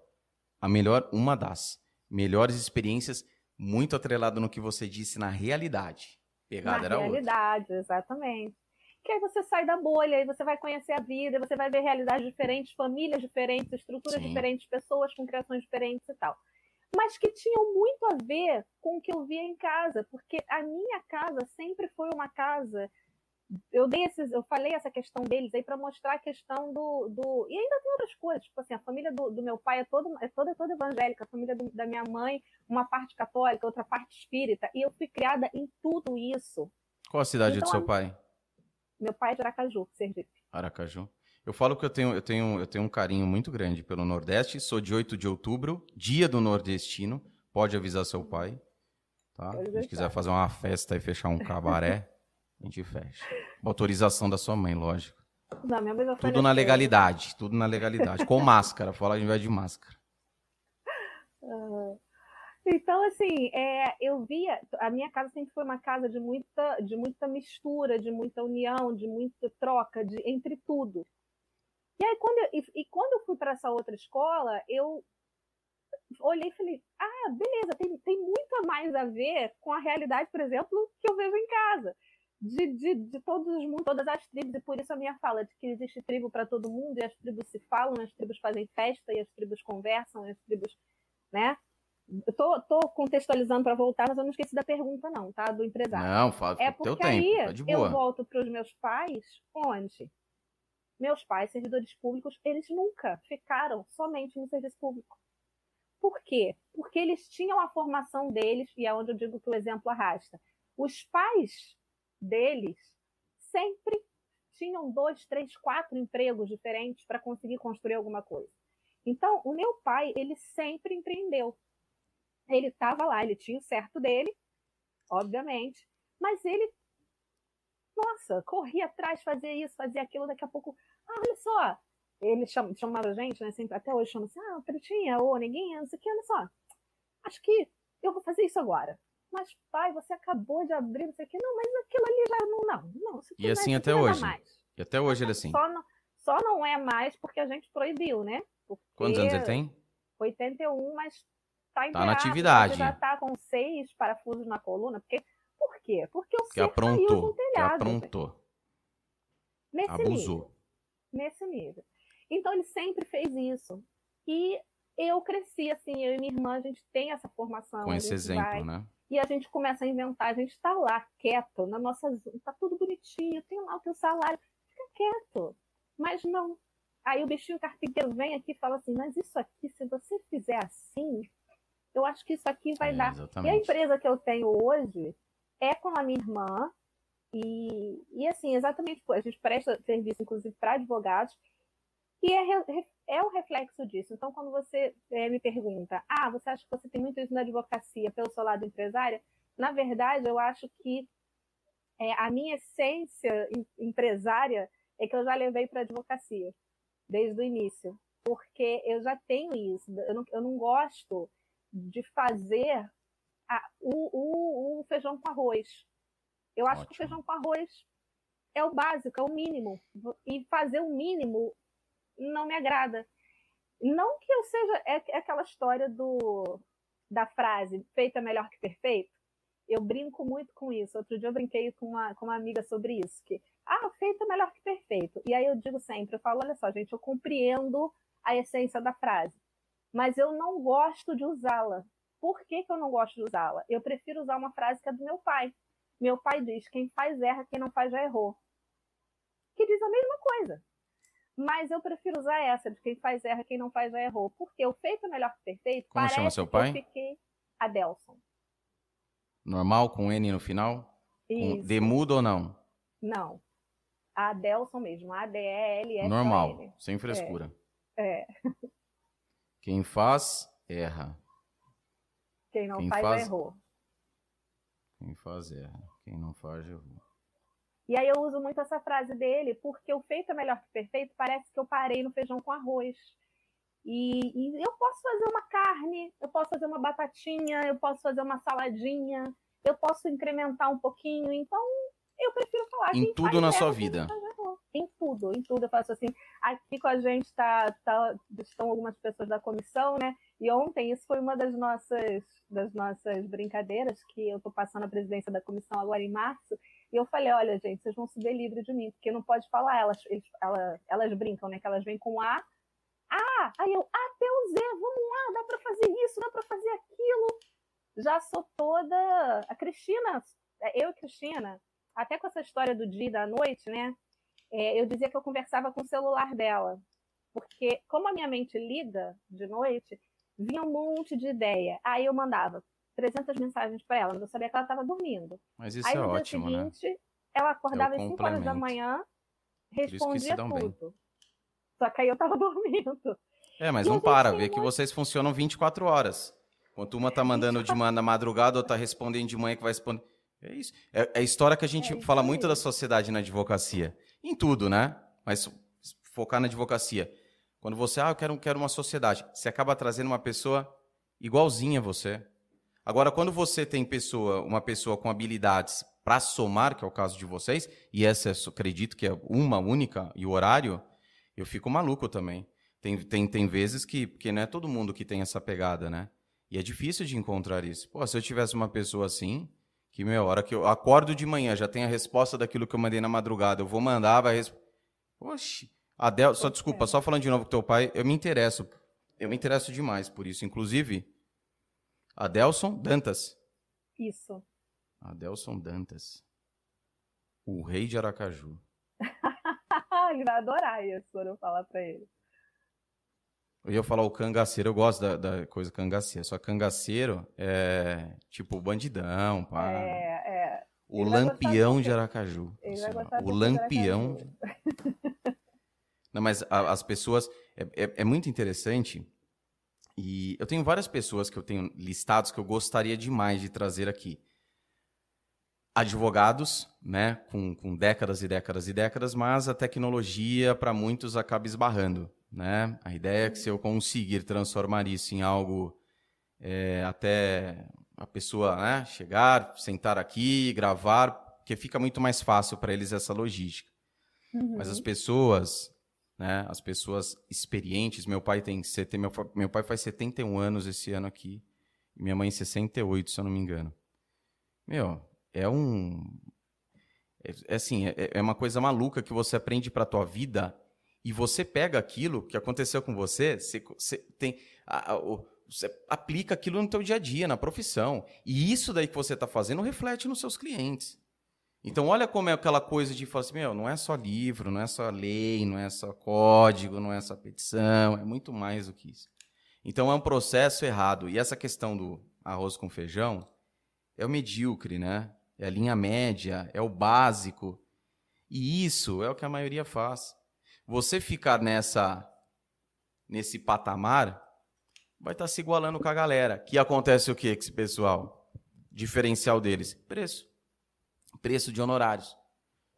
S1: A melhor, uma das melhores experiências, muito atrelado no que você disse na realidade. Pegada
S2: na
S1: era
S2: realidade,
S1: outra.
S2: exatamente. Que aí você sai da bolha, aí você vai conhecer a vida, você vai ver realidades diferentes, famílias diferentes, estruturas Sim. diferentes, pessoas com criações diferentes e tal. Mas que tinham muito a ver com o que eu via em casa, porque a minha casa sempre foi uma casa eu dei esses, eu falei essa questão deles aí para mostrar a questão do, do. E ainda tem outras coisas, tipo assim, a família do, do meu pai é, todo, é toda, toda evangélica, a família do, da minha mãe, uma parte católica, outra parte espírita, e eu fui criada em tudo isso.
S1: Qual a cidade então, do seu pai?
S2: Meu pai é de Aracaju, Sergipe.
S1: Aracaju. Eu falo que eu tenho, eu, tenho, eu tenho um carinho muito grande pelo Nordeste, sou de 8 de outubro, dia do nordestino, pode avisar seu pai. Tá? Se quiser fazer uma festa e fechar um cabaré. A gente fecha. Autorização da sua mãe, lógico.
S2: Não, minha mãe
S1: tudo na legalidade, tudo na legalidade. Com máscara, fala de invés de máscara.
S2: Então, assim, é, eu via. A minha casa sempre foi uma casa de muita, de muita mistura, de muita união, de muita troca de, entre tudo. E aí, quando eu, e, e quando eu fui para essa outra escola, eu olhei e falei: ah, beleza, tem, tem muito mais a ver com a realidade, por exemplo, que eu vejo em casa de, de, de todos os mundos, todas as tribos, e por isso a minha fala de que existe tribo para todo mundo, e as tribos se falam, as tribos fazem festa, e as tribos conversam, e as tribos, né? Tô, tô contextualizando para voltar, mas eu não esqueci da pergunta, não, tá? Do empresário.
S1: Não, fala
S2: é porque
S1: teu
S2: aí
S1: tempo, tá
S2: eu volto para os meus pais, onde? Meus pais, servidores públicos, eles nunca ficaram somente no serviço público. Por quê? Porque eles tinham a formação deles, e é onde eu digo que o exemplo arrasta. Os pais deles sempre tinham dois, três, quatro empregos diferentes para conseguir construir alguma coisa. Então, o meu pai, ele sempre empreendeu. Ele estava lá, ele tinha o certo dele, obviamente, mas ele, nossa, corria atrás, fazia isso, fazia aquilo, daqui a pouco, ah, olha só, ele chama, chamava a gente, né, sempre, até hoje chama assim, ah, Pretinha, ou ninguém, não sei o que, olha só, acho que eu vou fazer isso agora mas pai, você acabou de abrir, não sei o que. Não, mas aquilo ali já não, não, não.
S1: E assim até hoje. E até hoje ele é assim.
S2: Só não, só não é mais porque a gente proibiu, né? Porque
S1: Quantos anos ele tem?
S2: 81, mas tá em
S1: tá na atividade.
S2: Já tá com seis parafusos na coluna, porque por quê? Porque o
S1: que aprontou, telhado, que aprontou.
S2: Nesse
S1: Abusou.
S2: Nível, nesse nível. Então ele sempre fez isso. E eu cresci assim, eu e minha irmã, a gente tem essa formação.
S1: Com esse exemplo, vai, né?
S2: E a gente começa a inventar, a gente está lá quieto, na nossa zona, tá tudo bonitinho, tem lá o teu salário, fica quieto. Mas não. Aí o bichinho carpinteiro vem aqui e fala assim, mas isso aqui, se você fizer assim, eu acho que isso aqui vai
S1: é,
S2: dar.
S1: Exatamente.
S2: E a empresa que eu tenho hoje é com a minha irmã, e, e assim, exatamente, a gente presta serviço, inclusive, para advogados, e é, é o reflexo disso. Então, quando você é, me pergunta, ah, você acha que você tem muito isso na advocacia pelo seu lado empresária? Na verdade, eu acho que é, a minha essência empresária é que eu já levei para a advocacia, desde o início. Porque eu já tenho isso. Eu não, eu não gosto de fazer a, o, o, o, feijão com arroz. Eu acho Ótimo. que o feijão com arroz é o básico, é o mínimo. E fazer o mínimo não me agrada. Não que eu seja. É, é aquela história do da frase feito é melhor que perfeito. Eu brinco muito com isso. Outro dia eu brinquei com uma, com uma amiga sobre isso, que ah, feito é melhor que perfeito. E aí eu digo sempre, eu falo, olha só, gente, eu compreendo a essência da frase, mas eu não gosto de usá-la. Por que, que eu não gosto de usá-la? Eu prefiro usar uma frase que é do meu pai. Meu pai diz: quem faz erra, quem não faz já errou. Que diz a mesma coisa. Mas eu prefiro usar essa, de quem faz erra, quem não faz já errou. Porque o feito é melhor que perfeito.
S1: Como chama seu pai?
S2: Eu fiquei Adelson.
S1: Normal, com N no final?
S2: Isso.
S1: Com demudo ou não?
S2: Não. Adelson mesmo. A-D-E-L-S.
S1: Normal, sem frescura.
S2: É. é.
S1: Quem faz, erra.
S2: Quem não quem faz, faz, errou.
S1: Quem faz, erra. Quem não faz, errou.
S2: E aí eu uso muito essa frase dele, porque o feito é melhor que perfeito, parece que eu parei no feijão com arroz. E, e, eu posso fazer uma carne, eu posso fazer uma batatinha, eu posso fazer uma saladinha, eu posso incrementar um pouquinho, então eu prefiro falar.
S1: Em tudo na sua vida.
S2: Em tudo, em tudo. Eu faço assim. Aqui com a gente tá, tá, estão algumas pessoas da comissão, né? E ontem, isso foi uma das nossas, das nossas brincadeiras, que eu estou passando a presidência da comissão agora em março, e eu falei, olha, gente, vocês vão se ver livre de mim, porque não pode falar, elas, elas, elas brincam, né? Que elas vêm com A, A, aí eu, A até o Z, vamos lá, dá para fazer isso, dá para fazer aquilo. Já sou toda. A Cristina, eu e Cristina, até com essa história do dia e da noite, né? É, eu dizia que eu conversava com o celular dela. Porque, como a minha mente liga de noite, vinha um monte de ideia. Aí eu mandava 300 mensagens para ela, mas eu sabia que ela estava dormindo.
S1: Mas isso
S2: Aí
S1: é
S2: no
S1: ótimo,
S2: dia
S1: né?
S2: seguinte, ela acordava
S1: É
S2: às 5 horas da manhã, respondia
S1: dão bem.
S2: tudo. Só que aí eu tava dormindo.
S1: É, mas
S2: E
S1: não para, vê que vocês funcionam 24 horas. Enquanto uma tá mandando de manhã na madrugada, outra tá respondendo de manhã que vai responder. É isso. É, é a história que a gente
S2: É
S1: fala muito da sociedade na advocacia. Em tudo, né? Mas focar na advocacia. Quando você, ah, eu quero, quero uma sociedade, você acaba trazendo uma pessoa igualzinha a você. Agora, quando você tem pessoa, uma pessoa com habilidades para somar, que é o caso de vocês, e essa eu acredito que é uma única, e o horário, eu fico maluco também. Tem, tem, tem vezes que, que não é todo mundo que tem essa pegada, né? E é difícil de encontrar isso. Pô, se eu tivesse uma pessoa assim, que, meu, a hora que eu acordo de manhã, já tem a resposta daquilo que eu mandei na madrugada, eu vou mandar, vai responder. Oxi. Adel, só desculpa, só falando de novo com teu pai, eu me interesso. Eu me interesso demais por isso. Inclusive, Adelson Dantas.
S2: Isso.
S1: Adelson Dantas. O rei de Aracaju.
S2: Ele vai adorar isso quando eu falar pra ele.
S1: Eu ia falar o cangaceiro, eu gosto da, da coisa cangaceiro. Só cangaceiro é tipo bandidão, pá.
S2: É, é.
S1: o
S2: ele
S1: lampião
S2: de.
S1: Aracaju.
S2: Ele vai gostar
S1: o lampião. Não, mas a- as pessoas. É, é- é muito interessante. E eu tenho várias pessoas que eu tenho listados que eu gostaria demais de trazer aqui. Advogados, né, com, com décadas e décadas e décadas, mas a tecnologia para muitos acaba esbarrando, né? A ideia é que se eu conseguir transformar isso em algo é, até a pessoa né, chegar, sentar aqui, gravar, porque fica muito mais fácil para eles essa logística.
S2: Uhum.
S1: Mas as pessoas, né, as pessoas experientes, meu pai tem sete- meu, meu pai faz 71 anos esse ano aqui, minha mãe 68, se eu não me engano. Meu, é um é, é assim, é, é uma coisa maluca que você aprende para tua vida e você pega aquilo que aconteceu com você, você, você tem a- a- você aplica aquilo no teu dia a dia, na profissão. E isso daí que você está fazendo reflete nos seus clientes. Então, olha como é aquela coisa de falar assim, meu, não é só livro, não é só lei, não é só código, não é só petição, é muito mais do que isso. Então, é um processo errado. E essa questão do arroz com feijão é o medíocre, né? É a linha média, é o básico. E isso é o que a maioria faz. Você ficar nessa nesse patamar vai estar se igualando com a galera. Que acontece o quê com esse pessoal? Diferencial deles, preço preço de honorários.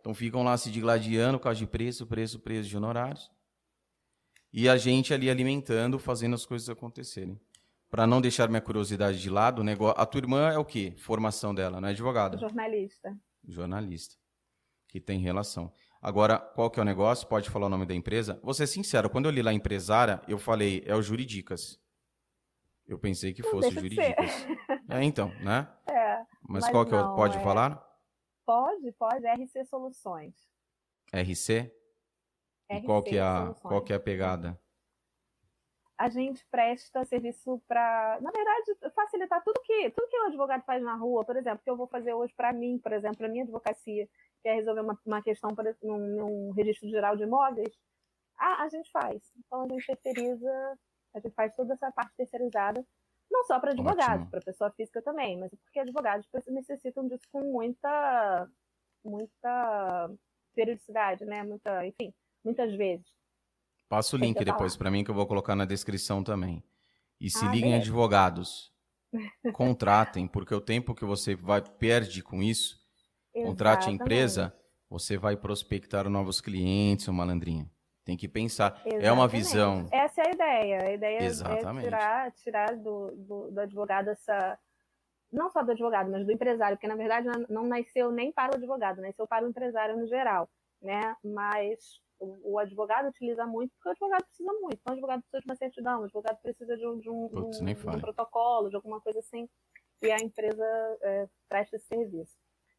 S1: Então ficam lá se digladiando por causa de preço, preço, preço de honorários. E a gente ali alimentando, fazendo as coisas acontecerem. Para não deixar minha curiosidade de lado, negócio... a tua irmã é o quê? Formação dela, não é advogada?
S2: Jornalista.
S1: Jornalista. Que tem relação. Agora, qual que é o negócio? Pode falar o nome da empresa? Vou ser sincero, quando eu li lá empresária, eu falei, é o Juridicas. Eu pensei que
S2: Não
S1: fosse Juridicas. É, então, né?
S2: É,
S1: Mas,
S2: Mas
S1: qual que é o...
S2: não,
S1: Pode
S2: é-
S1: falar?
S2: Pode, pode. RC Soluções.
S1: RC? E
S2: RC
S1: qual que é a,
S2: Soluções.
S1: qual que é a pegada?
S2: a gente presta serviço para, na verdade, facilitar tudo que tudo que o advogado faz na rua, por exemplo, que eu vou fazer hoje para mim, por exemplo, para minha advocacia, que é resolver uma, uma questão exemplo, num, num registro geral de imóveis, a, a gente faz. Então a gente terceiriza, a gente faz toda essa parte terceirizada, não só para advogados, para pessoa física também, mas é porque advogados necessitam disso com muita, muita periodicidade, né? Muita, enfim, muitas vezes.
S1: Passa o link depois para mim que eu vou colocar na descrição também. E se
S2: Ah,
S1: liguem advogados. Contratem, porque o tempo que você vai perde com isso, contrate a
S2: Exatamente.
S1: empresa, você vai prospectar novos clientes, ô malandrinho. Tem que pensar. É uma
S2: Exatamente.
S1: visão.
S2: Essa é a ideia. A ideia
S1: Exatamente.
S2: é tirar, tirar do, do, do advogado essa. não só do advogado, mas do empresário, porque na verdade não nasceu nem para o advogado, nasceu para o empresário no geral, né? Mas o, o advogado utiliza muito porque o advogado precisa muito. Então, o advogado precisa de uma certidão, o advogado precisa de um, de um, Putz, um, de um protocolo, de alguma coisa assim, e a empresa é, presta esse serviço.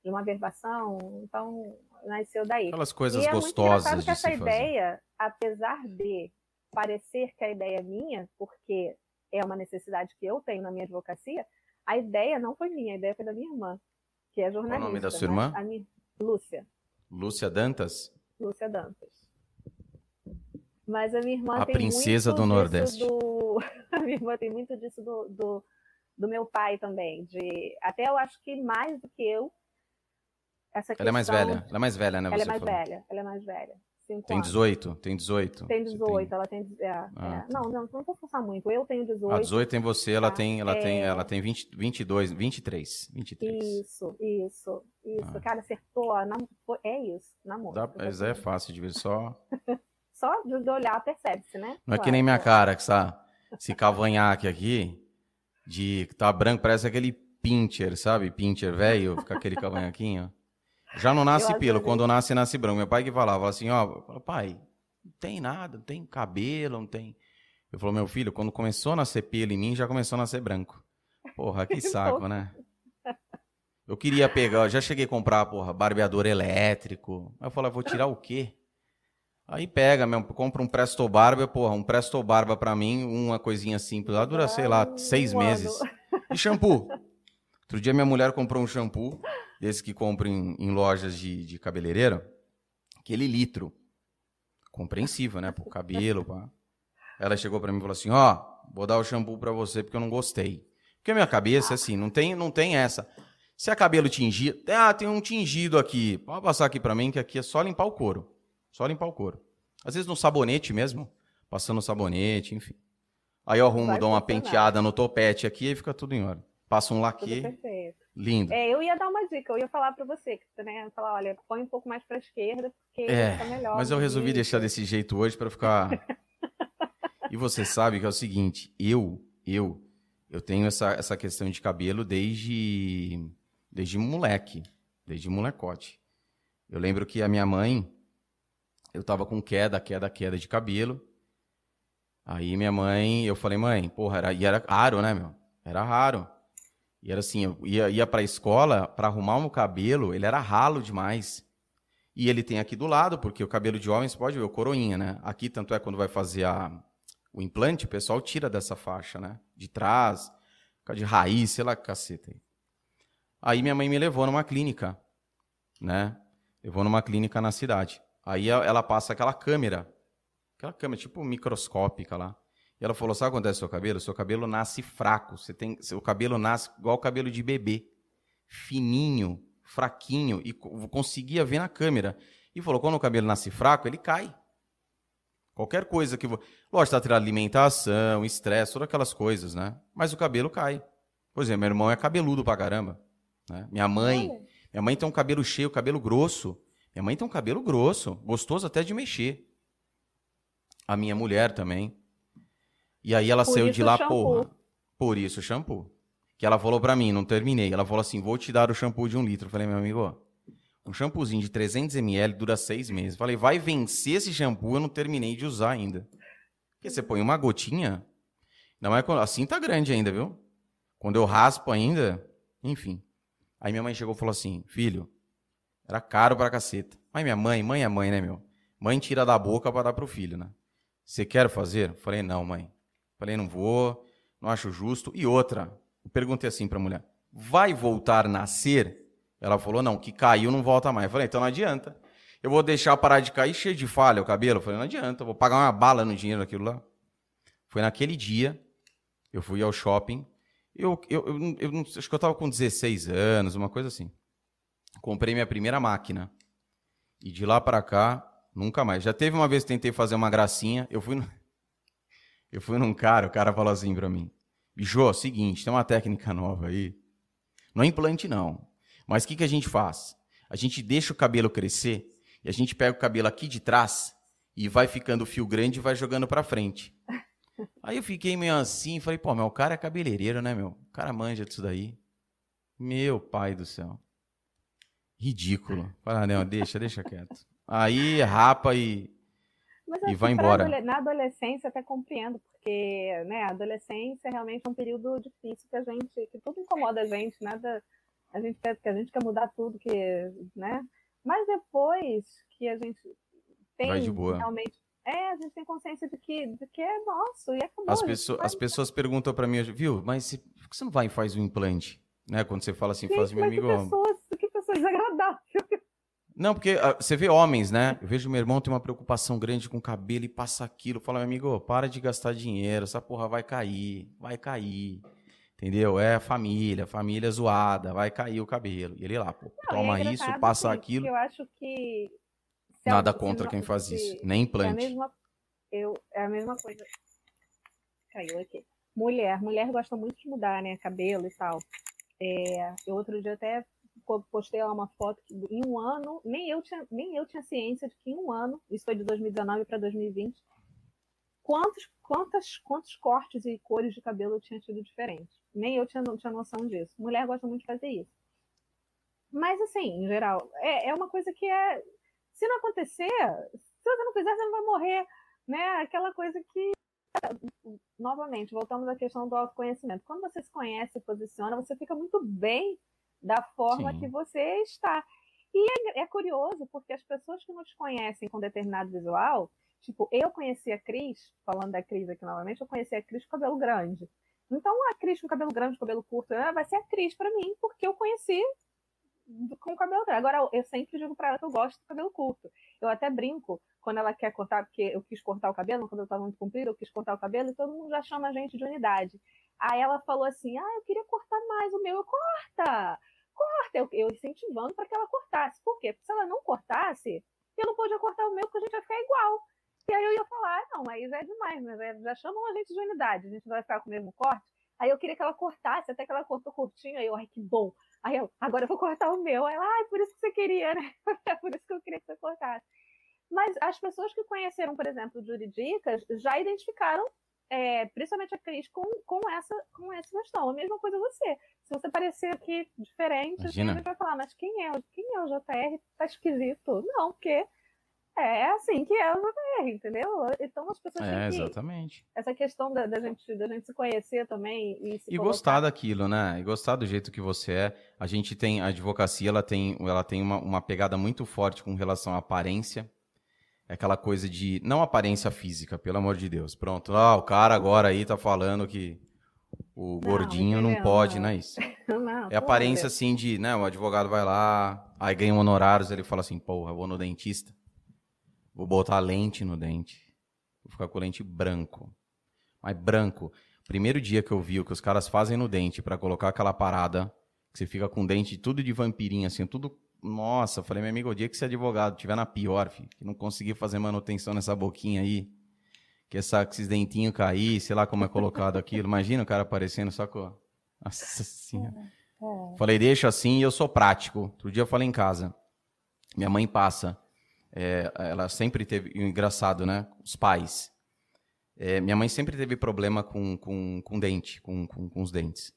S2: De uma verbação, então nasceu daí.
S1: Aquelas coisas e gostosas é muito
S2: que essa ideia, apesar de parecer que a ideia é minha, porque é uma necessidade que eu tenho na minha advocacia, a ideia não foi minha, a ideia foi da minha irmã, que é jornalista.
S1: Qual o nome da sua irmã?
S2: Minha... Lúcia.
S1: Lúcia Dantas?
S2: Lúcia Dantas. Mas a minha irmã
S1: a
S2: tem
S1: princesa
S2: muito
S1: do Nordeste.
S2: Do... a minha irmã tem muito disso do, do, do, meu pai também. De... Até eu acho que mais do que eu. Essa
S1: ela é mais velha. Ela é mais velha, né?
S2: Ela é mais falou. velha. Ela é mais velha.
S1: Tem 18, tem 18.
S2: Tem 18, tem... ela tem. É, ah, é. Tá. Não, não, não vou forçar muito. Eu tenho 18.
S1: A 18 tem você, ela tá? tem, ela é... tem, ela tem 20, 22, 23, 23.
S2: Isso, isso, isso. Ah. Cara, acertou. É isso, namoro. Dá,
S1: mas é fácil de ver só.
S2: só de olhar percebe-se, né?
S1: Não claro. é que nem minha cara, que sabe? Esse cavanhaque aqui, de tá branco, parece aquele pincher, sabe? Pincher velho, fica aquele cavanhaquinho. Já não nasce pelo, quando nasce, nasce branco. Meu pai que falava assim, ó, pai, não tem nada, não tem cabelo, não tem. Eu falou, meu filho, quando começou a nascer pelo em mim, já começou a nascer branco. Porra, que saco, né? Eu queria pegar, eu já cheguei a comprar, porra, barbeador elétrico. Aí eu falei, vou tirar o quê? Aí pega mesmo, compra um Presto Barba, porra, um Presto Barba pra mim, uma coisinha simples, lá dura, sei lá, seis meses. E shampoo. Outro dia minha mulher comprou um shampoo, desse que compra em, em lojas de, de cabeleireiro, aquele litro. Compreensível, né? Pro cabelo, pá. Ela chegou para mim e falou assim: Ó, oh, vou dar o shampoo para você porque eu não gostei. Porque a minha cabeça, assim, não tem, não tem essa. Se é cabelo tingido, ah, tem um tingido aqui. Pode passar aqui para mim que aqui é só limpar o couro. Só limpar o couro. Às vezes no sabonete mesmo, passando o sabonete, enfim. Aí eu arrumo, dou uma penteada no topete aqui e fica tudo em ordem. Passa um laque. Lindo.
S2: É, eu ia dar uma dica, eu ia falar para você, né? Falar, olha, põe um pouco mais para esquerda, porque é, melhor.
S1: Mas eu resolvi deixar desse jeito hoje para ficar. e você sabe que é o seguinte, eu, eu, eu tenho essa, essa questão de cabelo desde, desde moleque, desde molecote. Eu lembro que a minha mãe, eu tava com queda, queda, queda de cabelo. Aí minha mãe, eu falei, mãe, porra, era, e era raro, né, meu? Era raro. E era assim, eu ia, ia para a escola para arrumar o meu cabelo, ele era ralo demais. E ele tem aqui do lado, porque o cabelo de homens pode ver o coroinha, né? Aqui, tanto é quando vai fazer a, o implante, o pessoal tira dessa faixa, né? De trás, de raiz, sei lá que caceta. Aí. aí minha mãe me levou numa clínica, né? Levou numa clínica na cidade. Aí ela passa aquela câmera, aquela câmera tipo microscópica lá. E ela falou: sabe o que acontece com o seu cabelo? Seu cabelo nasce fraco. Você tem, seu cabelo nasce igual o cabelo de bebê. Fininho, fraquinho. E conseguia ver na câmera. E falou: quando o cabelo nasce fraco, ele cai. Qualquer coisa que. Lógico, está tendo alimentação, estresse, todas aquelas coisas, né? Mas o cabelo cai. Por exemplo, meu irmão é cabeludo pra caramba. Né? Minha mãe. Minha mãe tem um cabelo cheio, cabelo grosso. Minha mãe tem um cabelo grosso, gostoso até de mexer. A minha mulher também. E aí ela por saiu de lá, porra. Por isso o shampoo. Que ela falou pra mim, não terminei. Ela falou assim: vou te dar o shampoo de um litro. Eu falei, meu amigo, um shampoozinho de 300ml dura seis meses. Eu falei, vai vencer esse shampoo, eu não terminei de usar ainda. Porque você põe uma gotinha. Não é assim tá grande ainda, viu? Quando eu raspo ainda, enfim. Aí minha mãe chegou e falou assim: filho, era caro pra caceta. Mas minha mãe, mãe é mãe, né, meu? Mãe tira da boca para dar pro filho, né? Você quer fazer? Eu falei, não, mãe. Falei, não vou, não acho justo. E outra, eu perguntei assim para a mulher: vai voltar a nascer? Ela falou: não, que caiu não volta mais. Eu falei: então não adianta. Eu vou deixar parar de cair cheio de falha o cabelo? Eu falei: não adianta, eu vou pagar uma bala no dinheiro daquilo lá. Foi naquele dia, eu fui ao shopping. Eu, eu, eu, eu acho que eu estava com 16 anos, uma coisa assim. Comprei minha primeira máquina. E de lá para cá, nunca mais. Já teve uma vez que tentei fazer uma gracinha. Eu fui no, eu fui num cara, o cara falou assim pra mim: Bicho, seguinte, tem uma técnica nova aí. Não é implante, não. Mas o que, que a gente faz? A gente deixa o cabelo crescer e a gente pega o cabelo aqui de trás e vai ficando o fio grande e vai jogando pra frente. Aí eu fiquei meio assim, falei, pô, meu, o cara é cabeleireiro, né, meu? O cara manja disso daí. Meu pai do céu. Ridículo. Fala, não, deixa, deixa quieto. Aí rapa e, e vai embora.
S2: Na adolescência até compreendo, porque né, a adolescência realmente é um período difícil que a gente, que tudo incomoda a gente, nada, a gente quer, que a gente quer mudar tudo, que, né? Mas depois que a gente tem realmente é, a gente tem consciência de que, de que é nosso e acabou.
S1: As, pessoas, as pessoas perguntam para mim, viu, mas por que você não vai e faz um implante? Né? Quando você fala assim, faz meu amigo.
S2: Que pessoas, que pessoas desagradáveis.
S1: Não, porque uh, você vê homens, né? Eu vejo meu irmão tem uma preocupação grande com o cabelo e passa aquilo. Fala, meu amigo, para de gastar dinheiro, essa porra vai cair, vai cair. Entendeu? É família, família zoada, vai cair o cabelo. E ele lá, pô, não, toma é isso, passa assim, aquilo.
S2: Eu acho que.
S1: Nada contra quem faz isso, nem implante.
S2: É a mesma, eu, é a mesma coisa. Caiu aqui. Mulher, mulher gosta muito de mudar, né? Cabelo e tal. É, eu outro dia até postei uma foto que em um ano, nem eu tinha, nem eu tinha ciência de que em um ano, isso foi de 2019 para 2020, quantos, quantas, quantos cortes e cores de cabelo eu tinha tido diferente. Nem eu tinha, tinha noção disso. Mulher gosta muito de fazer isso. Mas, assim, em geral, é, é uma coisa que é. Se não acontecer, se você não fizer, você não vai morrer. Né? Aquela coisa que. Novamente, voltamos à questão do autoconhecimento. Quando você se conhece e posiciona, você fica muito bem da forma Sim. que você está. E é, é, curioso, porque as pessoas que nos conhecem com determinado visual, tipo, eu conheci a Cris, falando da Cris aqui novamente, eu conheci a Cris com cabelo grande. Então, a Cris com cabelo grande, cabelo curto, vai ser a Cris para mim, porque eu conheci com cabelo grande. Agora, eu sempre digo para ela que eu gosto do cabelo curto. Eu até brinco quando ela quer cortar, porque eu quis cortar o cabelo, quando eu estava muito comprido, eu quis cortar o cabelo, e todo mundo já chama a gente de unidade. Aí ela falou assim: Ah, eu queria cortar mais o meu. Eu, corta! Corta! Eu, eu incentivando para que ela cortasse. Por quê? Porque se ela não cortasse, eu não podia cortar o meu, porque a gente vai ficar igual. E aí eu ia falar: ah, Não, já é demais, né? Já chamam a gente de unidade, a gente vai ficar com o mesmo corte. Aí eu queria que ela cortasse, até que ela cortou curtinho. Aí eu, ai, que bom. Aí eu, agora eu vou cortar o meu. Aí ela, ai, por isso que você queria, né? É por isso que eu queria que você cortasse. Mas as pessoas que conheceram, por exemplo, Juridicas, já identificaram é, principalmente a Cris, com, com, essa, com essa questão. A mesma coisa você. Se você parecer aqui diferente, a gente vai falar, mas quem é, quem é o JR? Tá esquisito. Não, porque é assim que é o JR, entendeu? Então as pessoas
S1: é, têm que, exatamente.
S2: Essa questão da, da, gente, da gente se conhecer também e se
S1: E gostar daquilo, né? E gostar do jeito que você é. A gente tem, a advocacia, ela tem, ela tem uma, uma pegada muito forte com relação à aparência é aquela coisa de. Não aparência física, pelo amor de Deus. Pronto. Ah, o cara agora aí tá falando que o não, gordinho não, não pode, não. não é isso? Não, é aparência assim de, né? O advogado vai lá, aí ganha um honorários, ele fala assim, porra, vou no dentista. Vou botar lente no dente. Vou ficar com lente branco. Mas branco. Primeiro dia que eu vi o que os caras fazem no dente para colocar aquela parada, que você fica com dente tudo de vampirinha, assim, tudo nossa, eu falei, meu amigo, o dia que é advogado tiver na pior, filho, que não conseguir fazer manutenção nessa boquinha aí, que, essa, que esses dentinhos cair, sei lá como é colocado aquilo. Imagina o cara aparecendo só com. Nossa senhora. É, é. Falei, deixa assim e eu sou prático. Outro dia eu falei em casa. Minha mãe passa. É, ela sempre teve. Engraçado, né? Os pais. É, minha mãe sempre teve problema com, com, com dente, com, com, com os dentes.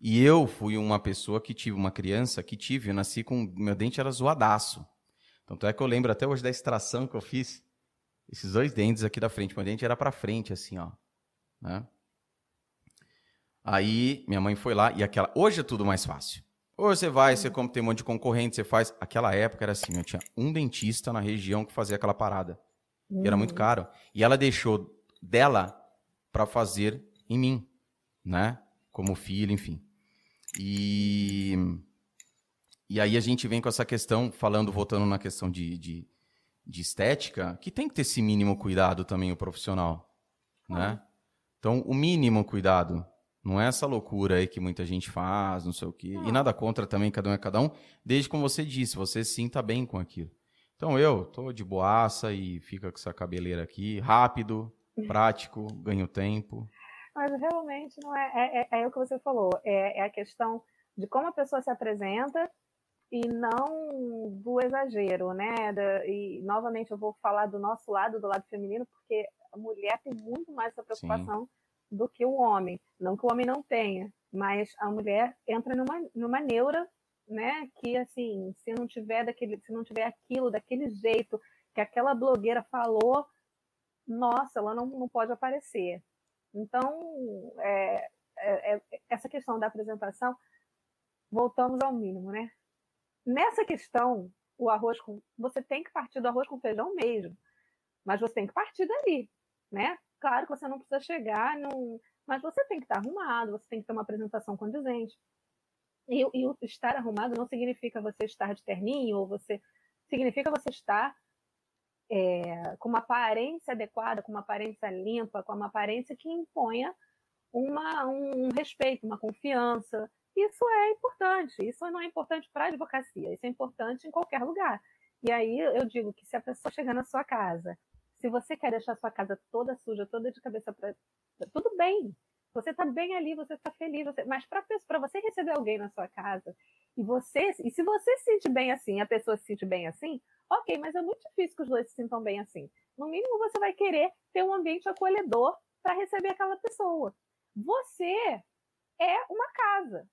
S1: E eu fui uma pessoa que tive uma criança que tive, eu nasci com meu dente era zoadaço. Tanto é que eu lembro até hoje da extração que eu fiz. Esses dois dentes aqui da frente, meu dente era para frente assim, ó, né? Aí minha mãe foi lá e aquela, hoje é tudo mais fácil. Hoje você vai, você como tem um monte de concorrente, você faz. Aquela época era assim, eu tinha um dentista na região que fazia aquela parada. Uhum. E era muito hum. caro. E ela deixou dela para fazer em mim, né? Como filho, enfim. E, e aí a gente vem com essa questão, falando, voltando na questão de, de, de estética, que tem que ter esse mínimo cuidado também o profissional, né? Então, o mínimo cuidado, não é essa loucura aí que muita gente faz, não sei o quê. E nada contra também, cada um é cada um, desde como você disse, você se sinta bem com aquilo. Então eu tô de boaça e fica com essa cabeleira aqui, rápido, prático, ganho tempo.
S2: Mas realmente não é, é, é, é o que você falou, é, é a questão de como a pessoa se apresenta e não do exagero, né? Da, e novamente eu vou falar do nosso lado, do lado feminino, porque a mulher tem muito mais essa preocupação Sim. do que o homem. Não que o homem não tenha, mas a mulher entra numa, numa neura, né? Que assim, se não tiver daquele, se não tiver aquilo daquele jeito que aquela blogueira falou, nossa, ela não, não pode aparecer. Então, é, é, é, essa questão da apresentação, voltamos ao mínimo, né? Nessa questão, o arroz com. Você tem que partir do arroz com feijão mesmo. Mas você tem que partir dali, né? Claro que você não precisa chegar num. Mas você tem que estar arrumado, você tem que ter uma apresentação condizente. E, e estar arrumado não significa você estar de terninho, ou você. Significa você estar é, com uma aparência adequada, com uma aparência limpa, com uma aparência que imponha uma, um respeito, uma confiança. Isso é importante. Isso não é importante para a advocacia, isso é importante em qualquer lugar. E aí eu digo que se a pessoa chegar na sua casa, se você quer deixar a sua casa toda suja, toda de cabeça para. Tudo bem. Você está bem ali, você está feliz, você... mas para você receber alguém na sua casa e você e se você se sente bem assim, a pessoa se sente bem assim, Ok, mas é muito difícil que os dois se sintam bem assim. No mínimo, você vai querer ter um ambiente acolhedor para receber aquela pessoa. Você é uma casa.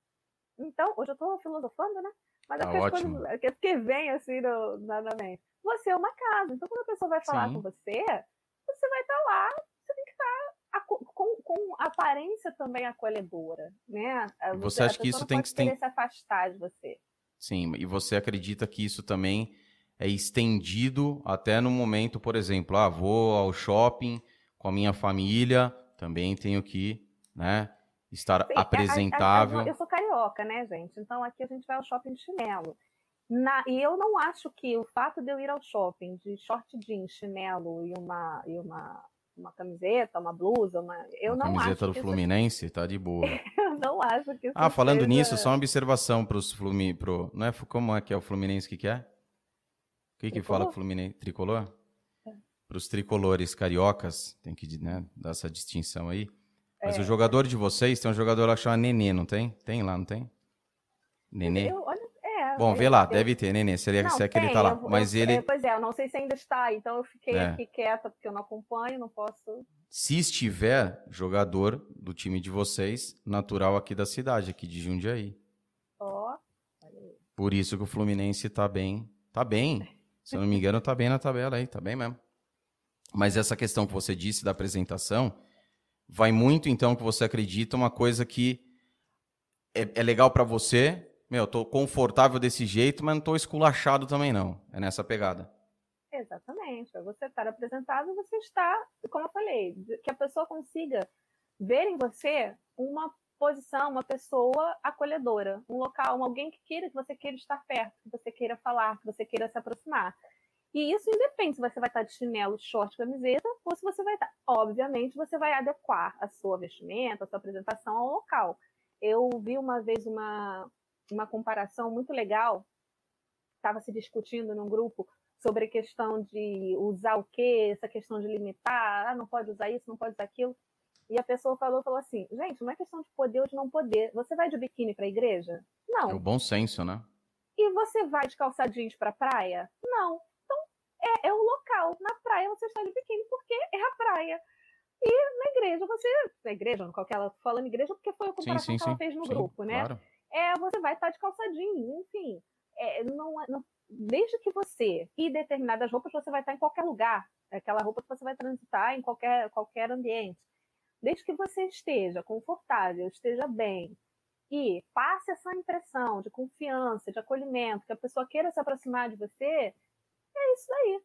S2: Então, hoje eu estou filosofando, né? Mas
S1: tá é coisas
S2: é que vem assim no, na, na mente. Você é uma casa. Então, quando a pessoa vai falar Sim. com você, você vai estar tá lá, você tem que estar tá com, com aparência também acolhedora, né?
S1: Você, você acha que isso tem que tem...
S2: se afastar de você?
S1: Sim, e você acredita que isso também é estendido até no momento, por exemplo, ah, vou ao shopping com a minha família, também tenho que, né, estar Sim, apresentável.
S2: A, a, eu sou carioca, né, gente? Então aqui a gente vai ao shopping de chinelo. Na, e eu não acho que o fato de eu ir ao shopping de short jeans, chinelo e uma, e uma, uma camiseta, uma blusa, uma, eu uma não
S1: camiseta do Fluminense, isso... tá de boa.
S2: eu não acho que
S1: Ah, falando seja... nisso, só uma observação para os Fluminense, pro, não é como é que é o Fluminense que quer? Que, que fala Fluminense? Tricolor? É. Para os tricolores cariocas, tem que né, dar essa distinção aí. Mas é. o jogador de vocês tem um jogador lá que chama Nenê, não tem? Tem lá, não tem? Nenê? Eu, olha, é, Bom, vê lá, deve ter, Nenê. Seria não, se é que ele tá lá. Eu, Mas
S2: eu,
S1: ele.
S2: É, pois é, eu não sei se ainda está, então eu fiquei é. aqui quieta porque eu não acompanho, não posso.
S1: Se estiver jogador do time de vocês, natural aqui da cidade, aqui de Jundiaí.
S2: Ó. Oh.
S1: Por isso que o Fluminense tá bem. Tá bem. Se eu não me engano, tá bem na tabela aí, tá bem mesmo. Mas essa questão que você disse da apresentação vai muito então que você acredita uma coisa que é, é legal para você. Meu, tô confortável desse jeito, mas não tô esculachado também não. É nessa pegada.
S2: Exatamente. Você estar apresentado, você está, como eu falei, que a pessoa consiga ver em você uma posição, uma pessoa acolhedora, um local, alguém que queira que você queira estar perto, que você queira falar, que você queira se aproximar. E isso independe se você vai estar de chinelo, short, camiseta, ou se você vai estar. Obviamente, você vai adequar a sua vestimenta, a sua apresentação ao local. Eu vi uma vez uma, uma comparação muito legal, estava se discutindo num grupo sobre a questão de usar o quê, essa questão de limitar, ah, não pode usar isso, não pode usar aquilo. E a pessoa falou, falou assim, gente, não é questão de poder ou de não poder. Você vai de biquíni para a igreja? Não.
S1: É o bom senso, né?
S2: E você vai de calça jeans para a praia? Não. Então, é, é o local. Na praia você está de biquíni porque é a praia. E na igreja, você. Na igreja, não qualquer ela falando igreja, porque foi a comparação sim, sim, que ela fez no grupo, né? Claro. É, você vai estar de calça jeans, enfim. É, não, não, desde que você e determinadas roupas, você vai estar em qualquer lugar. É aquela roupa que você vai transitar em qualquer, qualquer ambiente desde que você esteja confortável, esteja bem e passe essa impressão de confiança, de acolhimento, que a pessoa queira se aproximar de você, é isso aí.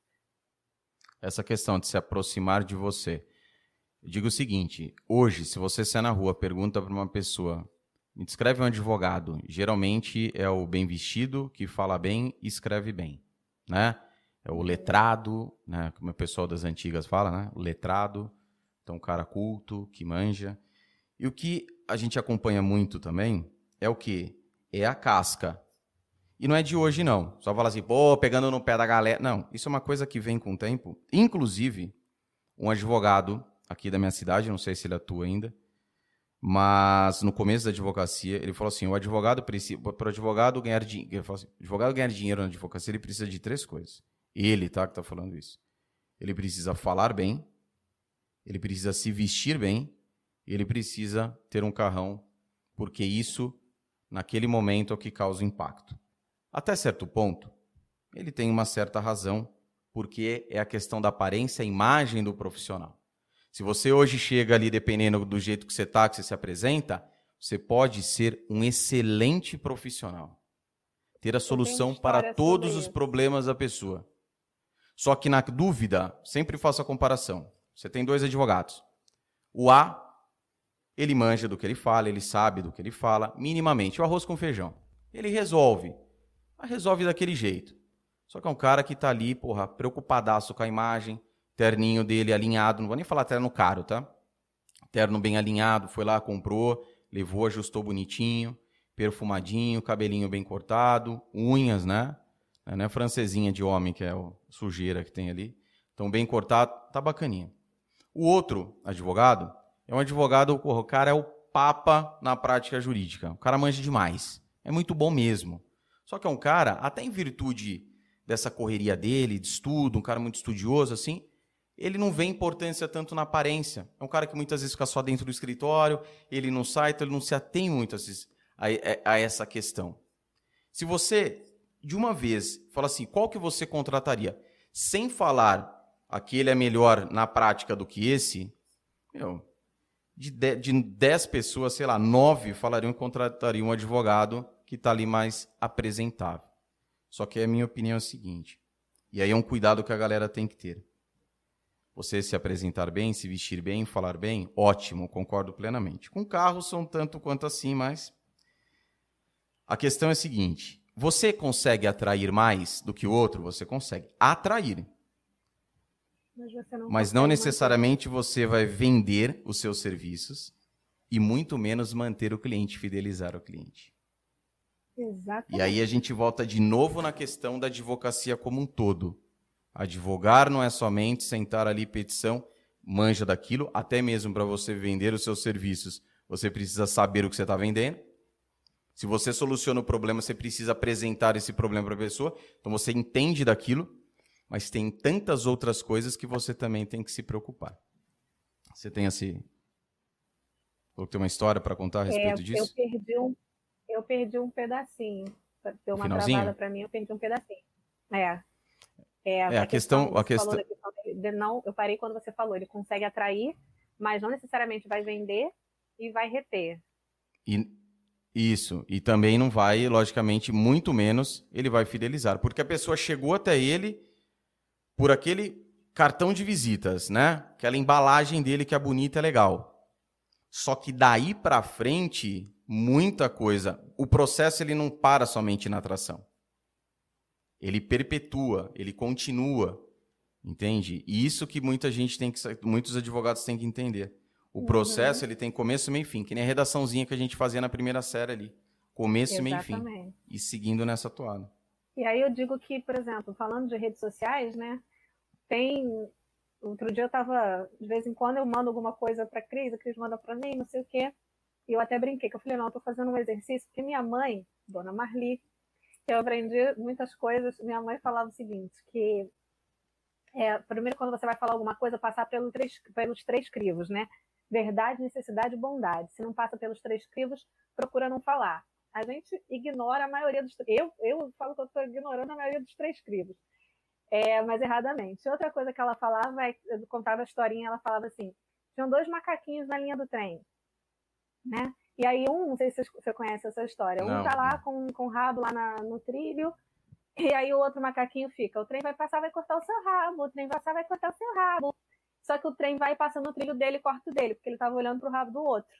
S1: Essa questão de se aproximar de você. Eu digo o seguinte: hoje, se você sair na rua, pergunta para uma pessoa, me descreve um advogado. Geralmente é o bem vestido, que fala bem e escreve bem, né? É o letrado, né? Como o pessoal das antigas fala, né? O letrado, então, um cara culto, que manja. E o que a gente acompanha muito também é o que? É a casca. E não é de hoje, não. Só fala assim, pô, pegando no pé da galera. Não, isso é uma coisa que vem com o tempo. Inclusive, um advogado aqui da minha cidade, não sei se ele atua ainda, mas no começo da advocacia, ele falou assim: o advogado precisa, para o advogado ganhar dinheiro, assim, advogado ganhar dinheiro na advocacia, ele precisa de três coisas. Ele, tá, que está falando isso. Ele precisa falar bem, ele precisa se vestir bem ele precisa ter um carrão, porque isso, naquele momento, é o que causa impacto. Até certo ponto, ele tem uma certa razão, porque é a questão da aparência, a imagem do profissional. Se você hoje chega ali, dependendo do jeito que você está, que você se apresenta, você pode ser um excelente profissional. Ter a solução para todos os problemas da pessoa. Só que na dúvida, sempre faço a comparação. Você tem dois advogados. O A, ele manja do que ele fala, ele sabe do que ele fala, minimamente. O arroz com feijão. Ele resolve. Mas resolve daquele jeito. Só que é um cara que está ali, porra, preocupadaço com a imagem, terninho dele alinhado, não vou nem falar terno caro, tá? Terno bem alinhado, foi lá, comprou, levou, ajustou bonitinho, perfumadinho, cabelinho bem cortado, unhas, né? Não é francesinha de homem, que é o sujeira que tem ali. Então, bem cortado, tá bacaninha. O outro advogado é um advogado, o cara é o papa na prática jurídica. O cara manja demais. É muito bom mesmo. Só que é um cara, até em virtude dessa correria dele, de estudo, um cara muito estudioso, assim, ele não vê importância tanto na aparência. É um cara que muitas vezes fica só dentro do escritório, ele não sai, então ele não se atém muito a, a, a essa questão. Se você de uma vez, fala assim, qual que você contrataria? Sem falar aquele é melhor na prática do que esse, meu, de 10 de dez pessoas, sei lá, nove falariam que contratariam um advogado que está ali mais apresentável. Só que a minha opinião é a seguinte, e aí é um cuidado que a galera tem que ter. Você se apresentar bem, se vestir bem, falar bem, ótimo, concordo plenamente. Com carros são tanto quanto assim, mas a questão é a seguinte: você consegue atrair mais do que o outro? Você consegue atrair. Mas, não, Mas não necessariamente manter. você vai vender os seus serviços e muito menos manter o cliente, fidelizar o cliente.
S2: Exatamente.
S1: E aí a gente volta de novo na questão da advocacia como um todo. Advogar não é somente sentar ali petição, manja daquilo, até mesmo para você vender os seus serviços, você precisa saber o que você está vendendo. Se você soluciona o problema, você precisa apresentar esse problema para a pessoa. Então você entende daquilo, mas tem tantas outras coisas que você também tem que se preocupar. Você tem assim. Ou tem uma história para contar a respeito
S2: é,
S1: disso?
S2: Eu perdi um, eu perdi um pedacinho. Deu uma Finalzinho? travada para mim, eu perdi um pedacinho. É.
S1: É, é a questão. A questão...
S2: De não, eu parei quando você falou, ele consegue atrair, mas não necessariamente vai vender e vai reter.
S1: E, isso. E também não vai, logicamente, muito menos ele vai fidelizar. Porque a pessoa chegou até ele por aquele cartão de visitas, né? Aquela embalagem dele que é bonita, é legal. Só que daí para frente, muita coisa. O processo ele não para somente na atração. Ele perpetua, ele continua. Entende? E isso que muita gente tem que muitos advogados têm que entender. O processo uhum. ele tem começo, meio e fim, que nem a redaçãozinha que a gente fazia na primeira série ali. Começo, Exatamente. meio e fim. E seguindo nessa toada.
S2: E aí eu digo que, por exemplo, falando de redes sociais, né? Tem. Outro dia eu estava, de vez em quando eu mando alguma coisa para Cris, a Cris manda para mim, não sei o quê. E eu até brinquei, que eu falei, não, eu tô fazendo um exercício, porque minha mãe, dona Marli, eu aprendi muitas coisas. Minha mãe falava o seguinte, que é, primeiro quando você vai falar alguma coisa, passar pelo três, pelos três crivos, né? verdade, necessidade e bondade. Se não passa pelos três crivos, procura não falar. A gente ignora a maioria dos. Eu, eu falo que eu estou ignorando a maioria dos três crivos. É, mas erradamente. Outra coisa que ela falava, eu contava a historinha, ela falava assim: tinham dois macaquinhos na linha do trem. Né? E aí, um, não sei se você conhece essa história, um está lá com, com o rabo lá na, no trilho, e aí o outro macaquinho fica: o trem vai passar, vai cortar o seu rabo, o trem vai passar, vai cortar o seu rabo. Só que o trem vai passando no trilho dele e corta o dele, porque ele estava olhando para o rabo do outro.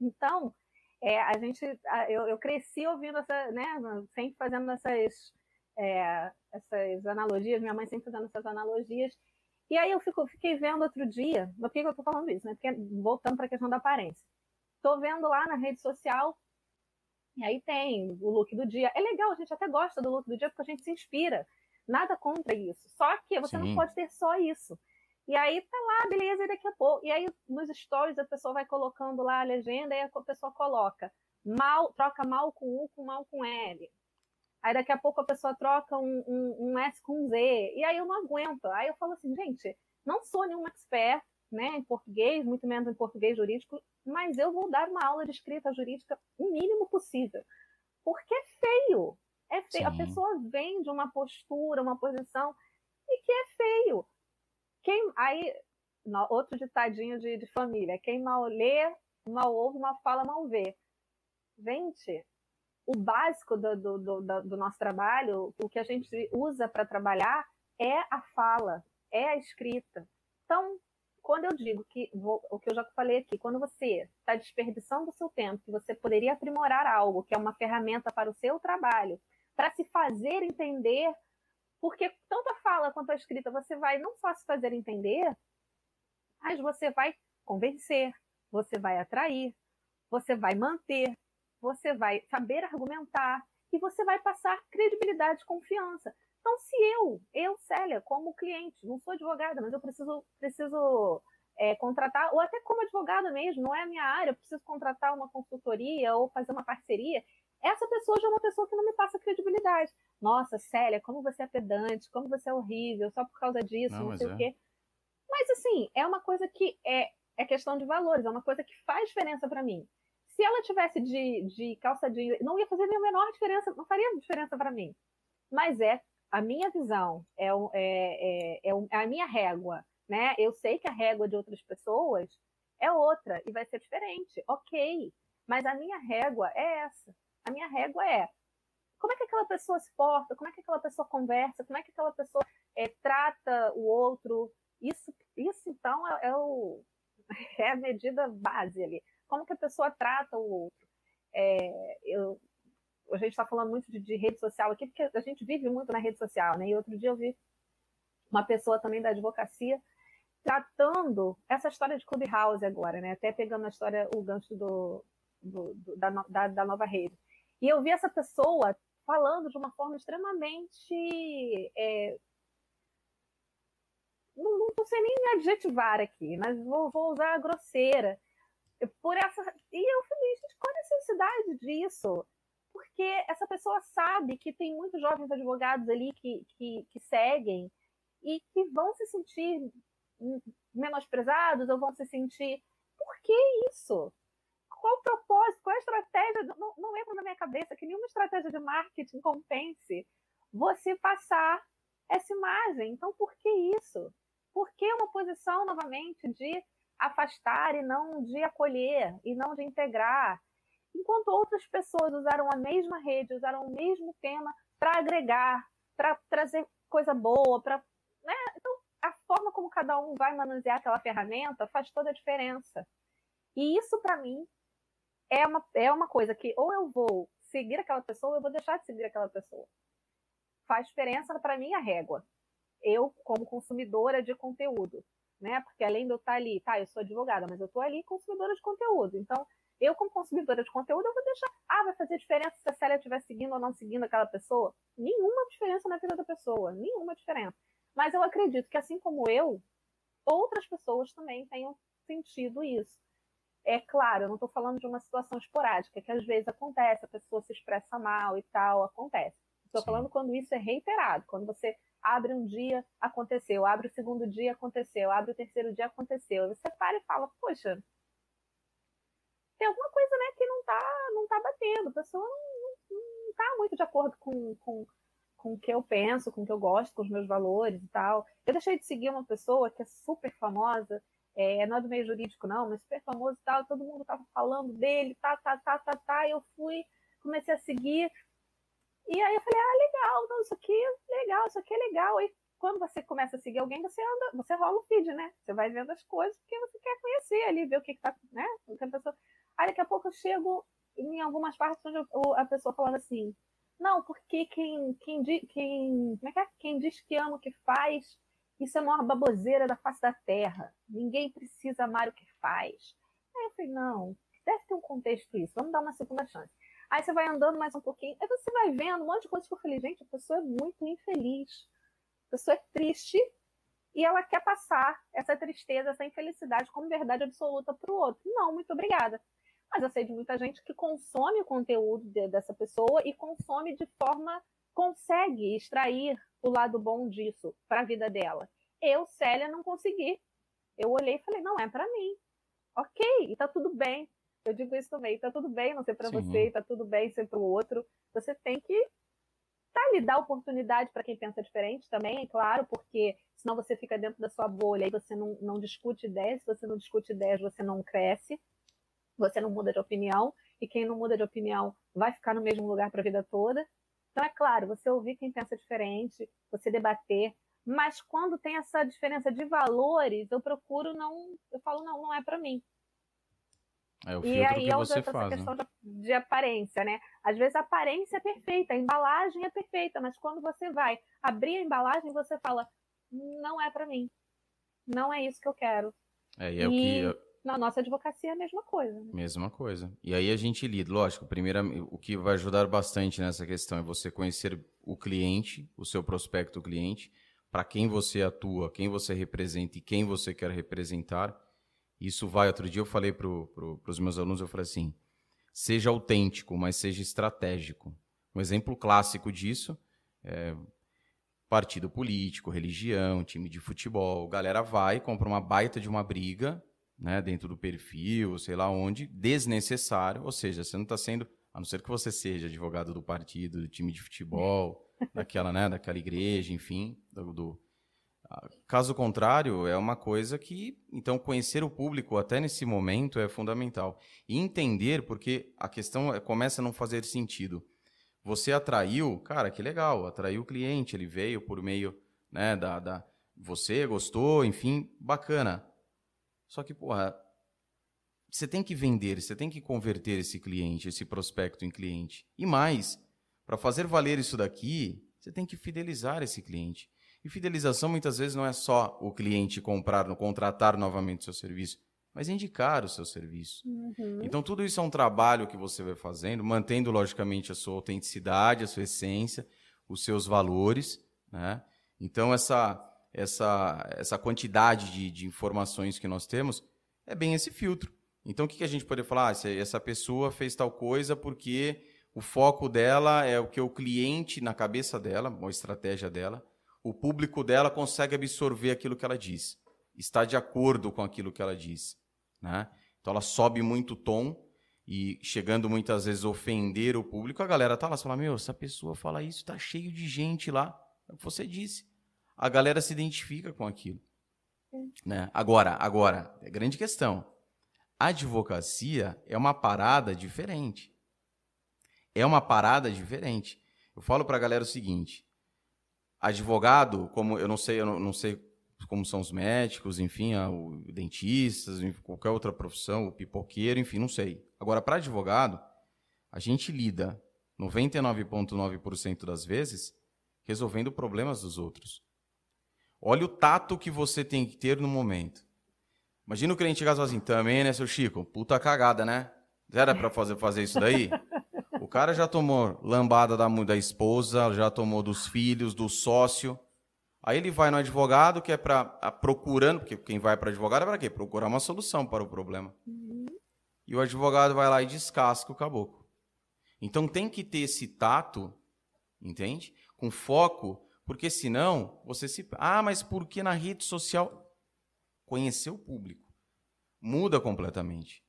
S2: Então, é, a gente, eu, eu, cresci ouvindo essa, né, sempre fazendo essas, é, essas analogias, minha mãe sempre fazendo essas analogias. E aí eu fico, fiquei vendo outro dia, por que eu estou falando isso? Né? Porque, voltando para a questão da aparência. Estou vendo lá na rede social, e aí tem o look do dia. É legal, a gente até gosta do look do dia porque a gente se inspira. Nada contra isso. Só que você Sim. não pode ter só isso. E aí tá lá, beleza, e daqui a pouco. E aí nos stories a pessoa vai colocando lá a legenda e a pessoa coloca mal, troca mal com U com mal com L. Aí daqui a pouco a pessoa troca um, um, um S com Z. E aí eu não aguento. Aí eu falo assim, gente, não sou nenhuma expert, né, em português, muito menos em português jurídico, mas eu vou dar uma aula de escrita jurídica o mínimo possível. Porque é feio. É feio. A pessoa vem de uma postura, uma posição, e que é feio. Quem, aí, outro ditadinho de, de família, quem mal lê, mal ouve, mal fala, mal vê. Gente, o básico do, do, do, do nosso trabalho, o que a gente usa para trabalhar é a fala, é a escrita. Então, quando eu digo que, vou, o que eu já falei aqui, quando você está desperdiçando o seu tempo, que você poderia aprimorar algo, que é uma ferramenta para o seu trabalho, para se fazer entender, porque tanto a fala quanto a escrita, você vai não só se fazer entender, mas você vai convencer, você vai atrair, você vai manter, você vai saber argumentar e você vai passar credibilidade e confiança. Então, se eu, eu, Célia, como cliente, não sou advogada, mas eu preciso, preciso é, contratar, ou até como advogada mesmo, não é a minha área, eu preciso contratar uma consultoria ou fazer uma parceria, essa pessoa já é uma pessoa que não me passa credibilidade. Nossa, Célia, como você é pedante, como você é horrível, só por causa disso, não, não sei é. o quê. Mas, assim, é uma coisa que é, é questão de valores, é uma coisa que faz diferença para mim. Se ela tivesse de, de calça jeans, não ia fazer nem a menor diferença, não faria diferença para mim. Mas é a minha visão, é, é, é, é a minha régua, né? Eu sei que a régua de outras pessoas é outra e vai ser diferente, ok. Mas a minha régua é essa. A minha régua é como é que aquela pessoa se porta, como é que aquela pessoa conversa, como é que aquela pessoa é, trata o outro. Isso, isso então, é, é, o, é a medida base ali. Como que a pessoa trata o outro. É, eu, a gente está falando muito de, de, rede social aqui, porque a gente vive muito na rede social, né? E outro dia eu vi uma pessoa também da advocacia tratando essa história de Clubhouse agora, né? Até pegando a história, o gancho do, do, do da, da, da, nova rede. E eu vi essa pessoa falando de uma forma extremamente. É, não, não sei nem adjetivar aqui, mas vou, vou usar grosseira. Por essa. E eu falei, gente, qual a necessidade disso? porque essa pessoa sabe que tem muitos jovens advogados ali que, que, que seguem e que vão se sentir menosprezados ou vão se sentir. Por que isso? Qual o propósito? Qual a estratégia? Não, não entra na minha cabeça que nenhuma estratégia de marketing compense você passar essa imagem. Então, por que isso? Por que uma posição, novamente, de afastar e não de acolher, e não de integrar, enquanto outras pessoas usaram a mesma rede, usaram o mesmo tema para agregar, para trazer coisa boa, para. Né? Então, a forma como cada um vai manusear aquela ferramenta faz toda a diferença. E isso, para mim, é uma, é uma coisa que ou eu vou seguir aquela pessoa ou eu vou deixar de seguir aquela pessoa. Faz diferença para mim a régua. Eu, como consumidora de conteúdo, né? Porque além de eu estar ali, tá, eu sou advogada, mas eu estou ali consumidora de conteúdo. Então, eu, como consumidora de conteúdo, eu vou deixar. Ah, vai fazer diferença se a Célia estiver seguindo ou não seguindo aquela pessoa? Nenhuma diferença na vida da pessoa, nenhuma diferença. Mas eu acredito que, assim como eu, outras pessoas também tenham sentido isso. É claro, eu não estou falando de uma situação esporádica, que às vezes acontece, a pessoa se expressa mal e tal, acontece. Estou falando quando isso é reiterado, quando você abre um dia, aconteceu, abre o segundo dia, aconteceu, abre o terceiro dia, aconteceu. Você para e fala, poxa, tem alguma coisa né, que não está não tá batendo. A pessoa não, está muito de acordo com, com, com o que eu penso, com o que eu gosto, com os meus valores e tal. Eu deixei de seguir uma pessoa que é super famosa, é, não é do meio jurídico, não, mas super famoso e tal, todo mundo estava falando dele, tá, tá, tá, tá, tá, eu fui, comecei a seguir. E aí eu falei, ah, legal, não, isso aqui é legal, isso aqui é legal. E quando você começa a seguir alguém, você anda, você rola o feed, né? Você vai vendo as coisas porque você quer conhecer ali, ver o que, que tá, né? O que a pessoa Aí daqui a pouco eu chego em algumas partes onde a pessoa falando assim, não, porque quem, quem, quem, como é que é? quem diz que ama o que faz, isso é a maior baboseira da face da terra. Ninguém precisa amar o que faz. Aí eu falei, não, deve ter um contexto isso, vamos dar uma segunda chance. Aí você vai andando mais um pouquinho, aí você vai vendo um monte de coisas que eu falei, gente, a pessoa é muito infeliz. A pessoa é triste e ela quer passar essa tristeza, essa infelicidade como verdade absoluta para o outro. Não, muito obrigada. Mas eu sei de muita gente que consome o conteúdo de, dessa pessoa e consome de forma. consegue extrair o lado bom disso para a vida dela. Eu, Célia, não consegui. Eu olhei e falei, não é para mim. Ok, e tá tudo bem. Eu digo isso também, tá tudo bem não ser para você, tá tudo bem ser para o outro. Você tem que tá ali dar oportunidade para quem pensa diferente também, é claro, porque senão você fica dentro da sua bolha e você não, não discute ideias, se você não discute ideias, você não cresce, você não muda de opinião, e quem não muda de opinião vai ficar no mesmo lugar para a vida toda. Então, é claro, você ouvir quem pensa diferente, você debater, mas quando tem essa diferença de valores, eu procuro não, eu falo, não, não é para mim.
S1: É o filtro e aí que você
S2: essa
S1: faz,
S2: questão
S1: né?
S2: de, de, aparência, né? Às vezes a aparência é perfeita, a embalagem é perfeita, mas quando você vai abrir a embalagem, você fala, não é para mim. Não é isso que eu quero.
S1: É, e é e... o que
S2: na nossa advocacia é a mesma coisa. Né?
S1: Mesma coisa. E aí a gente lida, lógico, primeiro, o que vai ajudar bastante nessa questão é você conhecer o cliente, o seu prospecto cliente, para quem você atua, quem você representa e quem você quer representar. Isso vai, outro dia eu falei para pro, os meus alunos, eu falei assim, seja autêntico, mas seja estratégico. Um exemplo clássico disso é partido político, religião, time de futebol. Galera vai, compra uma baita de uma briga, né, dentro do perfil, sei lá onde, desnecessário, ou seja, você não está sendo, a não ser que você seja advogado do partido, do time de futebol, daquela, né, daquela igreja, enfim, do, do, Caso contrário, é uma coisa que, então, conhecer o público até nesse momento é fundamental. E entender, porque a questão é, começa a não fazer sentido. Você atraiu, cara, que legal, atraiu o cliente, ele veio por meio né, da, da. Você gostou, enfim, bacana. Só que, porra, você tem que vender, você tem que converter esse cliente, esse prospecto em cliente. E mais, para fazer valer isso daqui, você tem que fidelizar esse cliente. E fidelização muitas vezes não é só o cliente comprar, contratar novamente o seu serviço, mas indicar o seu serviço. Uhum. Então tudo isso é um trabalho que você vai fazendo, mantendo logicamente a sua autenticidade, a sua essência, os seus valores, né? Então essa essa, essa quantidade de, de informações que nós temos, é bem esse filtro. Então, o que, que a gente pode falar? Ah, essa pessoa fez tal coisa porque o foco dela é o que o cliente, na cabeça dela, a estratégia dela, o público dela consegue absorver aquilo que ela diz, está de acordo com aquilo que ela diz. Né? Então, ela sobe muito o tom e chegando muitas vezes a ofender o público, a galera tá lá e fala: Meu, essa pessoa fala isso, tá cheio de gente lá. É o que você disse a galera se identifica com aquilo. Né? Agora, agora, é grande questão. A advocacia é uma parada diferente. É uma parada diferente. Eu falo para a galera o seguinte: advogado, como eu não sei, eu não, não sei como são os médicos, enfim, o dentistas, qualquer outra profissão, o pipoqueiro, enfim, não sei. Agora, para advogado, a gente lida 99,9% das vezes resolvendo problemas dos outros. Olha o tato que você tem que ter no momento. Imagina o cliente chegar assim, também, né, seu Chico? Puta cagada, né? Era para fazer, fazer isso daí? O cara já tomou lambada da, da esposa, já tomou dos filhos, do sócio. Aí ele vai no advogado, que é para procurando, porque quem vai para advogado é para quê? Procurar uma solução para o problema. Uhum. E o advogado vai lá e descasca o caboclo. Então tem que ter esse tato, entende? Com foco porque senão você se. Ah, mas por que na rede social? Conhecer o público. Muda completamente.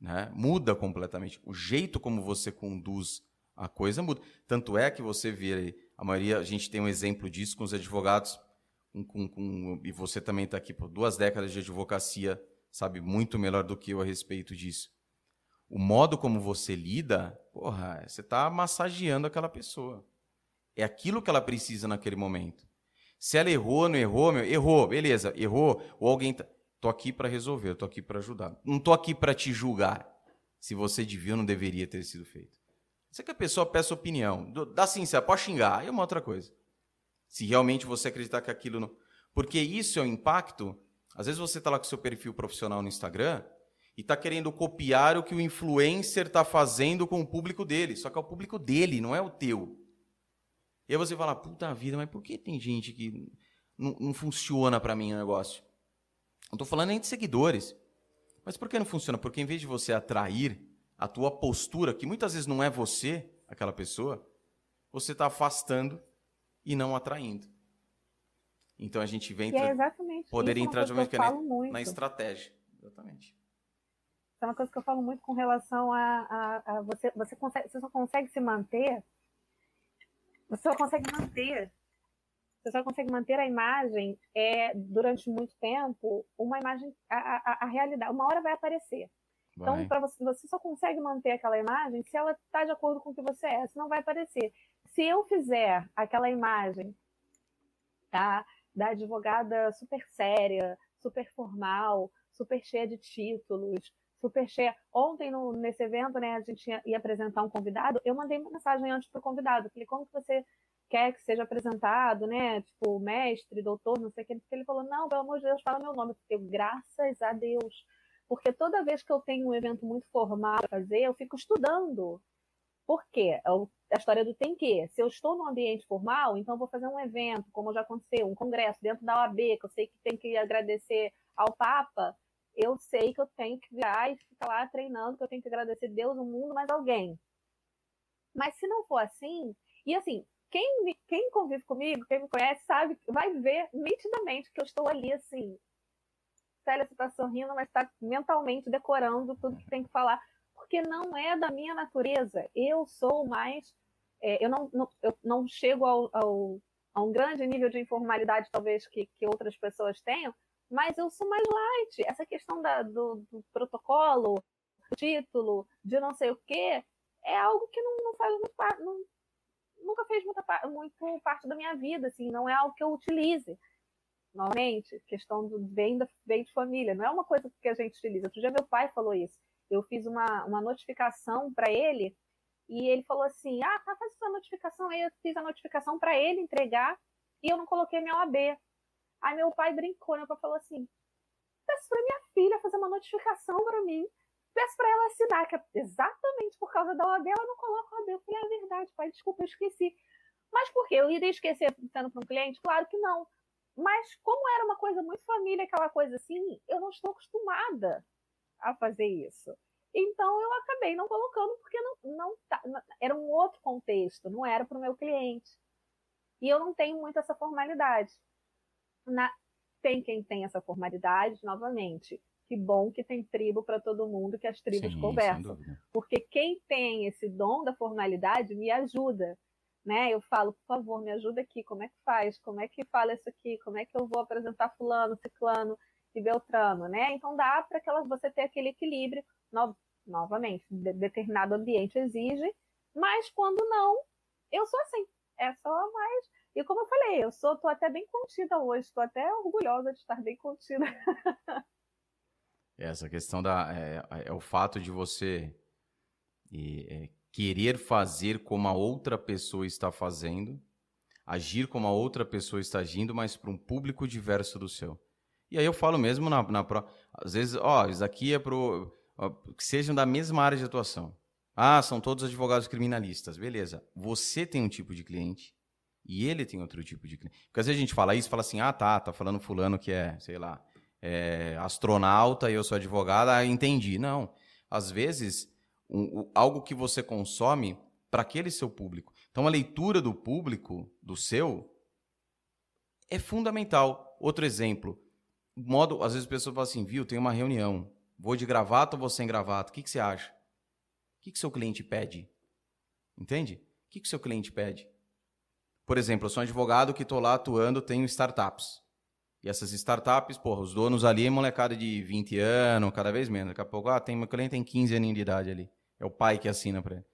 S1: Né? Muda completamente. O jeito como você conduz a coisa muda. Tanto é que você vê a maioria, a gente tem um exemplo disso com os advogados, com, com, com, e você também está aqui por duas décadas de advocacia, sabe muito melhor do que eu a respeito disso. O modo como você lida, porra, você está massageando aquela pessoa. É aquilo que ela precisa naquele momento. Se ela errou, não errou, meu, errou, beleza, errou, ou alguém tá, tô aqui para resolver, tô aqui para ajudar. Não tô aqui para te julgar se você devia ou não deveria ter sido feito. Se é que a pessoa peça opinião, dá você pode xingar, é uma outra coisa. Se realmente você acreditar que aquilo não. Porque isso é o impacto. Às vezes você está lá com seu perfil profissional no Instagram e está querendo copiar o que o influencer está fazendo com o público dele. Só que é o público dele, não é o teu. E aí você fala, puta vida, mas por que tem gente que não, não funciona para mim o negócio? Não estou falando nem de seguidores. Mas por que não funciona? Porque em vez de você atrair a tua postura, que muitas vezes não é você, aquela pessoa, você está afastando e não atraindo. Então a gente vem
S2: é exatamente
S1: poderia
S2: isso,
S1: entrar
S2: de
S1: uma
S2: muito.
S1: na estratégia. Exatamente.
S2: Isso é uma coisa que eu falo muito com relação a, a, a você, você, consegue, você só consegue se manter, você só consegue manter, você só consegue manter a imagem é, durante muito tempo, uma imagem, a, a, a realidade, uma hora vai aparecer. Então, vai. Então, você, você só consegue manter aquela imagem se ela está de acordo com o que você é, senão vai aparecer. Se eu fizer aquela imagem tá, da advogada super séria, super formal, super cheia de títulos, super cheia. Ontem, no, nesse evento, né, a gente ia, ia, apresentar um convidado, eu mandei uma mensagem antes para o convidado, falei, como que você quer que seja apresentado, né, tipo, mestre, doutor, não sei o que, ele falou, não, pelo amor de Deus, fala meu nome, eu, graças a Deus, porque toda vez que eu tenho um evento muito formal a fazer, eu fico estudando. Por quê? É a história do tem que. Se eu estou num ambiente formal, então eu vou fazer um evento, como já aconteceu, um congresso dentro da OAB, que eu sei que tem que agradecer ao Papa, eu sei que eu tenho que virar e ficar lá treinando, que eu tenho que agradecer Deus, o mundo, mais alguém. Mas se não for assim, e assim, quem, quem convive comigo, quem me conhece, sabe, vai ver nitidamente que eu estou ali assim. Célia, você está sorrindo, mas está mentalmente decorando tudo que tem que falar, porque não é da minha natureza. Eu sou mais. É, eu, não, não, eu não chego ao, ao, a um grande nível de informalidade, talvez, que, que outras pessoas tenham, mas eu sou mais light. Essa questão da, do, do, protocolo, título, de não sei o quê, é algo que não, não faz muito parte, nunca fez muita, muito parte da minha vida, assim, não é algo que eu utilize. Novamente, questão do bem, da, bem de família, não é uma coisa que a gente utiliza. Outro dia meu pai falou isso. Eu fiz uma, uma notificação para ele e ele falou assim: Ah, tá, faz essa notificação aí. Eu fiz a notificação para ele entregar e eu não coloquei minha OAB. Aí meu pai brincou, meu pai falou assim: peço para minha filha fazer uma notificação para mim, peço para ela assinar, que é exatamente por causa da OAB ela não coloca OAB. Eu falei: é verdade, pai, desculpa, eu esqueci. Mas por quê? Eu iria esquecer sendo para um cliente? Claro que não. Mas como era uma coisa muito família, aquela coisa assim, eu não estou acostumada a fazer isso. Então eu acabei não colocando porque não, não tá, era um outro contexto, não era para o meu cliente. E eu não tenho muito essa formalidade na... tem quem tem essa formalidade, novamente. Que bom que tem tribo para todo mundo, que as tribos Sim, conversam. Porque quem tem esse dom da formalidade me ajuda. Né? Eu falo, por favor, me ajuda aqui, como é que faz? Como é que fala isso aqui? Como é que eu vou apresentar fulano, ciclano e beltrano, né? Então dá para que você ter aquele equilíbrio, no, novamente, de, determinado ambiente exige, mas quando não, eu sou assim. É só mais e como eu falei, eu sou, tô até bem contida hoje, estou até orgulhosa de estar bem contida.
S1: Essa questão da é, é o fato de você é, querer fazer como a outra pessoa está fazendo, agir como a outra pessoa está agindo, mas para um público diverso do seu. E aí eu falo mesmo na, na às vezes, ó, isso aqui é pro ó, que sejam da mesma área de atuação. Ah, são todos advogados criminalistas, beleza? Você tem um tipo de cliente, e ele tem outro tipo de cliente. Porque às vezes a gente fala isso fala assim, ah, tá, tá falando fulano que é, sei lá, é astronauta e eu sou advogada, ah, entendi. Não. Às vezes, um, um, algo que você consome para aquele seu público. Então, a leitura do público, do seu, é fundamental. Outro exemplo, modo, às vezes a pessoa fala assim, viu, tem uma reunião, vou de gravata ou vou sem gravata? O que, que você acha? O que, que seu cliente pede? Entende? O que, que seu cliente pede? Por exemplo, eu sou um advogado que estou lá atuando, tenho startups. E essas startups, porra, os donos ali é molecada de 20 anos, cada vez menos. Daqui a pouco, ah, tem, meu cliente tem 15 aninhos de idade ali. É o pai que assina para ele.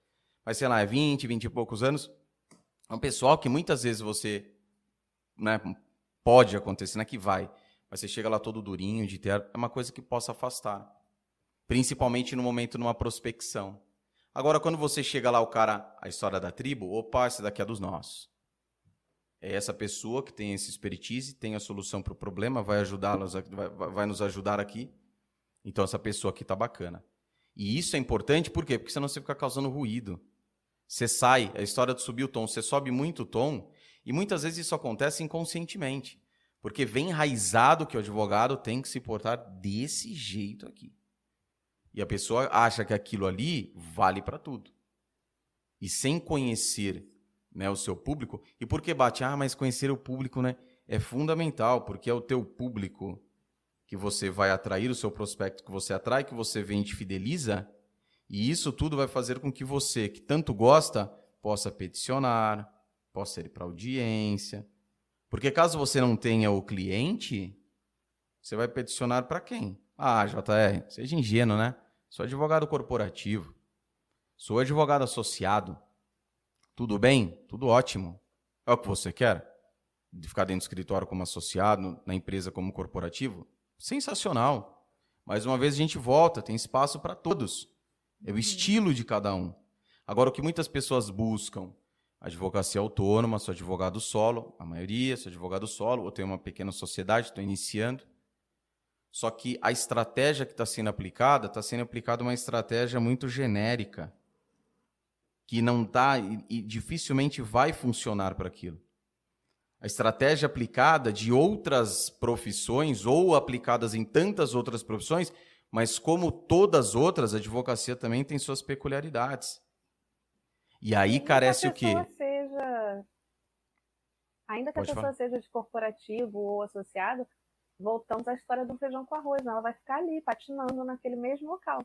S1: Mas, sei lá, é 20, 20 e poucos anos. É um pessoal que muitas vezes você, né, pode acontecer, não é que vai. Mas você chega lá todo durinho, de ter, é uma coisa que possa afastar. Principalmente no momento numa prospecção. Agora, quando você chega lá, o cara, a história da tribo, opa, esse daqui é dos nossos essa pessoa que tem esse expertise, tem a solução para o problema, vai ajudá-los, vai, vai nos ajudar aqui. Então essa pessoa aqui está bacana. E isso é importante por quê? Porque senão você fica causando ruído. Você sai, a história de subir o tom, você sobe muito o tom, e muitas vezes isso acontece inconscientemente. Porque vem enraizado que o advogado tem que se portar desse jeito aqui. E a pessoa acha que aquilo ali vale para tudo. E sem conhecer né, o seu público. E por que bate? Ah, mas conhecer o público, né? é fundamental, porque é o teu público que você vai atrair, o seu prospecto que você atrai, que você vende e fideliza, e isso tudo vai fazer com que você, que tanto gosta, possa peticionar, possa ir para audiência. Porque caso você não tenha o cliente, você vai peticionar para quem? Ah, JR, seja ingênuo, né? Sou advogado corporativo. Sou advogado associado. Tudo bem? Tudo ótimo. É o que você quer? De ficar dentro do escritório como associado, na empresa como corporativo? Sensacional. Mais uma vez a gente volta, tem espaço para todos. É o estilo de cada um. Agora, o que muitas pessoas buscam, advocacia autônoma, sou advogado solo, a maioria, sou advogado solo, ou tenho uma pequena sociedade, estou iniciando. Só que a estratégia que está sendo aplicada, está sendo aplicada uma estratégia muito genérica, que não está e, e dificilmente vai funcionar para aquilo. A estratégia aplicada de outras profissões ou aplicadas em tantas outras profissões mas como todas as outras, a advocacia também tem suas peculiaridades. E aí carece o quê?
S2: Seja... Ainda que Pode a pessoa falar. seja de corporativo ou associado, voltamos à história do feijão com arroz. Né? Ela vai ficar ali, patinando naquele mesmo local.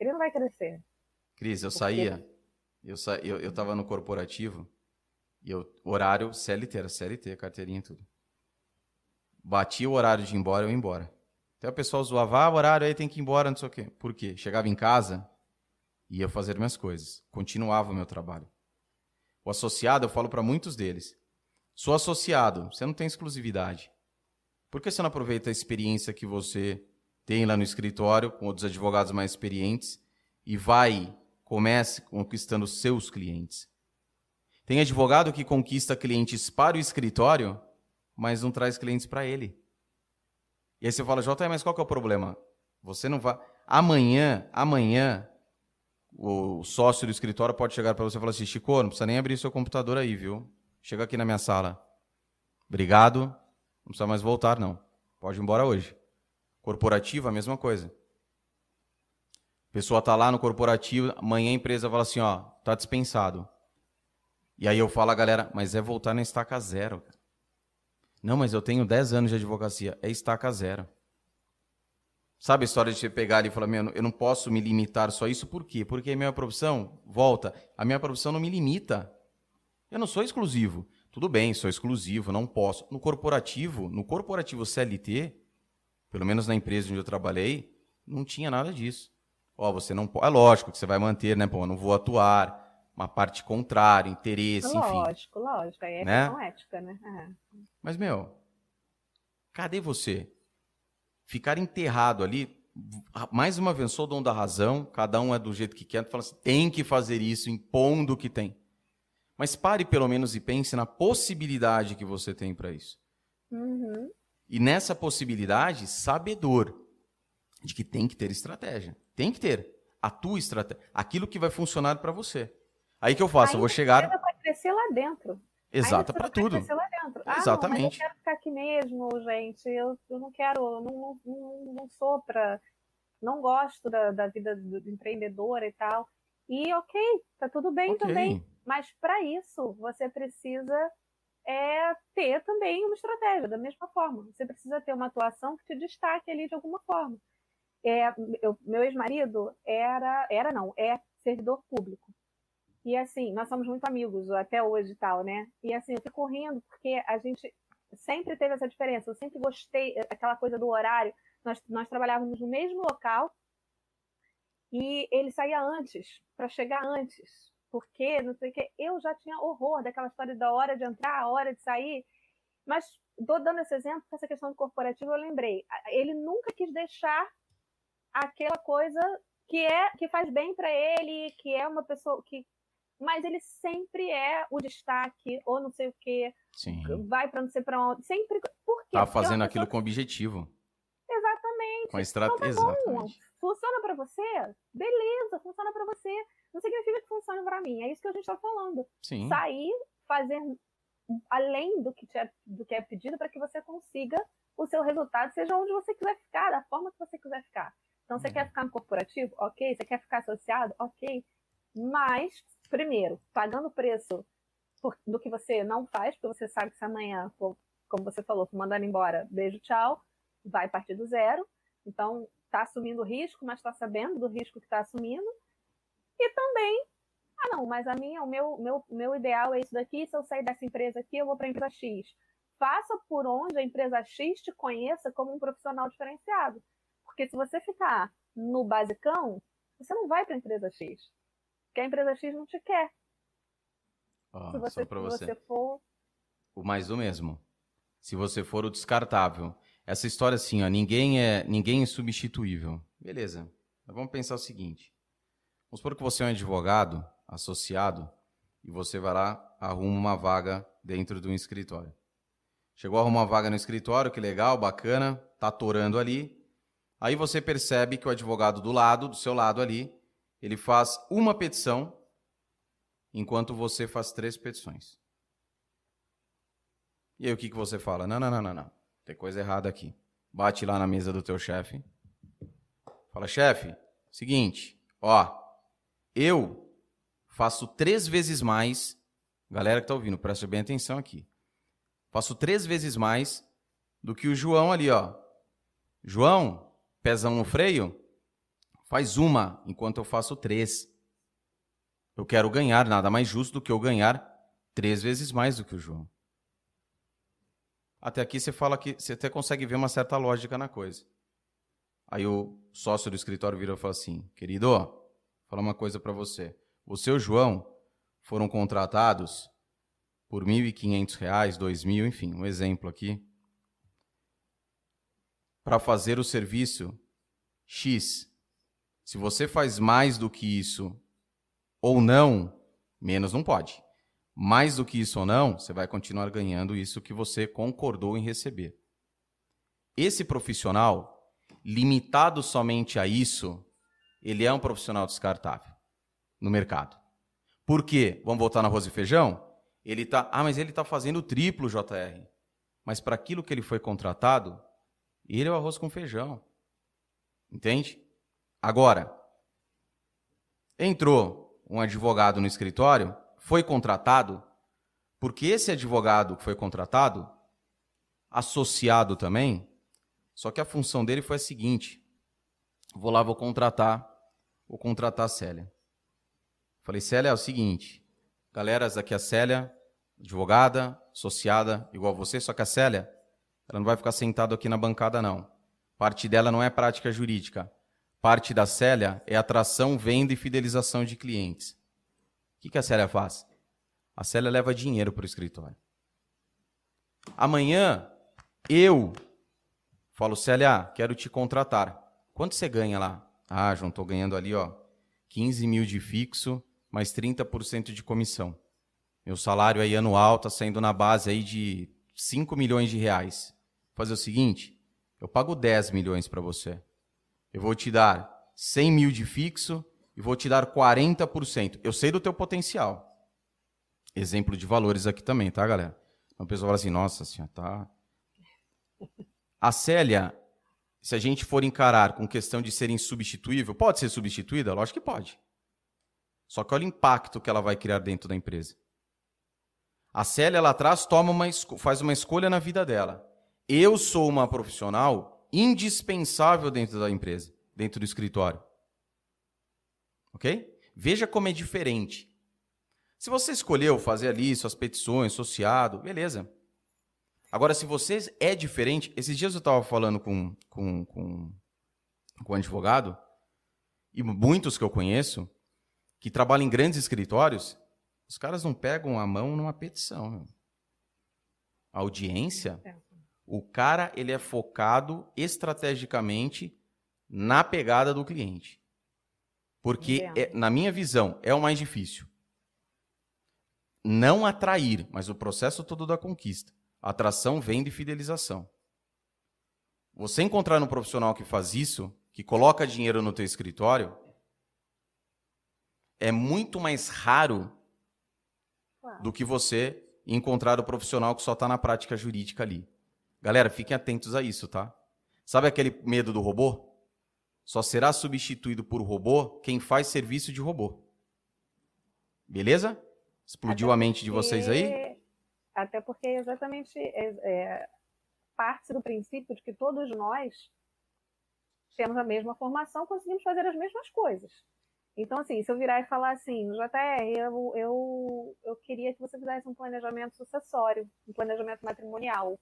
S2: Ele não vai crescer.
S1: Cris, eu Porque... saía, eu, sa... eu, eu tava no corporativo, e eu, horário CLT, era CLT, carteirinha e tudo. Batia o horário de ir embora, eu ia embora. Até o pessoal zoava, ah, horário aí tem que ir embora, não sei o quê. Por quê? Chegava em casa, ia fazer minhas coisas, continuava o meu trabalho. O associado, eu falo para muitos deles, sou associado, você não tem exclusividade. Por que você não aproveita a experiência que você tem lá no escritório, com outros advogados mais experientes, e vai, comece conquistando seus clientes? Tem advogado que conquista clientes para o escritório, mas não traz clientes para ele. E aí você fala, Jota, mas qual que é o problema? Você não vai. Amanhã, amanhã, o sócio do escritório pode chegar para você e falar assim: Chico, não precisa nem abrir seu computador aí, viu? Chega aqui na minha sala. Obrigado. Não precisa mais voltar, não. Pode ir embora hoje. Corporativo, a mesma coisa. Pessoa tá lá no corporativo, amanhã a empresa fala assim, ó, tá dispensado. E aí eu falo a galera, mas é voltar na estaca zero. Não, mas eu tenho 10 anos de advocacia. É estaca zero. Sabe a história de você pegar ali e falar, meu, eu não posso me limitar só isso, por quê? Porque a minha profissão, volta, a minha profissão não me limita. Eu não sou exclusivo. Tudo bem, sou exclusivo, não posso. No corporativo, no corporativo CLT, pelo menos na empresa onde eu trabalhei, não tinha nada disso. Ó, você não pode. É lógico que você vai manter, né? Pô, eu não vou atuar uma parte contrária, interesse, lógico, enfim.
S2: Lógico, lógico. Aí é né? questão ética, né? É.
S1: Mas, meu, cadê você? Ficar enterrado ali, mais uma vez, sou o dono da razão, cada um é do jeito que quer, fala assim, tem que fazer isso, impondo o que tem. Mas pare pelo menos e pense na possibilidade que você tem para isso.
S2: Uhum.
S1: E nessa possibilidade, sabedor de que tem que ter estratégia. Tem que ter a tua estratégia, aquilo que vai funcionar para você. Aí que eu faço, eu vou chegar.
S2: Vai crescer lá dentro.
S1: Exato, para tudo.
S2: Crescer lá dentro. Ah,
S1: Exatamente. Não,
S2: eu quero ficar aqui mesmo, gente. Eu, eu não quero, eu não, não, não sou para. Não gosto da, da vida do, do empreendedor e tal. E ok, tá tudo bem okay. também. Mas para isso, você precisa é, ter também uma estratégia, da mesma forma. Você precisa ter uma atuação que te destaque ali de alguma forma. É, eu, meu ex-marido era, era não, é servidor público. E assim, nós somos muito amigos até hoje e tal, né? E assim, eu fico rindo porque a gente sempre teve essa diferença. Eu sempre gostei, eh, aquela coisa do horário. Nós, nós trabalhávamos no mesmo local e ele saía antes, para chegar antes. Porque, não sei o que, eu já tinha horror daquela história da hora de entrar, a hora de sair. Mas, dando esse exemplo, essa questão do corporativo, eu lembrei. Ele nunca quis deixar aquela coisa que é que faz bem para ele, que é uma pessoa que mas ele sempre é o destaque, ou não sei o quê,
S1: Sim.
S2: vai para não sei para onde, sempre. Por quê?
S1: Tá fazendo aquilo com objetivo.
S2: Exatamente.
S1: Com a estratégia. Então, tá Exatamente.
S2: Funciona para você? Beleza, funciona para você. Não significa que funcione para mim. É isso que a gente está falando.
S1: Sim.
S2: Sair, fazer além do que, é, do que é pedido para que você consiga o seu resultado, seja onde você quiser ficar, da forma que você quiser ficar. Então, você uhum. quer ficar no corporativo? Ok. Você quer ficar associado? Ok. Mas primeiro, pagando o preço do que você não faz, porque você sabe que se amanhã for como você falou, mandando embora, beijo, tchau, vai partir do zero. Então, está assumindo risco, mas está sabendo do risco que está assumindo. E também, ah, não, mas a minha, o meu, meu, meu ideal é isso daqui. Se eu sair dessa empresa aqui, eu vou para a empresa X. Faça por onde a empresa X te conheça como um profissional diferenciado. Porque se você ficar no basicão, você não vai para a empresa X. Porque a empresa X não te quer.
S1: Oh, se você, se você for. O mais do mesmo. Se você for o descartável. Essa história assim, ó, ninguém é, ninguém é substituível. Beleza. Mas vamos pensar o seguinte. Vamos supor que você é um advogado associado e você vai lá, arruma uma vaga dentro de um escritório. Chegou a arrumar uma vaga no escritório, que legal, bacana, tá atorando ali. Aí você percebe que o advogado do lado, do seu lado ali, ele faz uma petição, enquanto você faz três petições. E aí o que, que você fala? Não, não, não, não, não. Tem coisa errada aqui. Bate lá na mesa do teu chefe. Fala, chefe, seguinte, ó, eu faço três vezes mais. Galera que tá ouvindo, preste bem atenção aqui. Faço três vezes mais do que o João ali, ó. João, pezão no freio, faz uma, enquanto eu faço três. Eu quero ganhar, nada mais justo do que eu ganhar três vezes mais do que o João. Até aqui você fala que você até consegue ver uma certa lógica na coisa. Aí o sócio do escritório vira e fala assim: querido, vou falar uma coisa para você. Você e o João foram contratados por R$ 1.500, R$ 2.000, enfim, um exemplo aqui, para fazer o serviço X. Se você faz mais do que isso ou não, menos não pode. Mais do que isso ou não, você vai continuar ganhando isso que você concordou em receber. Esse profissional, limitado somente a isso, ele é um profissional descartável no mercado. Por quê? Vamos voltar no arroz e feijão? Ele tá, ah, mas ele está fazendo triplo JR. Mas para aquilo que ele foi contratado, ele é o arroz com feijão. Entende? Agora, entrou um advogado no escritório foi contratado, porque esse advogado que foi contratado, associado também, só que a função dele foi a seguinte: vou lá, vou contratar, vou contratar a Célia. Falei, Célia, é o seguinte, galera, aqui é a Célia, advogada, associada, igual você, só que a Célia, ela não vai ficar sentada aqui na bancada, não. Parte dela não é prática jurídica. Parte da Célia é atração, venda e fidelização de clientes. O que, que a Célia faz? A Célia leva dinheiro para o escritório. Amanhã, eu falo, Célia, quero te contratar. Quanto você ganha lá? Ah, João, estou ganhando ali, ó, 15 mil de fixo, mais 30% de comissão. Meu salário aí anual está saindo na base aí de 5 milhões de reais. Fazer o seguinte, eu pago 10 milhões para você. Eu vou te dar 100 mil de fixo e vou te dar 40%. Eu sei do teu potencial. Exemplo de valores aqui também, tá, galera? Então a pessoa fala assim, nossa senhora, tá... A Célia, se a gente for encarar com questão de ser insubstituível, pode ser substituída? Lógico que pode. Só que olha o impacto que ela vai criar dentro da empresa. A Célia lá atrás toma uma, faz uma escolha na vida dela. Eu sou uma profissional indispensável dentro da empresa, dentro do escritório. Ok? Veja como é diferente. Se você escolheu fazer ali suas petições, associado, beleza. Agora, se você é diferente, esses dias eu estava falando com, com, com, com um advogado, e muitos que eu conheço, que trabalham em grandes escritórios, os caras não pegam a mão numa petição. A audiência, é. O cara ele é focado estrategicamente na pegada do cliente. Porque, é, na minha visão, é o mais difícil. Não atrair, mas o processo todo da conquista. Atração, venda e fidelização. Você encontrar um profissional que faz isso, que coloca dinheiro no teu escritório, é muito mais raro do que você encontrar o profissional que só está na prática jurídica ali. Galera, fiquem atentos a isso, tá? Sabe aquele medo do robô? Só será substituído por robô quem faz serviço de robô. Beleza? Explodiu a mente de vocês aí?
S2: Até porque exatamente é, é, parte do princípio de que todos nós temos a mesma formação, conseguimos fazer as mesmas coisas. Então, assim, se eu virar e falar assim, JR, eu, eu, eu queria que você fizesse um planejamento sucessório, um planejamento matrimonial.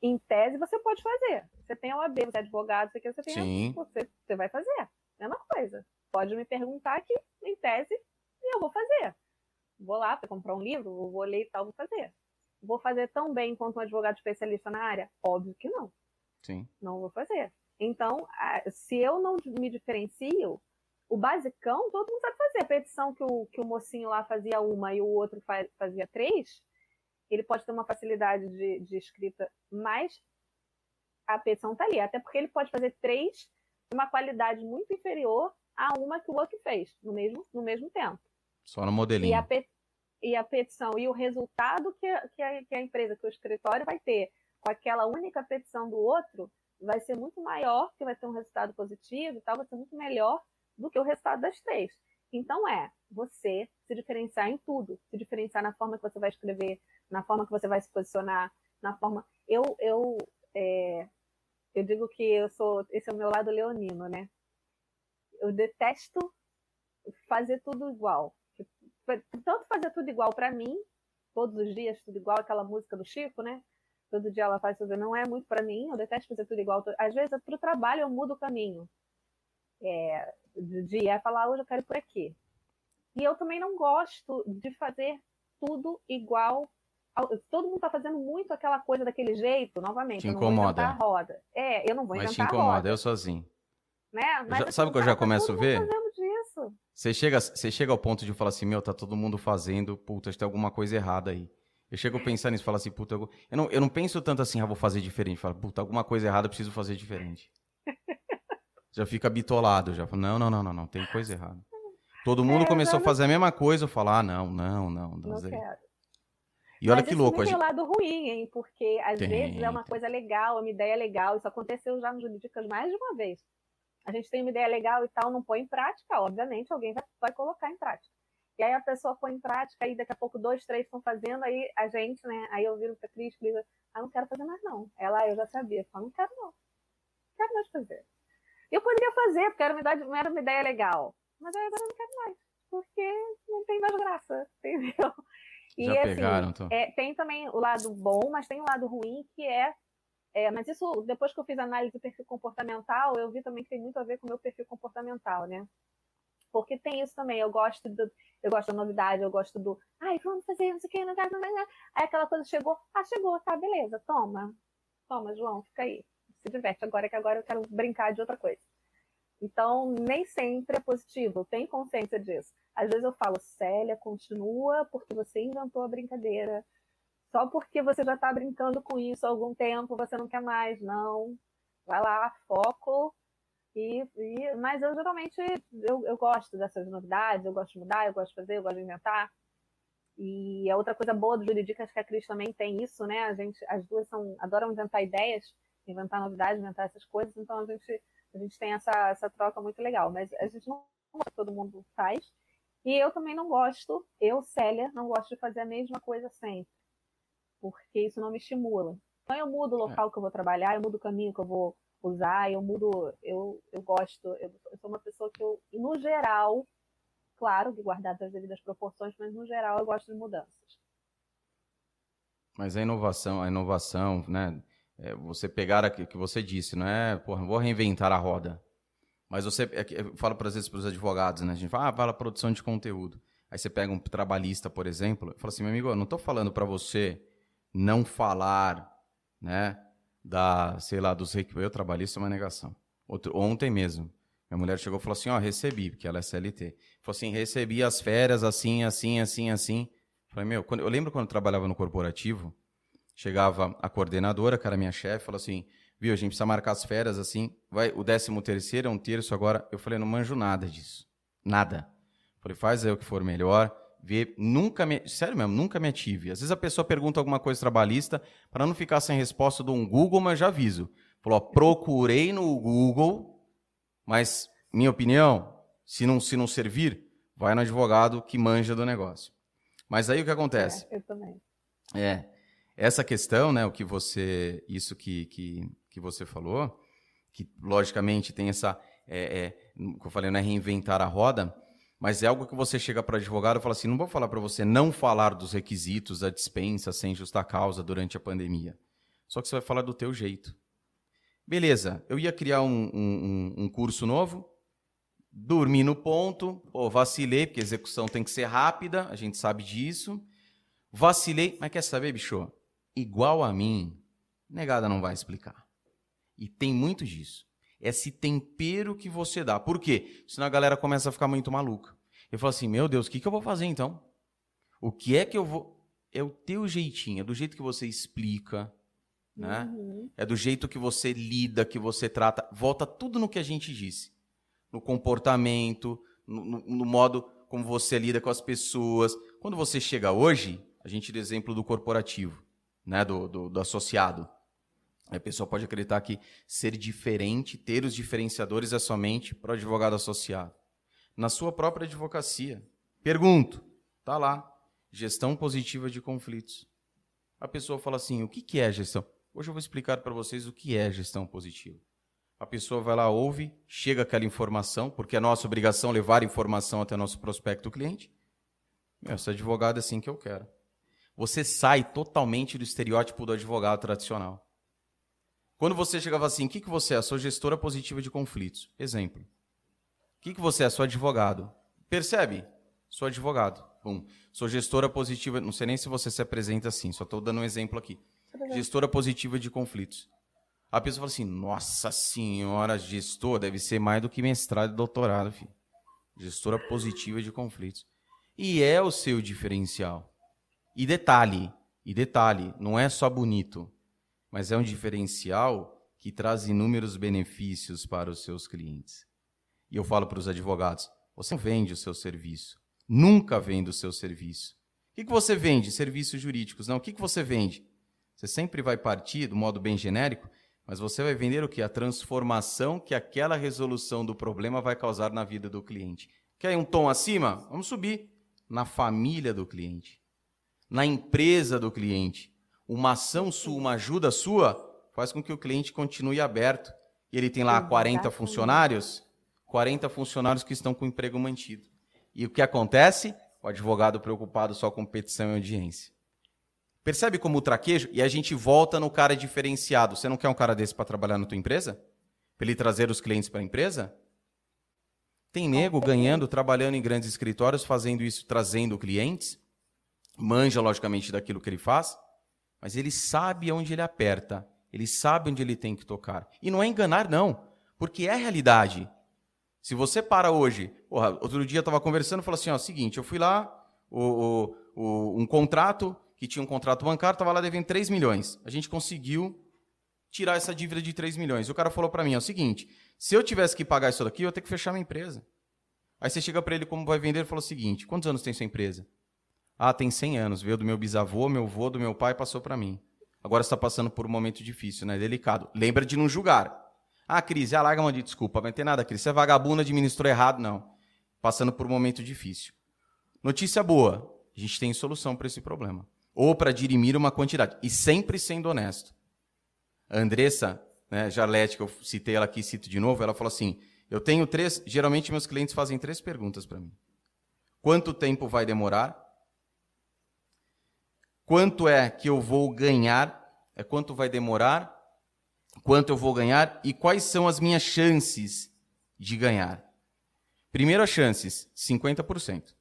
S2: Em tese, você pode fazer. Você tem a OAB, você é advogado, você, quer, você, tem
S1: Sim.
S2: A, você, você vai fazer. Mesma coisa. Pode me perguntar que, em tese, eu vou fazer. Vou lá para comprar um livro, vou ler e tal, vou fazer. Vou fazer tão bem quanto um advogado especialista na área? Óbvio que não.
S1: Sim.
S2: Não vou fazer. Então, se eu não me diferencio, o basicão todo mundo sabe fazer. A petição que o, que o mocinho lá fazia uma e o outro fazia três, ele pode ter uma facilidade de, de escrita, mas a petição está ali. Até porque ele pode fazer três de uma qualidade muito inferior a uma que o outro fez, no mesmo, no mesmo tempo.
S1: Só no modelinho.
S2: E a, pe e a petição e o resultado que a, que, a, que a empresa, que o escritório vai ter com aquela única petição do outro, vai ser muito maior, que vai ter um resultado positivo e tal, vai ser muito melhor do que o resultado das três. Então é você se diferenciar em tudo, se diferenciar na forma que você vai escrever, na forma que você vai se posicionar, na forma. Eu eu é... eu digo que eu sou esse é o meu lado leonino, né? Eu detesto fazer tudo igual. Tanto fazer tudo igual para mim, todos os dias tudo igual, aquela música do Chico, né? todo dia ela faz tudo, não é muito para mim, eu detesto fazer tudo igual. Às vezes, para o trabalho, eu mudo o caminho. É, de dia é falar, hoje eu quero ir por aqui. E eu também não gosto de fazer tudo igual. Todo mundo está fazendo muito aquela coisa daquele jeito, novamente.
S1: Te incomoda.
S2: a roda. É, eu não vou
S1: Mas te incomoda, eu sozinho.
S2: Né?
S1: Mas, já, sabe o que eu já começo a ver?
S2: Disso.
S1: Você chega, você chega ao ponto de falar assim, meu, tá todo mundo fazendo, puta, tem alguma coisa errada aí. Eu chego a pensar nisso, falo assim, puta, eu, eu, não, eu não penso tanto assim, ah, vou fazer diferente. Falo, puta, alguma coisa errada, eu preciso fazer diferente. já fica bitolado, já. Não, não, não, não, não, tem coisa errada. Todo mundo é, começou a fazer a mesma coisa, eu falo, ah, não, não, não. Não,
S2: não quero.
S1: E olha Mas que louco.
S2: Tem gente... lado ruim, hein? Porque às tem, vezes é uma tem. coisa legal, uma ideia legal. Isso aconteceu já no Jurídicas mais de uma vez. A gente tem uma ideia legal e tal, não põe em prática, obviamente alguém vai, vai colocar em prática. E aí a pessoa põe em prática, aí daqui a pouco dois, três estão fazendo, aí a gente, né? Aí eu viro pra Cris e digo, ah, não quero fazer mais não. Ela, eu já sabia. Eu falo, não quero não. Não quero mais fazer. Eu poderia fazer, porque era uma, ideia, era uma ideia legal. Mas aí agora eu não quero mais. Porque não tem mais graça, entendeu?
S1: E já assim, pegaram,
S2: é, tem também o lado bom, mas tem o lado ruim, que é, é, Mas isso, depois que eu fiz análise do perfil comportamental, eu vi também que tem muito a ver com o meu perfil comportamental, né? Porque tem isso também, eu gosto do, eu gosto da novidade, eu gosto do, ai, vamos fazer não sei o que, não quero, não, não. Aí aquela coisa chegou, ah, chegou, tá, beleza, toma. Toma, João, fica aí. Se diverte agora, que agora eu quero brincar de outra coisa. Então, nem sempre é positivo, tem consciência disso. Às vezes eu falo, Célia, continua porque você inventou a brincadeira. Só porque você já está brincando com isso há algum tempo, você não quer mais. Não. Vai lá, foco, e, e, mas eu geralmente eu, eu gosto dessas novidades, eu gosto de mudar, eu gosto de fazer, eu gosto de inventar. E a outra coisa boa do Juridicas é que a Cris também tem isso, né? A gente, as duas são, adoram inventar ideias, inventar novidades, inventar essas coisas, então a gente, a gente tem essa, essa troca muito legal. Mas a gente não todo mundo faz. E eu também não gosto, eu, Célia, não gosto de fazer a mesma coisa sempre. Porque isso não me estimula. Então eu mudo o local é. que eu vou trabalhar, eu mudo o caminho que eu vou usar, eu mudo, eu, eu gosto, eu, eu sou uma pessoa que eu, no geral, claro que guardadas as devidas proporções, mas no geral eu gosto de mudanças.
S1: Mas a inovação, a inovação, né? É você pegar o que você disse, não é, porra, vou reinventar a roda. Mas você, é eu falo para vezes para os advogados, né? A gente fala, ah, fala produção de conteúdo. Aí você pega um trabalhista, por exemplo, e fala assim, meu amigo, eu não estou falando para você não falar, né? da, sei lá, dos eu trabalhista é uma negação. Outro, ontem mesmo, minha mulher chegou e falou assim, ó, oh, recebi, porque ela é CLT. Falou assim, recebi as férias assim, assim, assim, assim. Falei, meu, quando, eu lembro quando eu trabalhava no corporativo, chegava a coordenadora, que era minha chefe, falou assim, viu, a gente precisa marcar as férias assim, vai, o décimo terceiro é um terço agora. Eu falei, não manjo nada disso. Nada. Falei, faz aí o que for melhor ver, nunca me, sério mesmo, nunca me ative. Às vezes a pessoa pergunta alguma coisa trabalhista, para não ficar sem resposta de um Google, mas já aviso. Falou, ó, procurei no Google, mas minha opinião, se não se não servir, vai no advogado que manja do negócio. Mas aí o que acontece?
S2: É, eu também.
S1: É, essa questão, né, o que você, isso que, que, que você falou, que logicamente tem essa, é, é, que eu falei, não é reinventar a roda, mas é algo que você chega para advogado e fala assim: não vou falar para você não falar dos requisitos da dispensa sem justa causa durante a pandemia. Só que você vai falar do teu jeito. Beleza, eu ia criar um, um, um curso novo, dormi no ponto, pô, vacilei, porque a execução tem que ser rápida, a gente sabe disso. Vacilei, mas quer saber, bicho? Igual a mim, negada não vai explicar. E tem muito disso esse tempero que você dá. Por quê? Senão a galera começa a ficar muito maluca. Eu falo assim, meu Deus, o que, que eu vou fazer então? O que é que eu vou... É o teu jeitinho, é do jeito que você explica, né? Uhum. É do jeito que você lida, que você trata. Volta tudo no que a gente disse. No comportamento, no, no, no modo como você lida com as pessoas. Quando você chega hoje, a gente dá exemplo do corporativo, né? do, do, do associado. A pessoa pode acreditar que ser diferente, ter os diferenciadores é somente para o advogado associado. Na sua própria advocacia. Pergunto, tá lá, gestão positiva de conflitos. A pessoa fala assim: o que é gestão? Hoje eu vou explicar para vocês o que é gestão positiva. A pessoa vai lá, ouve, chega aquela informação, porque é nossa obrigação levar informação até nosso prospecto cliente. Meu, esse advogado é assim que eu quero. Você sai totalmente do estereótipo do advogado tradicional. Quando você chegava assim, o que, que você é? Sou gestora positiva de conflitos. Exemplo. O que, que você é? Sou advogado. Percebe? Sou advogado. Bom, sou gestora positiva. Não sei nem se você se apresenta assim, só estou dando um exemplo aqui. Gestora positiva de conflitos. A pessoa fala assim: Nossa senhora, gestor deve ser mais do que mestrado e doutorado, filho. Gestora positiva de conflitos. E é o seu diferencial. E detalhe, e detalhe, não é só bonito mas é um diferencial que traz inúmeros benefícios para os seus clientes. E eu falo para os advogados: você não vende o seu serviço, nunca vende o seu serviço. O que, você vende? Serviços jurídicos. Não, o que, você vende? Você sempre vai partir do modo bem genérico, mas você vai vender o que? A transformação que aquela resolução do problema vai causar na vida do cliente. Quer um tom acima? Vamos subir. Na família do cliente, na empresa do cliente, uma ação sua, uma ajuda sua, faz com que o cliente continue aberto. E ele tem lá 40 funcionários, 40 funcionários que estão com o emprego mantido. E o que acontece? O advogado preocupado só com petição e audiência. Percebe como o traquejo? E a gente volta no cara diferenciado. Você não quer um cara desse para trabalhar na tua empresa? Para ele trazer os clientes para a empresa? Tem nego ganhando, trabalhando em grandes escritórios, fazendo isso, trazendo clientes. Manja, logicamente, daquilo que ele faz mas ele sabe onde ele aperta, ele sabe onde ele tem que tocar. E não é enganar, não, porque é realidade. Se você para hoje, porra, outro dia eu estava conversando e falou assim: ó, seguinte, eu fui lá, o, o, o, um contrato, que tinha um contrato bancário, estava lá devendo 3 milhões. A gente conseguiu tirar essa dívida de 3 milhões. O cara falou para mim: é o seguinte, se eu tivesse que pagar isso daqui, eu ia ter que fechar minha empresa. Aí você chega para ele como vai vender e fala o seguinte: quantos anos tem sua empresa? Ah, tem 100 anos, veio do meu bisavô, meu avô, do meu pai, passou para mim. Agora está passando por um momento difícil, né? Delicado. Lembra de não julgar. Ah, Cris, já larga uma de desculpa, vai ter nada, Cris. Você é vagabunda, administrou errado, não. Passando por um momento difícil. Notícia boa, a gente tem solução para esse problema. Ou para dirimir uma quantidade. E sempre sendo honesto. A Andressa, né, Jarlete, que eu citei ela aqui, cito de novo, ela falou assim: eu tenho três. Geralmente meus clientes fazem três perguntas para mim. Quanto tempo vai demorar? Quanto é que eu vou ganhar, é quanto vai demorar, quanto eu vou ganhar e quais são as minhas chances de ganhar. Primeiro, as chances, 50%.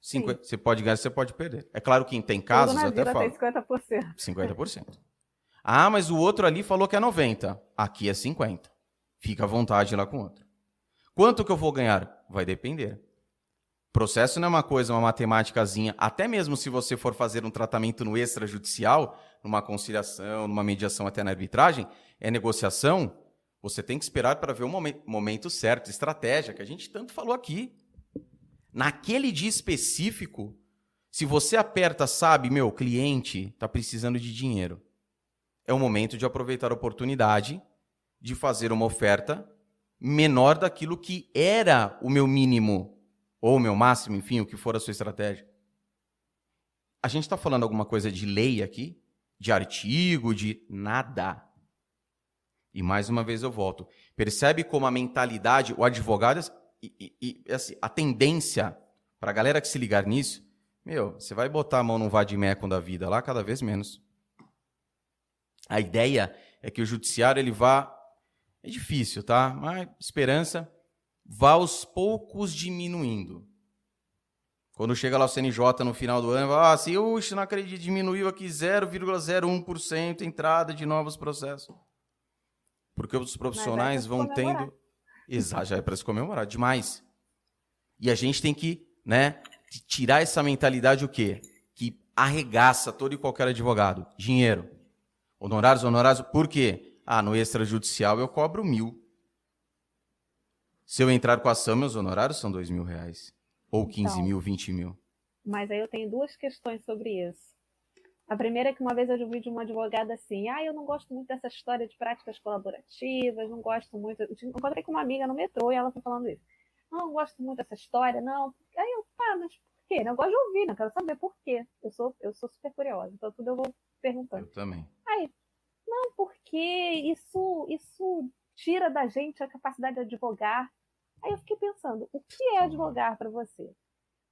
S1: 50, você pode ganhar, você pode perder. É claro que tem casos até fala. 50%. 50%. Ah, mas o outro ali falou que é 90. Aqui é 50. Fica à vontade lá com o outro. Quanto que eu vou ganhar? Vai depender. Processo não é uma coisa, uma matemáticazinha. Até mesmo se você for fazer um tratamento no extrajudicial, numa conciliação, numa mediação até na arbitragem, é negociação, você tem que esperar para ver o momento, certo, estratégia, que a gente tanto falou aqui. Naquele dia específico, se você aperta, sabe, meu, cliente está precisando de dinheiro. É o momento de aproveitar a oportunidade de fazer uma oferta menor daquilo que era o meu mínimo ou meu máximo, enfim, o que for a sua estratégia. a gente está falando alguma coisa de lei aqui? De artigo, de nada. E mais uma vez eu volto. Percebe como a mentalidade, o advogado, e, e, e assim, a tendência para a galera que se ligar nisso, meu, você vai botar a mão no vadimecum da vida lá cada vez menos. A ideia é que o judiciário ele vá. É difícil, tá? Mas esperança vá aos poucos diminuindo. Quando chega lá o CNJ no final do ano, fala, ah, se assim, não acredito, diminuiu aqui 0,01% entrada de novos processos. Porque os profissionais é vão tendo. Exato, já é para se comemorar, demais. E a gente tem que, né, tirar essa mentalidade o quê? Que arregaça todo e qualquer advogado. Dinheiro. Honorários, honorários. Por quê? Ah, no extrajudicial eu cobro mil. Se eu entrar com a ação, meus honorários são dois mil reais. Ou 15 então, mil, 20 mil?
S2: Mas aí eu tenho duas questões sobre isso. A primeira é que uma vez eu ouvi de uma advogada assim: ah, eu não gosto muito dessa história de práticas colaborativas, não gosto muito. Eu encontrei com uma amiga no metrô e ela foi falando isso. Não, não gosto muito dessa história, não. Aí eu, tá, mas por quê? Eu gosto de ouvir, não quero saber por quê. Eu sou, eu sou super curiosa, então tudo eu vou perguntando.
S1: Eu também.
S2: Aí, não, porque isso, isso tira da gente a capacidade de advogar Aí eu fiquei pensando, o que é advogar para você?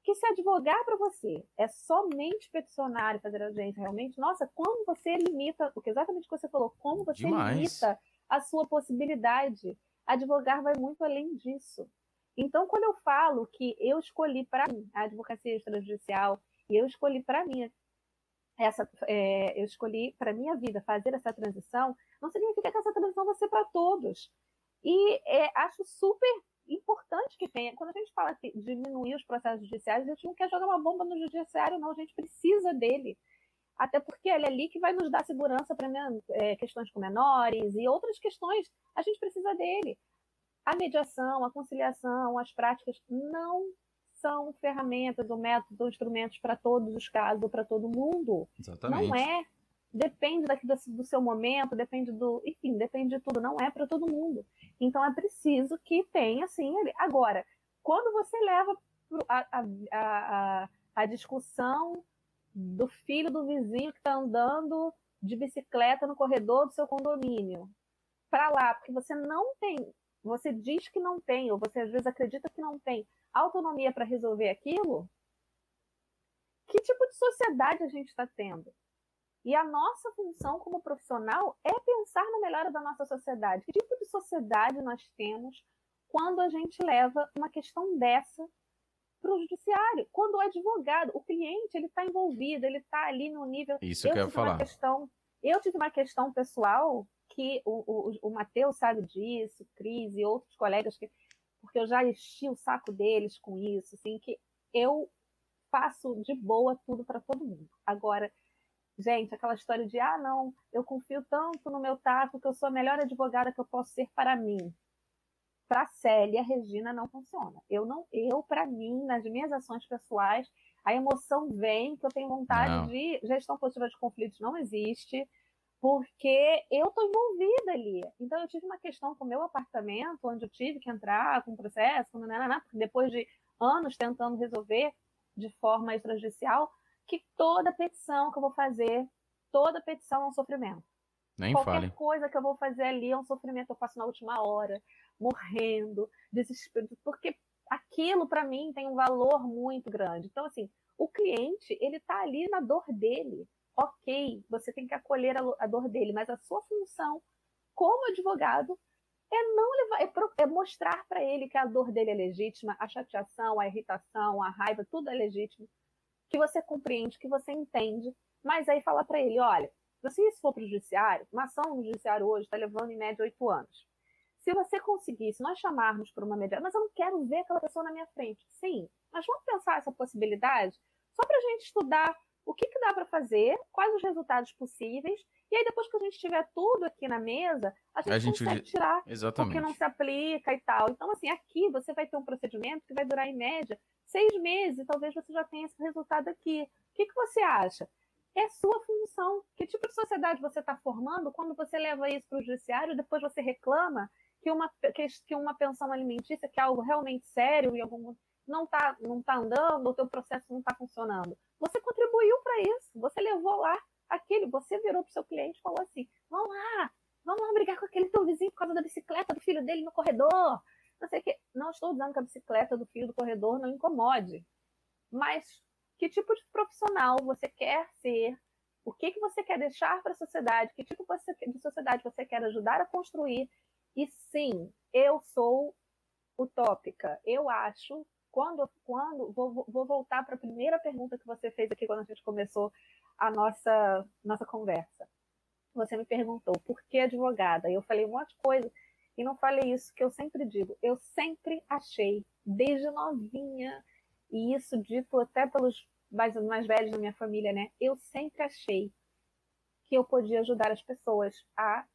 S2: Que se advogar para você é somente peticionar e fazer audiência realmente, nossa, como você limita, o que exatamente que você falou, como você Demais. limita a sua possibilidade. Advogar vai muito além disso. Então, quando eu falo que eu escolhi para mim a advocacia extrajudicial e eu escolhi para mim essa, é, eu escolhi para minha vida fazer essa transição, não significa que essa transição vai ser para todos. E é, acho super importante que tenha. Quando a gente fala de diminuir os processos judiciais, a gente não quer jogar uma bomba no judiciário, não. A gente precisa dele. Até porque ele é ali que vai nos dar segurança para é, questões com menores e outras questões. A gente precisa dele. A mediação, a conciliação, as práticas não são ferramentas ou métodos ou instrumentos para todos os casos ou para todo mundo.
S1: Exatamente.
S2: Não é depende daqui do, seu momento, depende do. Enfim, depende de tudo, não é para todo mundo. Então é preciso que tenha assim. Agora, quando você leva a, a, a, a discussão do filho do vizinho que está andando de bicicleta no corredor do seu condomínio para lá, porque você não tem, você diz que não tem, ou você às vezes acredita que não tem autonomia para resolver aquilo, que tipo de sociedade a gente está tendo? E a nossa função como profissional é pensar na melhora da nossa sociedade. Que tipo de sociedade nós temos quando a gente leva uma questão dessa para o judiciário? Quando o advogado, o cliente, ele está envolvido, ele está ali no nível.
S1: Isso eu que eu ia falar.
S2: Questão, eu tive uma questão pessoal que o, o, o Matheus sabe disso, Cris e outros colegas, que, porque eu já enchi o saco deles com isso, assim, que eu faço de boa tudo para todo mundo. Agora, Gente, aquela história de, ah, não, eu confio tanto no meu taco que eu sou a melhor advogada que eu posso ser para mim. Para Célia, Regina não funciona. Eu não, eu para mim, nas minhas ações pessoais, a emoção vem que eu tenho vontade não. de gestão positiva de conflitos não existe, porque eu estou envolvida ali. Então eu tive uma questão com o meu apartamento, onde eu tive que entrar com processo, depois de anos tentando resolver de forma extrajudicial, que toda petição que eu vou fazer, toda petição é um sofrimento.
S1: Nem
S2: Qualquer
S1: fale.
S2: coisa que eu vou fazer ali é um sofrimento, eu faço na última hora, morrendo, desesperado, porque aquilo para mim tem um valor muito grande. Então, assim, o cliente, ele tá ali na dor dele. Ok, você tem que acolher a, dor dele, mas a sua função como advogado é não levar, é, é mostrar para ele que a dor dele é legítima, a chateação, a irritação, a raiva, tudo é legítimo que você compreende, que você entende, mas aí fala para ele, olha, se isso for para o judiciário, uma ação no judiciário hoje está levando em média oito anos. Se você conseguir, se nós chamarmos por uma mediação, mas eu não quero ver aquela pessoa na minha frente. Sim, mas vamos pensar essa possibilidade só para a gente estudar o que, que dá para fazer, quais os resultados possíveis, e aí depois que a gente tiver tudo aqui na mesa, a gente, a gente consegue tirar
S1: Exatamente.
S2: o que não se aplica e tal. Então, assim, aqui você vai ter um procedimento que vai durar em média seis meses, e talvez você já tenha esse resultado aqui. O que, que você acha? É sua função. Que tipo de sociedade você está formando quando você leva isso para o judiciário e depois você reclama que uma, que, que uma pensão alimentícia, que é algo realmente sério e algum não está não tá andando, o teu processo não está funcionando. Você contribuiu para isso, você levou lá aquele, você virou para o seu cliente e falou assim: vamos lá, vamos lá brigar com aquele teu vizinho por causa da bicicleta do filho dele no corredor. Não sei o que. Não estou dizendo que a bicicleta do filho do corredor não incomode, mas que tipo de profissional você quer ser? O que, que você quer deixar para a sociedade? Que tipo de sociedade você quer ajudar a construir? E sim, eu sou utópica. Eu acho quando, quando vou, vou voltar para a primeira pergunta que você fez aqui quando a gente começou a nossa, nossa conversa. Você me perguntou por que advogada? Eu falei um monte de coisa e não falei isso que eu sempre digo. Eu sempre achei, desde novinha, e isso dito até pelos mais, mais velhos da minha família, né? Eu sempre achei que eu podia ajudar as pessoas a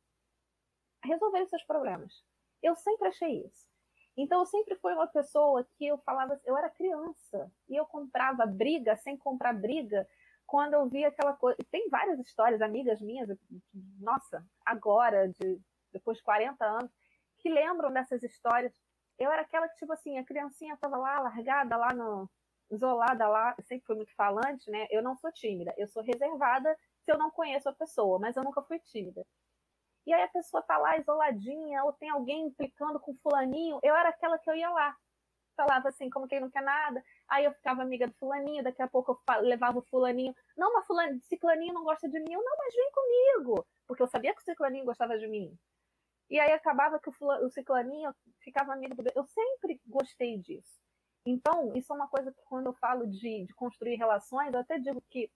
S2: resolver seus problemas. Eu sempre achei isso. Então, eu sempre fui uma pessoa que eu falava, eu era criança e eu comprava briga sem comprar briga quando eu via aquela coisa. Tem várias histórias, amigas minhas, nossa, agora, de, depois de 40 anos, que lembram dessas histórias. Eu era aquela que, tipo assim, a criancinha estava lá, largada lá no. isolada lá, sempre fui muito falante, né? Eu não sou tímida, eu sou reservada se eu não conheço a pessoa, mas eu nunca fui tímida e aí a pessoa tá lá isoladinha, ou tem alguém implicando com fulaninho, eu era aquela que eu ia lá. Falava assim, como quem não quer nada. Aí eu ficava amiga do fulaninho, daqui a pouco eu levava o fulaninho. Não, mas fulaninho, ciclaninho não gosta de mim. Eu, não, mas vem comigo. Porque eu sabia que o ciclaninho gostava de mim. E aí acabava que o, o ciclaninho ficava amigo do... Eu sempre gostei disso. Então, isso é uma coisa que quando eu falo de, de construir relações, eu até digo que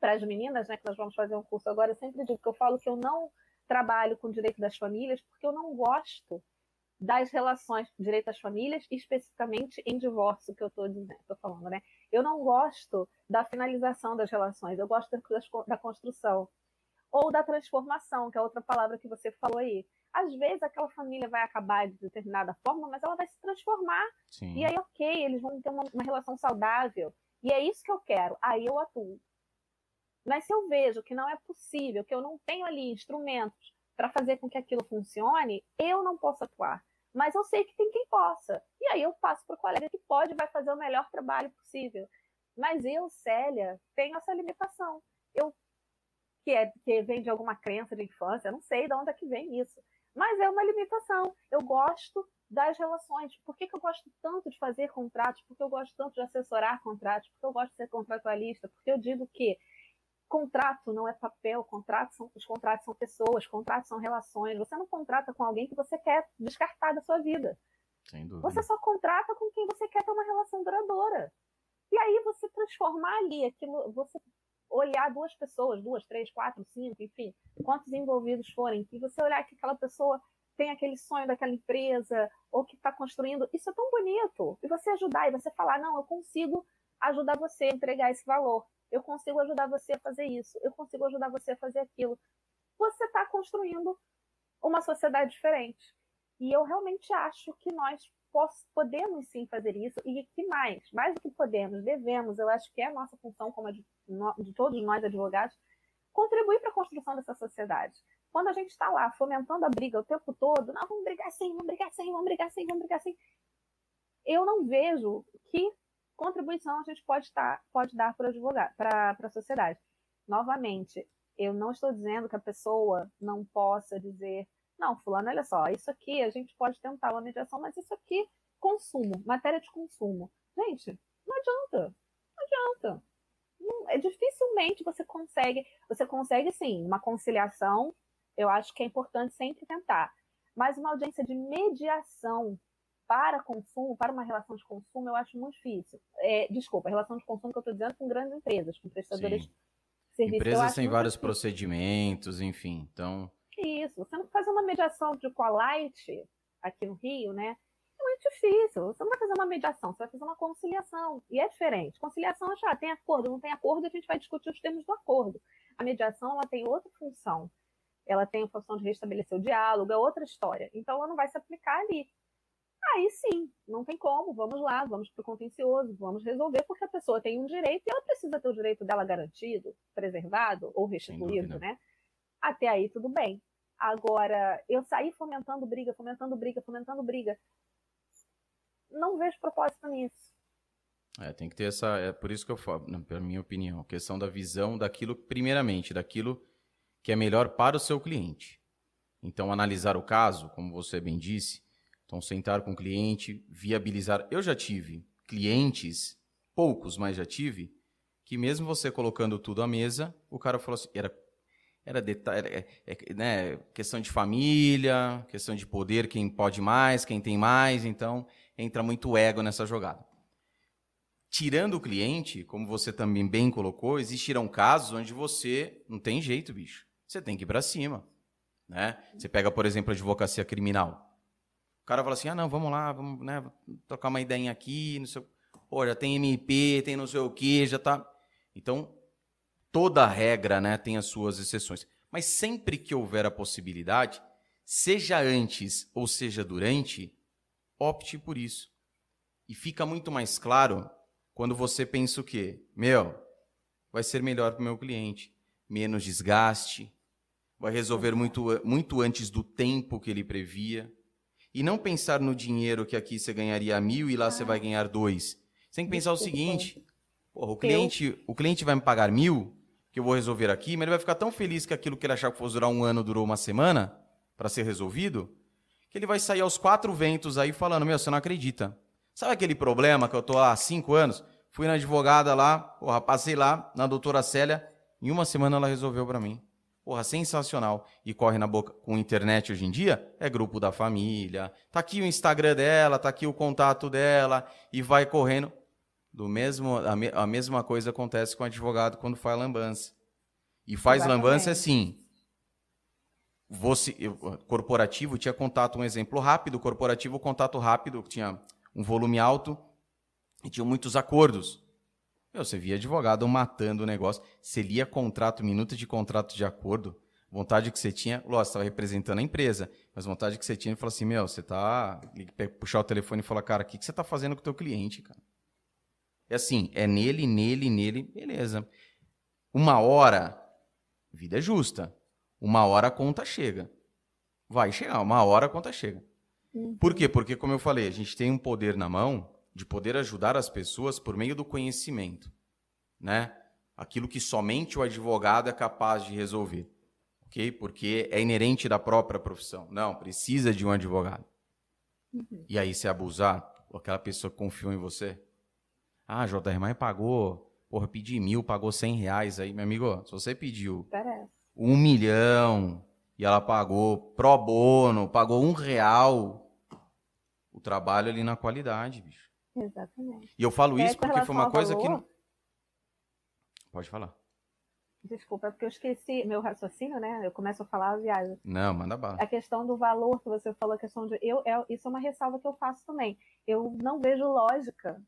S2: para as meninas, né, que nós vamos fazer um curso agora, eu sempre digo que eu falo que eu não trabalho com direito das famílias porque eu não gosto das relações direito das famílias, especificamente em divórcio, que eu estou falando, né? Eu não gosto da finalização das relações, eu gosto da, da construção. Ou da transformação, que é outra palavra que você falou aí. Às vezes aquela família vai acabar de determinada forma, mas ela vai se transformar. Sim. E aí, ok, eles vão ter uma, uma relação saudável. E é isso que eu quero. Aí eu atuo. Mas se eu vejo que não é possível, que eu não tenho ali instrumentos para fazer com que aquilo funcione, eu não posso atuar. Mas eu sei que tem quem possa. E aí eu passo para o colega que pode vai fazer o melhor trabalho possível. Mas eu, Célia, tenho essa limitação. Eu que, é, que vem de alguma crença de infância, não sei de onde é que vem isso. Mas é uma limitação. Eu gosto das relações. Por que, que eu gosto tanto de fazer contratos? Porque eu gosto tanto de assessorar contratos? Porque eu gosto de ser contratualista? Porque eu digo que Contrato não é papel, contrato são, os contratos são pessoas, contratos são relações. Você não contrata com alguém que você quer descartar da sua vida.
S1: Sem dúvida.
S2: Você só contrata com quem você quer ter uma relação duradoura. E aí você transformar ali aquilo, você olhar duas pessoas, duas, três, quatro, cinco, enfim, quantos envolvidos forem, que você olhar que aquela pessoa tem aquele sonho daquela empresa ou que está construindo, isso é tão bonito. E você ajudar e você falar, não, eu consigo ajudar você a entregar esse valor eu consigo ajudar você a fazer isso, eu consigo ajudar você a fazer aquilo. Você está construindo uma sociedade diferente. E eu realmente acho que nós podemos sim fazer isso, e que mais, mais do que podemos, devemos, eu acho que é a nossa função, como de, de todos nós advogados, contribuir para a construção dessa sociedade. Quando a gente está lá fomentando a briga o tempo todo, não, vamos brigar sim, vamos brigar sim, vamos brigar sim, vamos brigar sim. Eu não vejo que contribuição a gente pode, estar, pode dar para advogar, para a sociedade. Novamente, eu não estou dizendo que a pessoa não possa dizer, não, fulano, olha só, isso aqui a gente pode tentar uma mediação, mas isso aqui, consumo, matéria de consumo. Gente, não adianta, não adianta. Não, é, dificilmente você consegue, você consegue sim, uma conciliação, eu acho que é importante sempre tentar. Mas uma audiência de mediação para consumo, para uma relação de consumo, eu acho muito difícil. É, desculpa, a relação de consumo que eu estou dizendo com grandes empresas, com prestadores
S1: Sim. de serviços. Empresas têm vários difícil. procedimentos, enfim, então...
S2: Isso, você não faz uma mediação de Qualite aqui no Rio, né? É muito difícil. Você não vai fazer uma mediação, você vai fazer uma conciliação. E é diferente. Conciliação já tem acordo, não tem acordo, a gente vai discutir os termos do acordo. A mediação ela tem outra função. Ela tem a função de restabelecer o diálogo, é outra história. Então ela não vai se aplicar ali. Aí sim, não tem como, vamos lá, vamos para o contencioso, vamos resolver, porque a pessoa tem um direito e ela precisa ter o direito dela garantido, preservado ou restituído, né? Até aí tudo bem. Agora, eu saí fomentando briga, fomentando briga, fomentando briga. não vejo propósito nisso.
S1: É, tem que ter essa. É por isso que eu falo, na minha opinião, questão da visão daquilo, primeiramente, daquilo que é melhor para o seu cliente. Então, analisar o caso, como você bem disse, então sentar com o cliente, viabilizar. Eu já tive clientes, poucos, mas já tive, que mesmo você colocando tudo à mesa, o cara falou assim, era era detalhe, é, é, né, questão de família, questão de poder, quem pode mais, quem tem mais, então entra muito ego nessa jogada. Tirando o cliente, como você também bem colocou, existirão casos onde você não tem jeito, bicho. Você tem que ir para cima, né? Você pega, por exemplo, a advocacia criminal. O cara fala assim: "Ah, não, vamos lá, vamos, né, trocar uma ideia aqui, não sei, pô, já tem MP, tem não sei o quê, já tá então, toda regra né, tem as suas exceções. Mas sempre que houver a possibilidade, seja antes ou seja durante, opte por isso. E fica muito mais claro quando você pensa o quê? Meu, vai ser melhor para o meu cliente. Menos desgaste, vai resolver muito, muito antes do tempo que ele previa. E não pensar no dinheiro que aqui você ganharia mil e lá você vai ganhar dois. Você tem que pensar o seguinte: Porra, o cliente, o cliente vai me pagar mil, que eu vou resolver aqui, mas ele vai ficar tão feliz que aquilo que ele achava que fosse durar um ano durou uma semana para ser resolvido, que ele vai sair aos quatro ventos aí falando: Meu, você não acredita. Sabe aquele problema que eu tô há cinco anos? Fui na advogada lá, porra, passei lá na doutora Célia, em uma semana ela resolveu para mim. Porra, sensacional. E corre na boca com internet hoje em dia, é grupo da família. Tá aqui o Instagram dela, tá aqui o contato dela, e vai correndo. Do mesmo, a, me, a mesma coisa acontece com o advogado quando faz lambança. E faz Exatamente. lambança assim. Você, eu, corporativo tinha contato, um exemplo rápido, corporativo, contato rápido, tinha um volume alto e tinha muitos acordos. Meu, você via advogado matando o negócio. Você lia contrato, minutos de contrato de acordo, vontade que você tinha, lógico, você estava representando a empresa, mas vontade que você tinha, falar assim, meu, você tá. Puxar o telefone e falar, cara, o que, que você está fazendo com o teu cliente, cara? É assim, é nele, nele, nele, beleza. Uma hora, vida é justa. Uma hora a conta chega. Vai chegar, uma hora a conta chega. Uhum. Por quê? Porque, como eu falei, a gente tem um poder na mão de poder ajudar as pessoas por meio do conhecimento, né? Aquilo que somente o advogado é capaz de resolver, ok? Porque é inerente da própria profissão. Não, precisa de um advogado. Uhum. E aí, se abusar, aquela pessoa que confiou em você, ah, JR Maia pagou, porra, pedi mil, pagou cem reais aí. Meu amigo, se você pediu Parece. um milhão e ela pagou pro bono, pagou um real, o trabalho ali na qualidade, bicho.
S2: Exatamente.
S1: E eu falo isso porque foi uma coisa valor, que. Pode falar.
S2: Desculpa, é porque eu esqueci meu raciocínio, né? Eu começo a falar a viagem.
S1: Não, manda bala.
S2: A questão do valor que você falou, a questão de. Eu, é, isso é uma ressalva que eu faço também. Eu não vejo lógica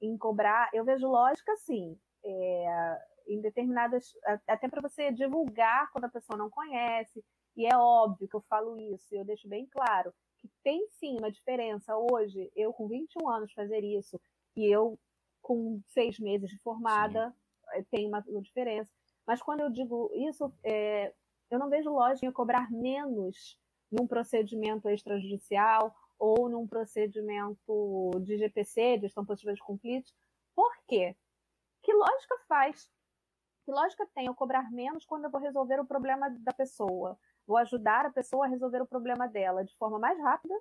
S2: em cobrar, eu vejo lógica sim, é, em determinadas, até para você divulgar quando a pessoa não conhece, e é óbvio que eu falo isso, eu deixo bem claro, que tem sim uma diferença hoje, eu com 21 anos fazer isso, e eu com seis meses de formada, sim. Eh, tem uma, uma, diferença. Mas quando eu digo isso, é, eu não vejo lógica em cobrar menos num procedimento extrajudicial ou num procedimento de GPC, gestão positiva de conflitos. Por quê? Que lógica faz? Que lógica tem eu cobrar menos quando eu vou resolver o problema da pessoa? Vou ajudar a pessoa a resolver o problema dela de forma mais rápida,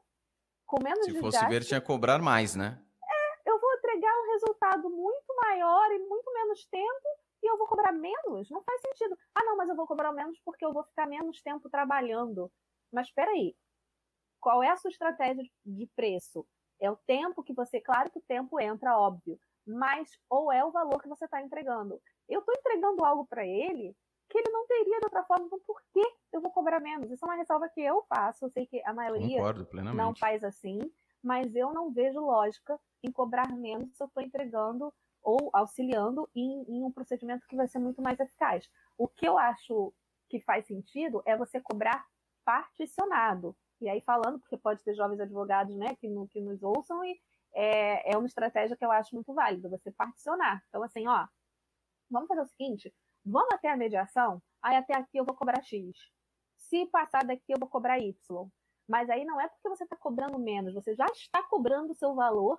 S2: com menos
S1: Se fosse ver, tinha que cobrar mais, né?
S2: É, eu vou entregar um resultado muito maior e muito menos tempo e eu vou cobrar menos? Não faz sentido. Ah, não, mas eu vou cobrar menos porque eu vou ficar menos tempo trabalhando. Mas espera aí, qual é a sua estratégia de preço? É o tempo que você, claro que o tempo entra, óbvio, mas ou é o valor que você está entregando. Eu estou entregando algo para ele que ele não teria de outra forma, então por que eu vou cobrar menos? Isso é uma ressalva que eu faço, eu sei que a maioria não faz assim, mas eu não vejo lógica em cobrar menos se eu estou entregando ou auxiliando em, em um procedimento que vai ser muito mais eficaz. O que eu acho que faz sentido é você cobrar particionado. E aí falando, porque pode ter jovens advogados né, que, no, que nos ouçam, e é, é uma estratégia que eu acho muito válida, você particionar. Então, assim, ó, vamos fazer o seguinte, vamos até a mediação, aí até aqui eu vou cobrar X. Se passar daqui, eu vou cobrar Y. Mas aí não é porque você está cobrando menos, você já está cobrando o seu valor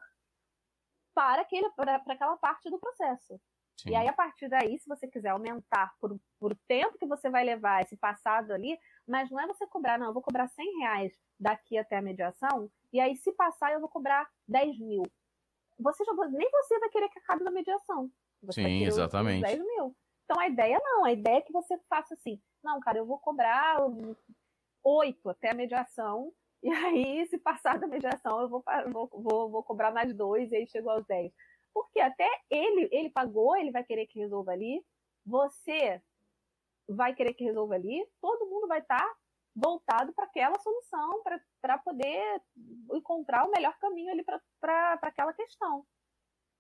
S2: para, aquele, para, para aquela parte do processo. Sim. E aí, a partir daí, se você quiser aumentar por, por tempo que você vai levar esse passado ali, mas não é você cobrar, não, eu vou cobrar 100 reais daqui até a mediação, e aí, se passar, eu vou cobrar 10 mil. Você já, nem você vai querer que acabe na mediação. Você
S1: Sim, exatamente.
S2: 10 mil. Então, a ideia não, a ideia é que você faça assim, não, cara, eu vou cobrar 8 até a mediação, e aí, se passar da mediação, eu vou, vou, vou, vou cobrar mais dois, e aí chegou aos 10. Porque até ele, ele pagou, ele vai querer que resolva ali, você vai querer que resolva ali, todo mundo vai estar tá voltado para aquela solução, para poder encontrar o melhor caminho ali para aquela questão.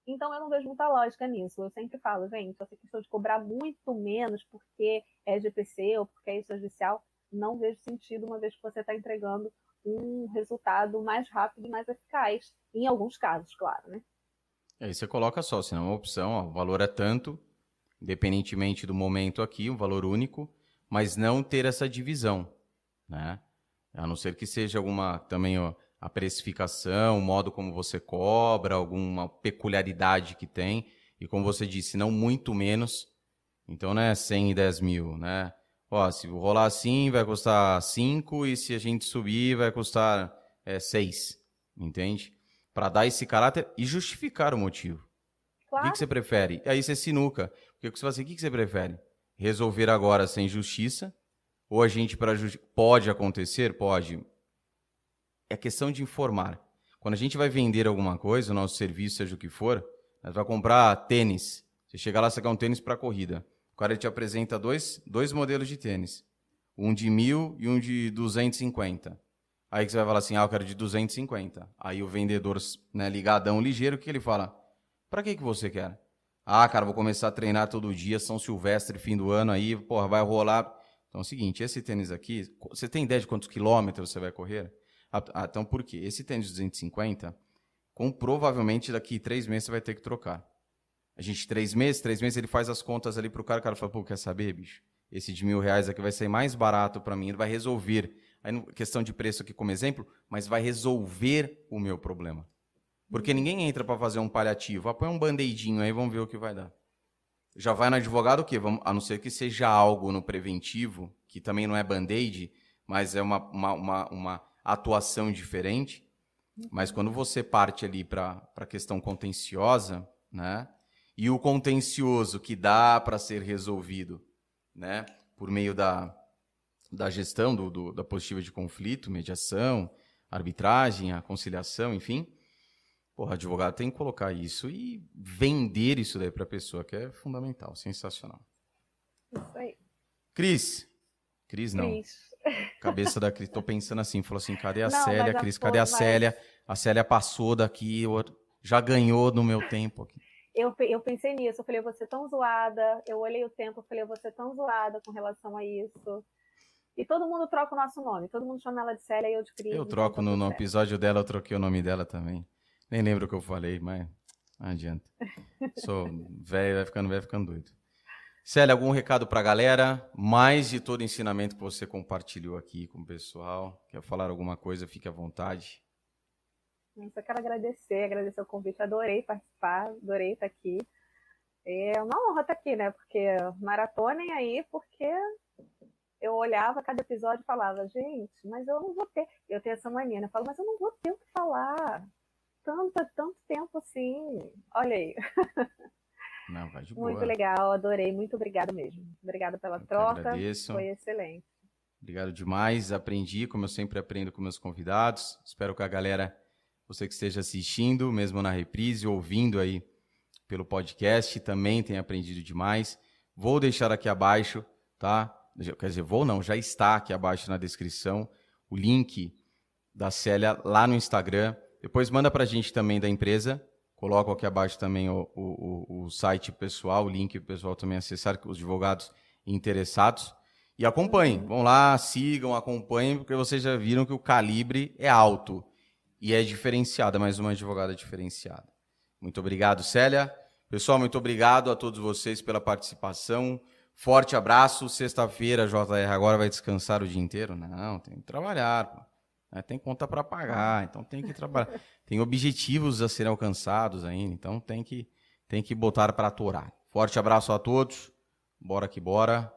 S2: Então eu não vejo muita lógica nisso. Eu sempre falo, gente, essa questão de cobrar muito menos porque é GPC ou porque é extrajudicial, não vejo sentido, uma vez que você está entregando um resultado mais rápido e mais eficaz. Em alguns casos, claro, né?
S1: Aí você coloca só, se não é uma opção, ó, o valor é tanto, independentemente do momento aqui, um valor único, mas não ter essa divisão, né? A não ser que seja alguma também ó, a precificação, o modo como você cobra, alguma peculiaridade que tem, e como você disse, não muito menos, então não é 100 e 10 mil, né? Ó, se rolar assim vai custar 5 e se a gente subir vai custar é, 6, entende? para dar esse caráter e justificar o motivo. Claro. O que, que você prefere? Aí você sinuca. Porque você fala assim, o que, que você prefere? Resolver agora sem justiça? Ou a gente para justi... pode acontecer? Pode. É questão de informar. Quando a gente vai vender alguma coisa, o nosso serviço, seja o que for, nós vai comprar tênis. Você chega lá, você quer um tênis para corrida. O cara te apresenta dois, dois modelos de tênis. Um de mil e um de 250. Aí você vai falar assim, ah, eu quero de 250. Aí o vendedor, né, ligadão, ligeiro, o que ele fala? Para que que você quer? Ah, cara, vou começar a treinar todo dia, São Silvestre, fim do ano aí, porra, vai rolar. Então é o seguinte, esse tênis aqui, você tem ideia de quantos quilômetros você vai correr? Ah, ah então por quê? Esse tênis de 250, com provavelmente daqui três meses você vai ter que trocar. A gente, três meses, três meses, ele faz as contas ali pro cara, o cara fala, pô, quer saber, bicho? Esse de mil reais aqui vai ser mais barato para mim, ele vai resolver aí questão de preço aqui como exemplo, mas vai resolver o meu problema. Porque uhum. ninguém entra para fazer um paliativo. Ah, põe um band-aidinho aí, vamos ver o que vai dar. Já vai no advogado o quê? Vamos, a não ser que seja algo no preventivo, que também não é band-aid, mas é uma, uma, uma, uma, atuação diferente. Mas quando você parte ali para a questão contenciosa, né? E o contencioso que dá para ser resolvido, né? Por meio da, da gestão do, do, da positiva de conflito, mediação, arbitragem, a conciliação, enfim. Porra, advogado tem que colocar isso e vender isso daí para a pessoa, que é fundamental, sensacional.
S2: Isso aí.
S1: Cris. Cris, não. Cris. Cabeça da Cris. Tô pensando assim, falou assim, cadê a não, Célia, Cris? Cadê a Célia? A Célia passou daqui, já ganhou no meu tempo aqui.
S2: Eu, eu pensei nisso, eu falei, você tão zoada. Eu olhei o tempo, eu falei, você tão zoada com relação a isso. E todo mundo troca o nosso nome. Todo mundo chama ela de Célia e eu de Cris.
S1: Eu troco no, no episódio dela, eu troquei o nome dela também. Nem lembro o que eu falei, mas não adianta. Sou velho, vai ficando velho, ficando doido. Célia, algum recado para a galera? Mais de todo o ensinamento que você compartilhou aqui com o pessoal. Quer falar alguma coisa? Fique à vontade.
S2: Eu só quero agradecer, agradecer o convite. Adorei participar, adorei estar aqui. É uma honra estar aqui, né? Porque maratonem aí, porque eu olhava cada episódio e falava, gente, mas eu não vou ter. Eu tenho essa mania, né? Eu falo, mas eu não vou ter o que falar. Tanto, tanto tempo assim. Olha aí.
S1: Não, vai de boa.
S2: Muito legal, adorei. Muito obrigada mesmo. Obrigada pela eu troca. Agradeço. Foi excelente.
S1: Obrigado demais. Aprendi, como eu sempre aprendo com meus convidados. Espero que a galera, você que esteja assistindo, mesmo na reprise, ouvindo aí pelo podcast, também tenha aprendido demais. Vou deixar aqui abaixo, tá? quer dizer, vou não, já está aqui abaixo na descrição o link da Célia lá no Instagram. Depois manda para a gente também da empresa. Coloco aqui abaixo também o, o, o site pessoal, o link pessoal também acessar, os advogados interessados. E acompanhem, vão lá, sigam, acompanhem, porque vocês já viram que o calibre é alto e é diferenciada, mais uma advogada diferenciada. Muito obrigado, Célia. Pessoal, muito obrigado a todos vocês pela participação. Forte abraço. Sexta-feira, JR agora vai descansar o dia inteiro? Não, tem que trabalhar. Pô. né? tem conta para pagar, então tem que trabalhar. tem objetivos a serem alcançados ainda, então tem que, tem que botar para atorar. Forte abraço a todos, bora que bora,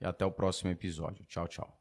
S1: e até o próximo episódio. Tchau, tchau.